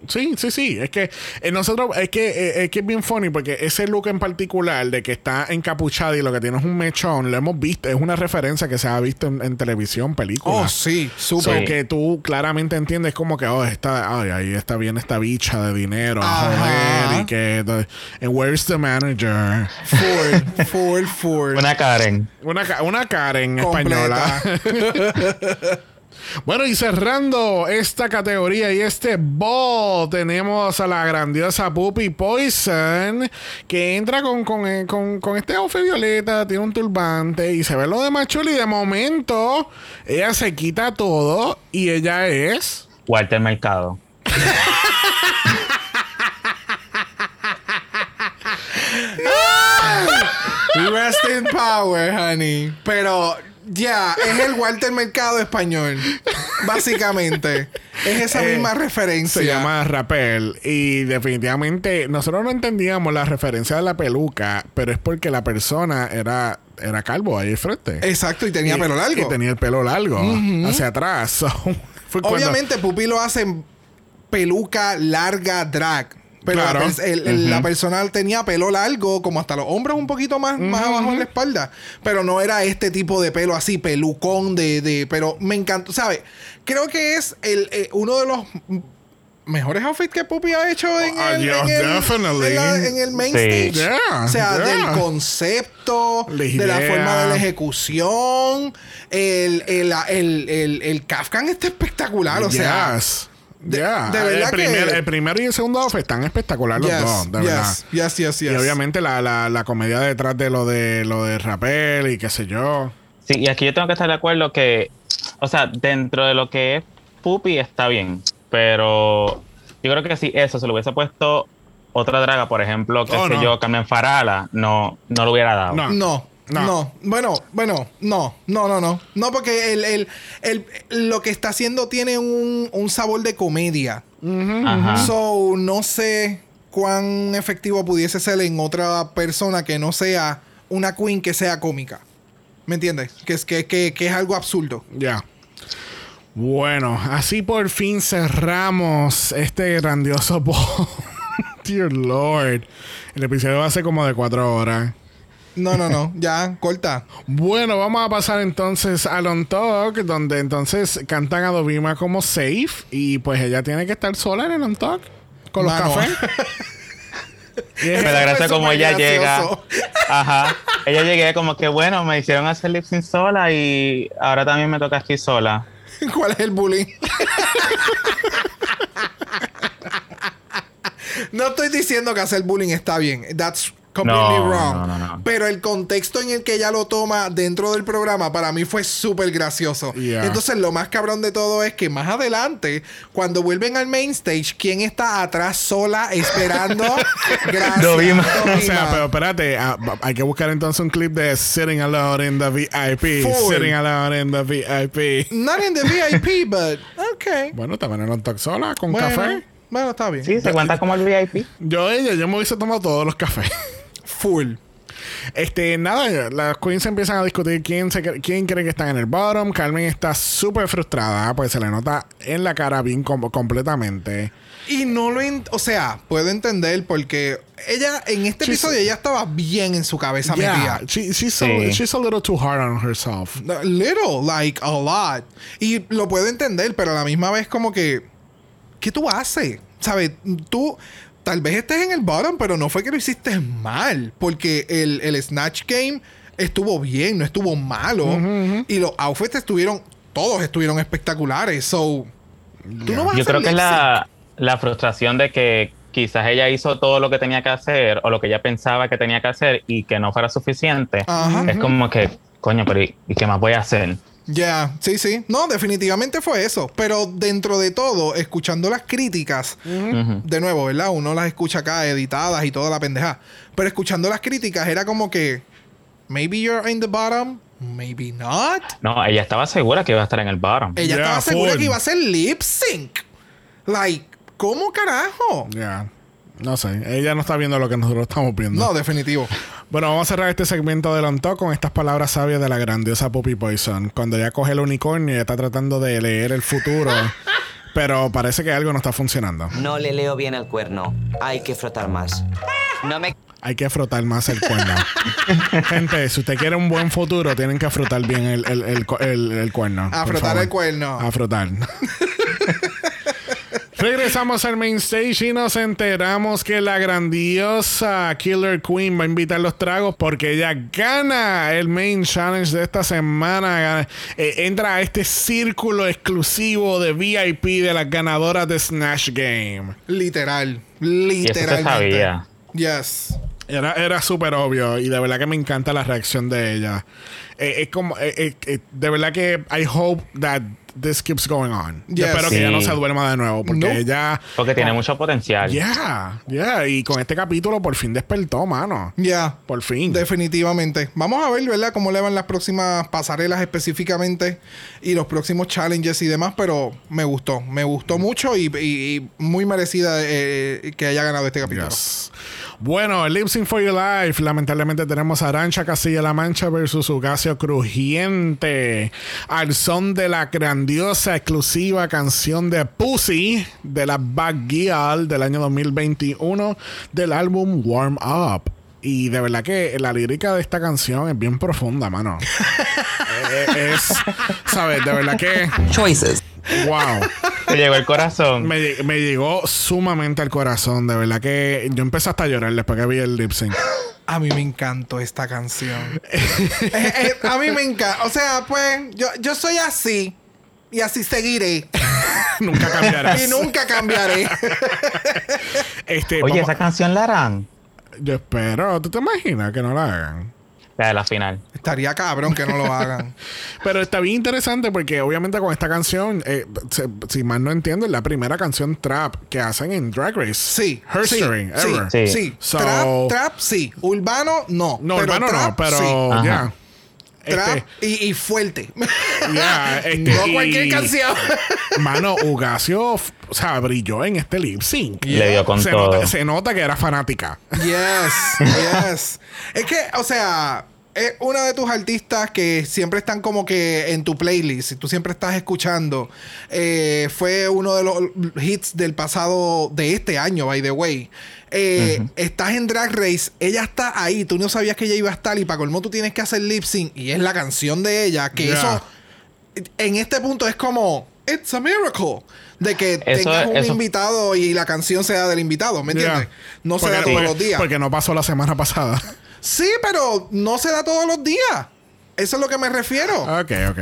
A: Sí, sí, sí. Es que eh, nosotros, es que, eh, es que es bien funny porque ese look en particular de que está encapuchado y lo que tiene es un mechón, lo hemos visto, es una referencia que se ha visto en, en televisión, películas.
B: Oh, sí,
A: So
B: súper.
D: Sí.
A: que tú claramente entiendes como que, oh, está, ay, ahí está bien esta bicha de dinero a joder y que, the- and where's the manager?
B: Full, full, full.
D: Una Karen.
A: Una Karen
B: Completa.
A: española. Bueno, y cerrando esta categoría y este ball, tenemos a la grandiosa Puppy Poison, que entra con, con, eh, con- con este outfit violeta, tiene un turbante y se ve lo de Machuli. Y de momento, ella se quita todo y ella es.
D: Walter Mercado.
B: Rest in power, honey. Pero ya, es el Walter Mercado español. Básicamente. Es esa
A: Eh,
B: misma referencia.
A: Se llama Rapel y definitivamente nosotros no entendíamos la referencia de la peluca, pero es porque la persona era, era calvo ahí frente.
B: Exacto, y tenía
A: Y-
B: pelo largo.
A: Y tenía el pelo largo hacia atrás. So, fue cuando-
B: Obviamente, Pupi lo hace en peluca larga drag. Pero
A: Claro.
B: la, pers- el- el- la persona tenía pelo largo, como hasta los hombros un poquito más, más abajo en la espalda. Pero no era este tipo de pelo así, pelucón de. de pero me encantó, ¿sabes? Creo que es el, eh, uno de los mejores outfits que Pupi ha hecho en,
A: Ah,
B: el,
A: yeah,
B: en, el,
A: definitely.
B: en la- en el main
D: Sí.
B: stage.
A: Yeah,
B: o sea,
A: yeah.
B: del concepto,
A: La
B: de la forma de la ejecución. El, el, el, el, el Kafkan está espectacular, o sea. De-
A: Yeah.
B: de verdad
A: el, primer,
B: que-
A: el primero y el segundo outfit están espectacular los
B: Yes,
A: dos, de
B: yes,
A: verdad.
B: yes, yes, yes.
A: Y obviamente la, la, la comedia detrás de lo de lo de Rapel y qué sé yo.
D: Sí, y aquí yo tengo que estar de acuerdo que, o sea, dentro de lo que es Puppy está bien, pero yo creo que si eso se lo hubiese puesto otra draga, por ejemplo, qué
A: Oh,
D: sé
A: no.
D: yo, Carmen Farala, no, no lo hubiera dado.
A: No.
B: No,
A: No.
B: no, Bueno, bueno, no, no, no, no. No, porque el, el, el- lo que está haciendo tiene un, un sabor de comedia.
D: Ajá.
B: So, no sé cuán efectivo pudiese ser en otra persona que no sea una queen que sea cómica. ¿Me entiendes? Que es, que, que, que es algo absurdo.
A: Ya. Bueno, así por fin cerramos este grandioso. Dear Lord. El episodio va a ser como de cuatro horas.
B: No, no, no. ya, corta.
A: Bueno, vamos a pasar entonces al On Talk, donde entonces cantan a Dovima como safe. Y pues ella tiene que estar sola en el On Talk con los
B: Mano.
A: cafés.
D: Me da gracia como ella llega. Ajá. Ella llegué como que bueno, me hicieron hacer lip sync sola y ahora también me toca aquí sola.
B: ¿Cuál es el bullying? no estoy diciendo que hacer bullying está bien. That's completely
D: No,
B: wrong.
D: no, no, no.
B: Pero el contexto en el que ella lo toma dentro del programa para mí fue súper gracioso.
A: Yeah.
B: Entonces, lo más cabrón de todo es que más adelante, cuando vuelven al main stage, ¿quién está atrás sola esperando? Gracias.
D: Dovima.
A: O sea, pero espérate, ah, hay que buscar entonces un clip de Sitting Alone in the VIP.
B: Full.
A: Sitting Alone in the VIP.
B: Not in the VIP, but okay.
A: Bueno, también en un talk sola con
B: Bueno,
A: café.
B: bueno, está bien.
D: Sí, se cuenta como el VIP.
A: Yo, ella, yo me hubiese tomado todos los cafés.
B: Full.
A: Este, nada, las queens empiezan a discutir quién, se, quién cree que están en el bottom. Carmen está súper frustrada, pues se le nota en la cara bien com- completamente.
B: Y no lo... o sea, puedo entender porque ella, en este
A: She's-
B: episodio, ella estaba bien en su cabeza
A: Yeah,
B: metida.
A: she- she's, a,
D: Sí.
A: she's a little too hard on herself.
B: A Little, like a lot. Y lo puedo entender, pero a la misma vez como que... ¿Qué tú haces? ¿Sabes? Tú... Tal vez estés en el bottom, pero no fue que lo hiciste mal. Porque el, el Snatch Game estuvo bien, no estuvo malo. Y los outfits estuvieron... Todos estuvieron espectaculares. So... Tú no vas a
D: Yo creo que es la, la frustración de que quizás ella hizo todo lo que tenía que hacer o lo que ella pensaba que tenía que hacer y que no fuera suficiente, es como que, coño, pero ¿y, y qué más voy a hacer?
B: Ya, sí, sí. No, definitivamente fue eso. Pero dentro de todo, escuchando las críticas, de nuevo, ¿verdad? Uno las escucha acá editadas y toda la pendeja. Pero escuchando las críticas era como que, maybe you're in the bottom, maybe not.
D: No, ella estaba segura que iba a estar en el bottom.
B: Ella
A: Yeah,
B: estaba segura
A: full.
B: que iba a ser lip sync. Like, ¿cómo carajo?
A: Ya. No sé. Ella no está viendo lo que nosotros estamos viendo.
B: No, definitivo.
A: Bueno, vamos a cerrar este segmento del On Talk con estas palabras sabias de la grandiosa Puppy Poison. Cuando ella coge el unicornio y está tratando de leer el futuro, pero parece que algo no está funcionando.
C: No le leo bien el cuerno. Hay que frotar más. No me
A: Hay que frotar más el cuerno. Gente, si usted quiere un buen futuro, tienen que frotar bien el, el- el el- el cuerno.
B: A frotar
A: favor.
B: el cuerno.
A: A frotar. Regresamos al main stage y nos enteramos que la grandiosa Killer Queen va a invitar los tragos porque ella gana el main challenge de esta semana. Eh, entra a este círculo exclusivo de VIP de las ganadoras de Snatch Game.
B: Literal.
D: eso
B: Literalmente.
D: sabía.
B: Yes.
A: Era, era súper obvio y de verdad que me encanta la reacción de ella. Eh, es como, eh, eh, eh, de verdad que I hope that this keeps going on. Yo
B: Yes.
A: espero que ella no
D: Sí.
A: se duerma de nuevo porque
B: Nope.
A: ella...
D: Porque tiene mucho potencial.
A: Yeah, yeah. Y con este capítulo por fin despertó, mano.
B: Ya.
A: Por fin.
B: Definitivamente. Vamos a ver, ¿verdad? Cómo le van las próximas pasarelas específicamente y los próximos challenges y demás, pero me gustó. Me gustó mucho y, y- y muy merecida eh, que haya ganado este capítulo.
A: Yes. Bueno, el Lip Sync for Your Life. Lamentablemente tenemos a Arancha Castilla-La Mancha versus Ugacio Crujiente. Al son de la grandiosa exclusiva canción de Pussy de la Bad Girl del año 2021 del álbum Warm Up. Y de verdad que la lírica de esta canción es bien profunda, mano. Eh, es, ¿sabes? De verdad que,
C: choices.
A: wow.
D: Te llegó el corazón.
A: Me, me llegó sumamente al corazón, de verdad que yo empecé hasta a llorar después que vi el lip sync.
B: A mí me encantó esta canción. Eh, eh, a mí me encanta. O sea, pues, yo, yo soy así. Y así seguiré.
A: Nunca cambiarás.
B: y nunca cambiaré.
A: Este,
D: Oye,
A: vamos-
D: esa canción la harán.
A: yo espero, ¿tú te imaginas que no la hagan?
D: La de la final.
B: Estaría cabrón que no lo hagan.
A: Pero está bien interesante porque obviamente con esta canción, eh, se- si mal no entiendo, es la primera canción trap que hacen en Drag Race.
B: Sí.
A: History,
B: sí,
A: ever.
B: Sí.
D: Sí.
B: sí.
A: So-
B: trap, trap, sí. Urbano, no.
A: No,
B: pero
A: hermano no, pero
B: sí.
D: Ajá.
B: Trap
A: Este,
B: y, y fuerte.
A: ya, este,
B: no
A: y-
B: cualquier canción.
A: Mano, Ugacio, f- o sea, brilló en este lip sync.
D: Le dio con
A: se,
D: todo.
A: nota, se nota que era fanática.
B: Yes, yes. es que, o sea, es una de tus artistas que siempre están como que en tu playlist y tú siempre estás escuchando. Eh, fue uno de los hits del pasado, de este año, by the way. Eh, Estás en Drag Race, ella está ahí, tú no sabías que ella iba a estar y para colmo tú tienes que hacer lip sync y es la canción de ella, que
A: Yeah.
B: eso en este punto es como It's a miracle de que
D: Eso-
B: tengas un
D: eso-
B: invitado y la canción sea del invitado, ¿me entiendes? No se da todos
A: porque-
B: los días.
A: Porque no pasó la semana pasada.
B: Sí, pero no se da todos los días. Eso es lo que me refiero.
A: ok, ok.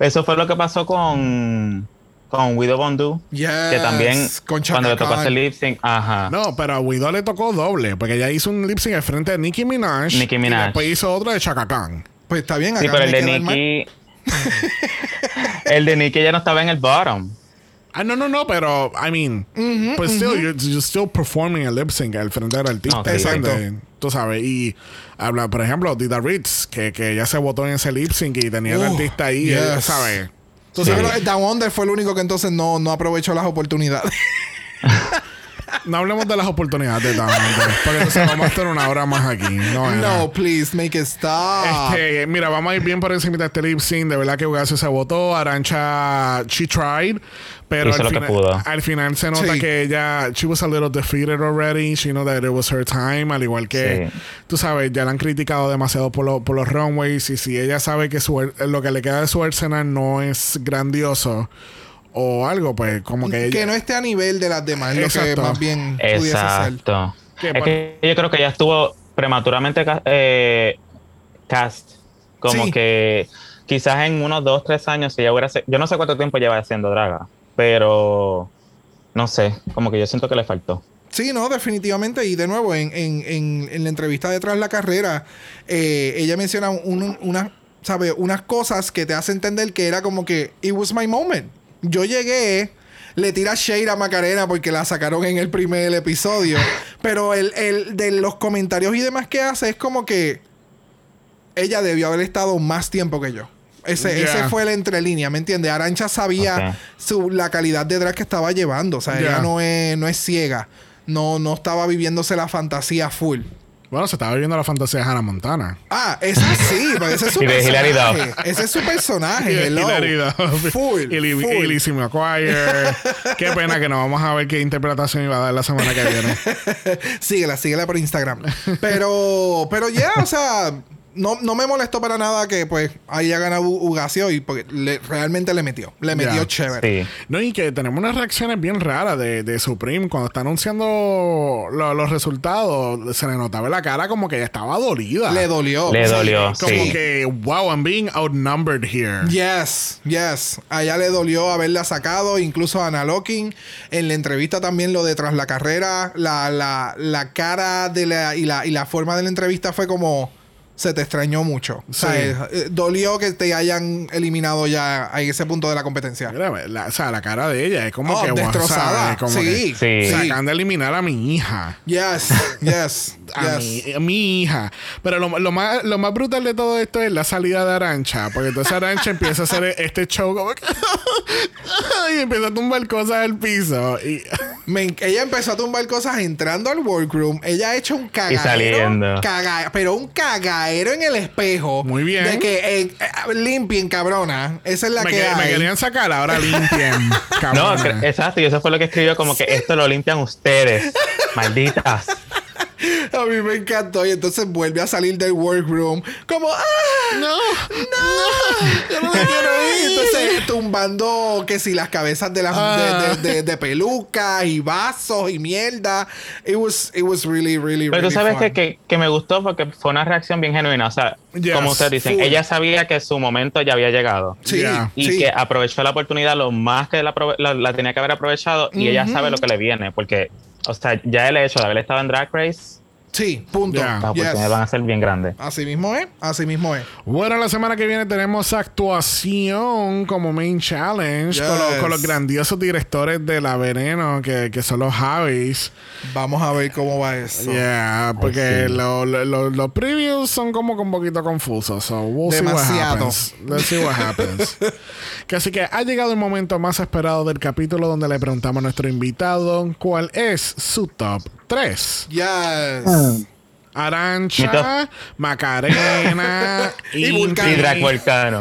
D: Eso fue lo que pasó con, con Widow Bondu.
B: Yes,
D: que también,
B: con Chaka
D: cuando le tocó hacer lip sync, ajá.
A: No, pero a Widow le tocó doble, porque ella hizo un lip sync al frente de Nicki Minaj.
D: Nicki Minaj.
A: Y después hizo otro de Chaka Khan.
B: Pues está bien,
D: Sí, pero el de
B: el.
D: Nicki. el de Nicki ya no estaba en el bottom.
A: Ah, no, no, no, pero, I mean, pues still, you're, you're still performing a lip sync al frente del artista. ¿entiendes?
B: exacto.
A: Tú sabes, y habla, por ejemplo, Dida Ritz, que, que ella se votó en ese lip sync y tenía
B: Oh,
A: artista ahí,
B: yes.
A: ¿sabes? Tú
B: Sí, pero Down Under fue el único que entonces no, no aprovechó las oportunidades.
A: no hablemos de las oportunidades de Down Under, porque entonces vamos a estar una hora más aquí. No,
B: please, make it stop.
A: Este, mira, vamos a ir bien por encima de este lip sync. De verdad que Ugacio se votó. Arancha, she tried. Pero
D: Hizo
A: al
D: lo que
A: final,
D: pudo.
A: al final se nota
B: Sí.
A: que ella, she was a little defeated already. She knew that it was her time. Al igual que,
D: Sí.
A: tú sabes, ya la han criticado demasiado por, lo- por los runways. Y si ella sabe que su, lo que le queda de su arsenal no es grandioso o algo, pues como que ella.
B: que no esté a nivel de las demás, es lo que
A: Exacto.
B: más bien pudiese.
D: Exacto.
A: ¿Qué
D: Es que yo creo que ya estuvo prematuramente ca- eh, cast. Como
B: Sí.
D: que quizás en unos dos, tres años, si ya hubiera. Yo no sé cuánto tiempo lleva haciendo draga, pero no sé, como que yo siento que le faltó.
B: Sí, no, definitivamente. Y de nuevo, en, en, en, en la entrevista detrás de la carrera, eh, ella menciona un- unas, ¿sabe? unas cosas que te hace entender que era como que, it was my moment. Yo llegué, le tira shade a Macarena porque la sacaron en el primer episodio. pero el, el de los comentarios y demás que hace es como que ella debió haber estado más tiempo que yo. Ese, ese fue el entrelínea, ¿me entiendes? Arancha sabía su, la calidad de drag que estaba llevando. O sea, ella no es, no es ciega. No, no estaba viviéndose la fantasía full.
A: Bueno, se estaba viviendo la fantasía de Hannah Montana.
B: Ah, esa sí, porque ese es su
D: Y de Hilary
B: personaje. Ese es su personaje. Hello. Full.
A: Y, Lizzie McGuire. Qué pena que no vamos a ver qué interpretación iba a dar la semana que viene.
B: síguela, síguela por Instagram. Pero, pero ya, o sea, no, no me molestó para nada que pues haya ganado Ugacio y porque le- realmente le metió. Le metió
A: Ya.
B: chévere.
D: Sí.
A: No, y que tenemos unas reacciones bien raras de, de Supreme. Cuando está anunciando lo- los resultados, se le notaba en la cara como que ella estaba dolida.
B: Le dolió.
D: Le
B: Sí.
D: dolió,
A: Como
D: sí.
A: que, wow, I'm being outnumbered here.
B: Yes, yes. A ella le dolió haberla sacado, incluso a Ana Locking. En la entrevista también lo de tras la carrera, la, la, la cara de la y, la y la forma de la entrevista fue como se te extrañó mucho. O sea,
A: Sí.
B: eh, eh, dolió que te hayan eliminado ya en ese punto de la competencia.
A: Mira, la- o sea, la cara de ella es como
B: Oh,
A: que
B: destrozada. Sí.
A: que
D: Sí.
A: de eliminar a mi hija.
B: Yes, yes,
A: A,
B: yes.
A: mi, a mi hija. Pero lo, lo más, lo más brutal de todo esto es la salida de Arancha. Porque entonces Arancha empieza a hacer este show como que. y empieza a tumbar cosas del piso. Y.
B: Me ella empezó a tumbar cosas entrando al workroom. Ella ha hecho un cagadero.
D: saliendo.
B: caga- pero un cagadero en el espejo.
A: Muy bien.
B: De que eh, eh, limpien, cabrona. Esa es la
A: me,
B: que
A: que- me
B: hay.
A: querían sacar, ahora limpien.
D: No,
A: cabrona.
D: cre- exacto. Y eso fue lo que escribió, como que esto lo limpian ustedes. Malditas.
B: A mí me encantó. Y entonces vuelve a salir del workroom. Como, ¡ah!
A: No,
B: ¡No! Yo no me quiero ir. Entonces, tumbando que si las cabezas de las
A: Ah.
B: de, de, de- de pelucas y vasos y mierda. It was, it was really, really,
D: Pero
B: really
D: tú sabes
B: fun.
D: que, que, que me gustó porque fue una reacción bien genuina. O sea,
A: Yes,
D: como ustedes dicen,
B: full.
D: ella sabía que su momento ya había llegado.
B: Sí.
D: Y
B: sí.
D: que aprovechó la oportunidad lo más que la, la- la tenía que haber aprovechado. Y ella sabe lo que le viene. Porque, o sea, ya el hecho de haber estado en Drag Race,
B: Sí, punto.
A: Ya.
D: las
B: Yes.
D: oportunidades van a ser bien grandes.
B: Así mismo es, así mismo es.
A: Bueno, la semana que viene tenemos actuación como main challenge con, los,
B: Yes.
A: con los grandiosos directores de La Veneno, que, que son los Javis.
B: Vamos a ver cómo va eso.
A: Yeah, porque
D: sí.
A: lo- lo- lo- los previews son como que un poquito confusos. So we'll see what
B: Demasiado.
A: happens. Let's see what happens. que así que ha llegado el momento más esperado del capítulo donde le preguntamos a nuestro invitado cuál es su top 3.
B: Yes.
A: Arancha, Macarena
B: Y. Vulcano.
D: Y Drag Volcano.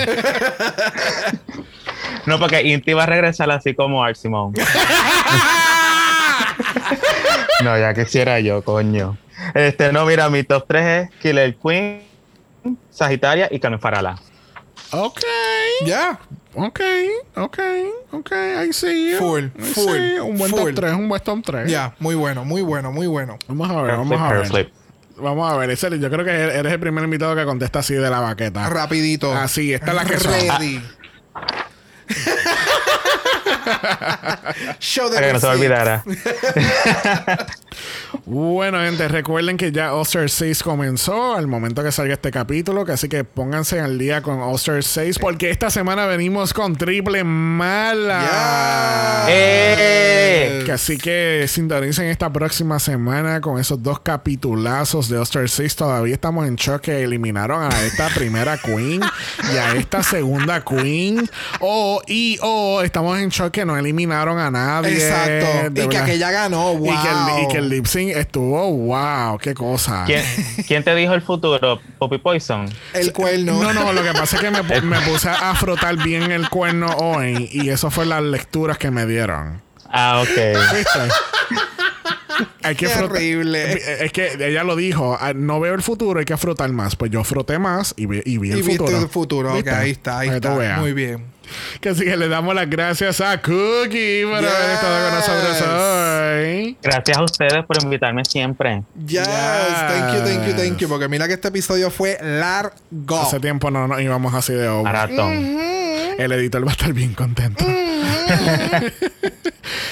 D: no, porque Inti va a regresar así como Art Simone. no, ya quisiera yo, coño. Este, no, mira, mi top 3 es Killer Queen, Sagitaria y Carmen Farala.
A: Ok.
B: Ya.
A: Ok, ok, ok, I see you.
B: Full,
A: I
B: full,
A: see. Un buen
B: full.
A: top 3, un buen top 3.
B: Ya. Muy bueno, muy bueno, muy bueno.
A: Vamos a ver, vamos
D: flip,
A: a ver.
D: flip.
A: Vamos a ver, ese- yo creo que eres el primer invitado que contesta así de la baqueta.
B: Rapidito.
A: Así, esta es la que.
B: Ready. Show de
D: Para que no se olvidara.
A: Bueno, gente, recuerden que ya All-Star 6 comenzó al momento que salga este capítulo, que así que pónganse al día con All-Star 6 porque esta semana venimos con triple mala.
B: Ya.
D: ¡Eh!
A: Que así que sintonicen esta próxima semana con esos dos capitulazos de All-Star 6. Todavía estamos en shock que eliminaron a esta primera queen y a esta segunda queen. O, y o estamos en shock que no eliminaron a nadie.
B: Exacto.
A: de
B: Y que aquella ganó. Wow.
A: Y que el, y que el lip sync estuvo, wow, qué cosa.
D: ¿Quién, quién te dijo el futuro? ¿Poppy Poison?
B: El cuerno.
A: No, no, lo que pasa es que me, me puse a frotar bien el cuerno hoy y eso fue las lecturas que me dieron.
D: Ah, ok.
A: ¿Viste? Hay que
B: Qué horrible.
A: Es que ella lo dijo, ah, no veo el futuro, hay que frotar más. Pues yo froté más y vi, y vi el
B: Y viste
A: futuro.
B: el futuro. Ok,
A: ¿Viste?
B: ahí está, ahí está. Muy bien.
A: Que así que le damos las gracias a Cookie por haber estado con nosotros hoy.
D: Gracias a ustedes por invitarme siempre.
B: Yes. Thank you, thank you, thank you. Porque mira que este episodio fue largo.
A: Hace tiempo no nos íbamos así de over.
D: Maratón.
A: El editor va a estar bien contento.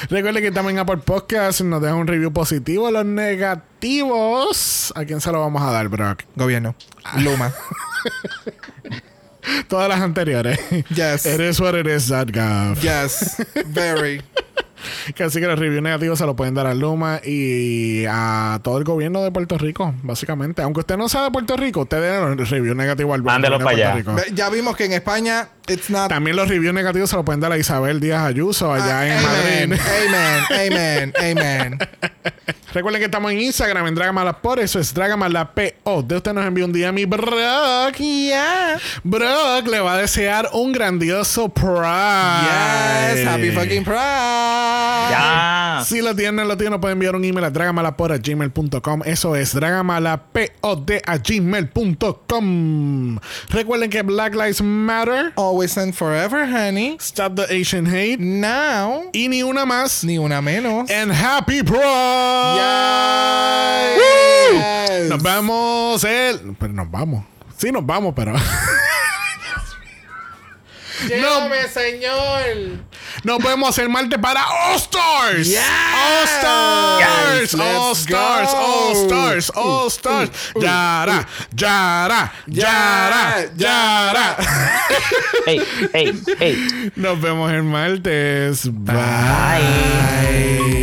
A: Recuerde que también Apple Podcast nos deja un review positivo. Los negativos, ¿a quién se lo vamos a dar, Brock?
B: Gobierno. Luma.
A: Todas las anteriores.
B: Yes.
A: Eres what it is, that gov.
B: Yes. Very.
A: Que así que los reviews negativos se lo pueden dar a Luma y a todo el gobierno de Puerto Rico, básicamente. Aunque usted no sea de Puerto Rico, usted dé los reviews negativos al gobierno
D: Mándelo
A: de
D: para
A: Puerto
D: allá.
A: Rico.
B: Ya vimos que en España, it's not.
A: También los reviews negativos se lo pueden dar a Isabel Díaz Ayuso allá en
B: Ah, amen,
A: Madrid.
B: amen, amen, amen.
A: Recuerden que estamos en Instagram en Dragamala por eso es Dragamala PO. De usted nos envía un día mi Brock.
B: Yeah.
A: Brock le va a desear un grandioso Pride.
B: Yes. Happy fucking Pride.
D: Ya.
A: Si lo tienen, lo tienen, pueden enviar un email a dragamalapod@gmail.com. Eso es a gmail.com. Recuerden que Black Lives Matter,
B: Always and forever, honey.
A: Stop the Asian Hate
B: Now.
A: y ni una más.
B: Ni una menos.
A: And Happy Pride.
B: Yes.
A: Nos vemos el. Pero nos vamos. Sí, nos vamos, pero.
B: Llévame, señor.
A: Nos vemos el martes para All Stars.
B: Yes.
A: All Stars.
B: Yes.
A: All Stars. All Stars. All Stars. Yara. Yara. Yara. Yara.
D: Ey, ey, ey.
A: Nos vemos el martes. Bye.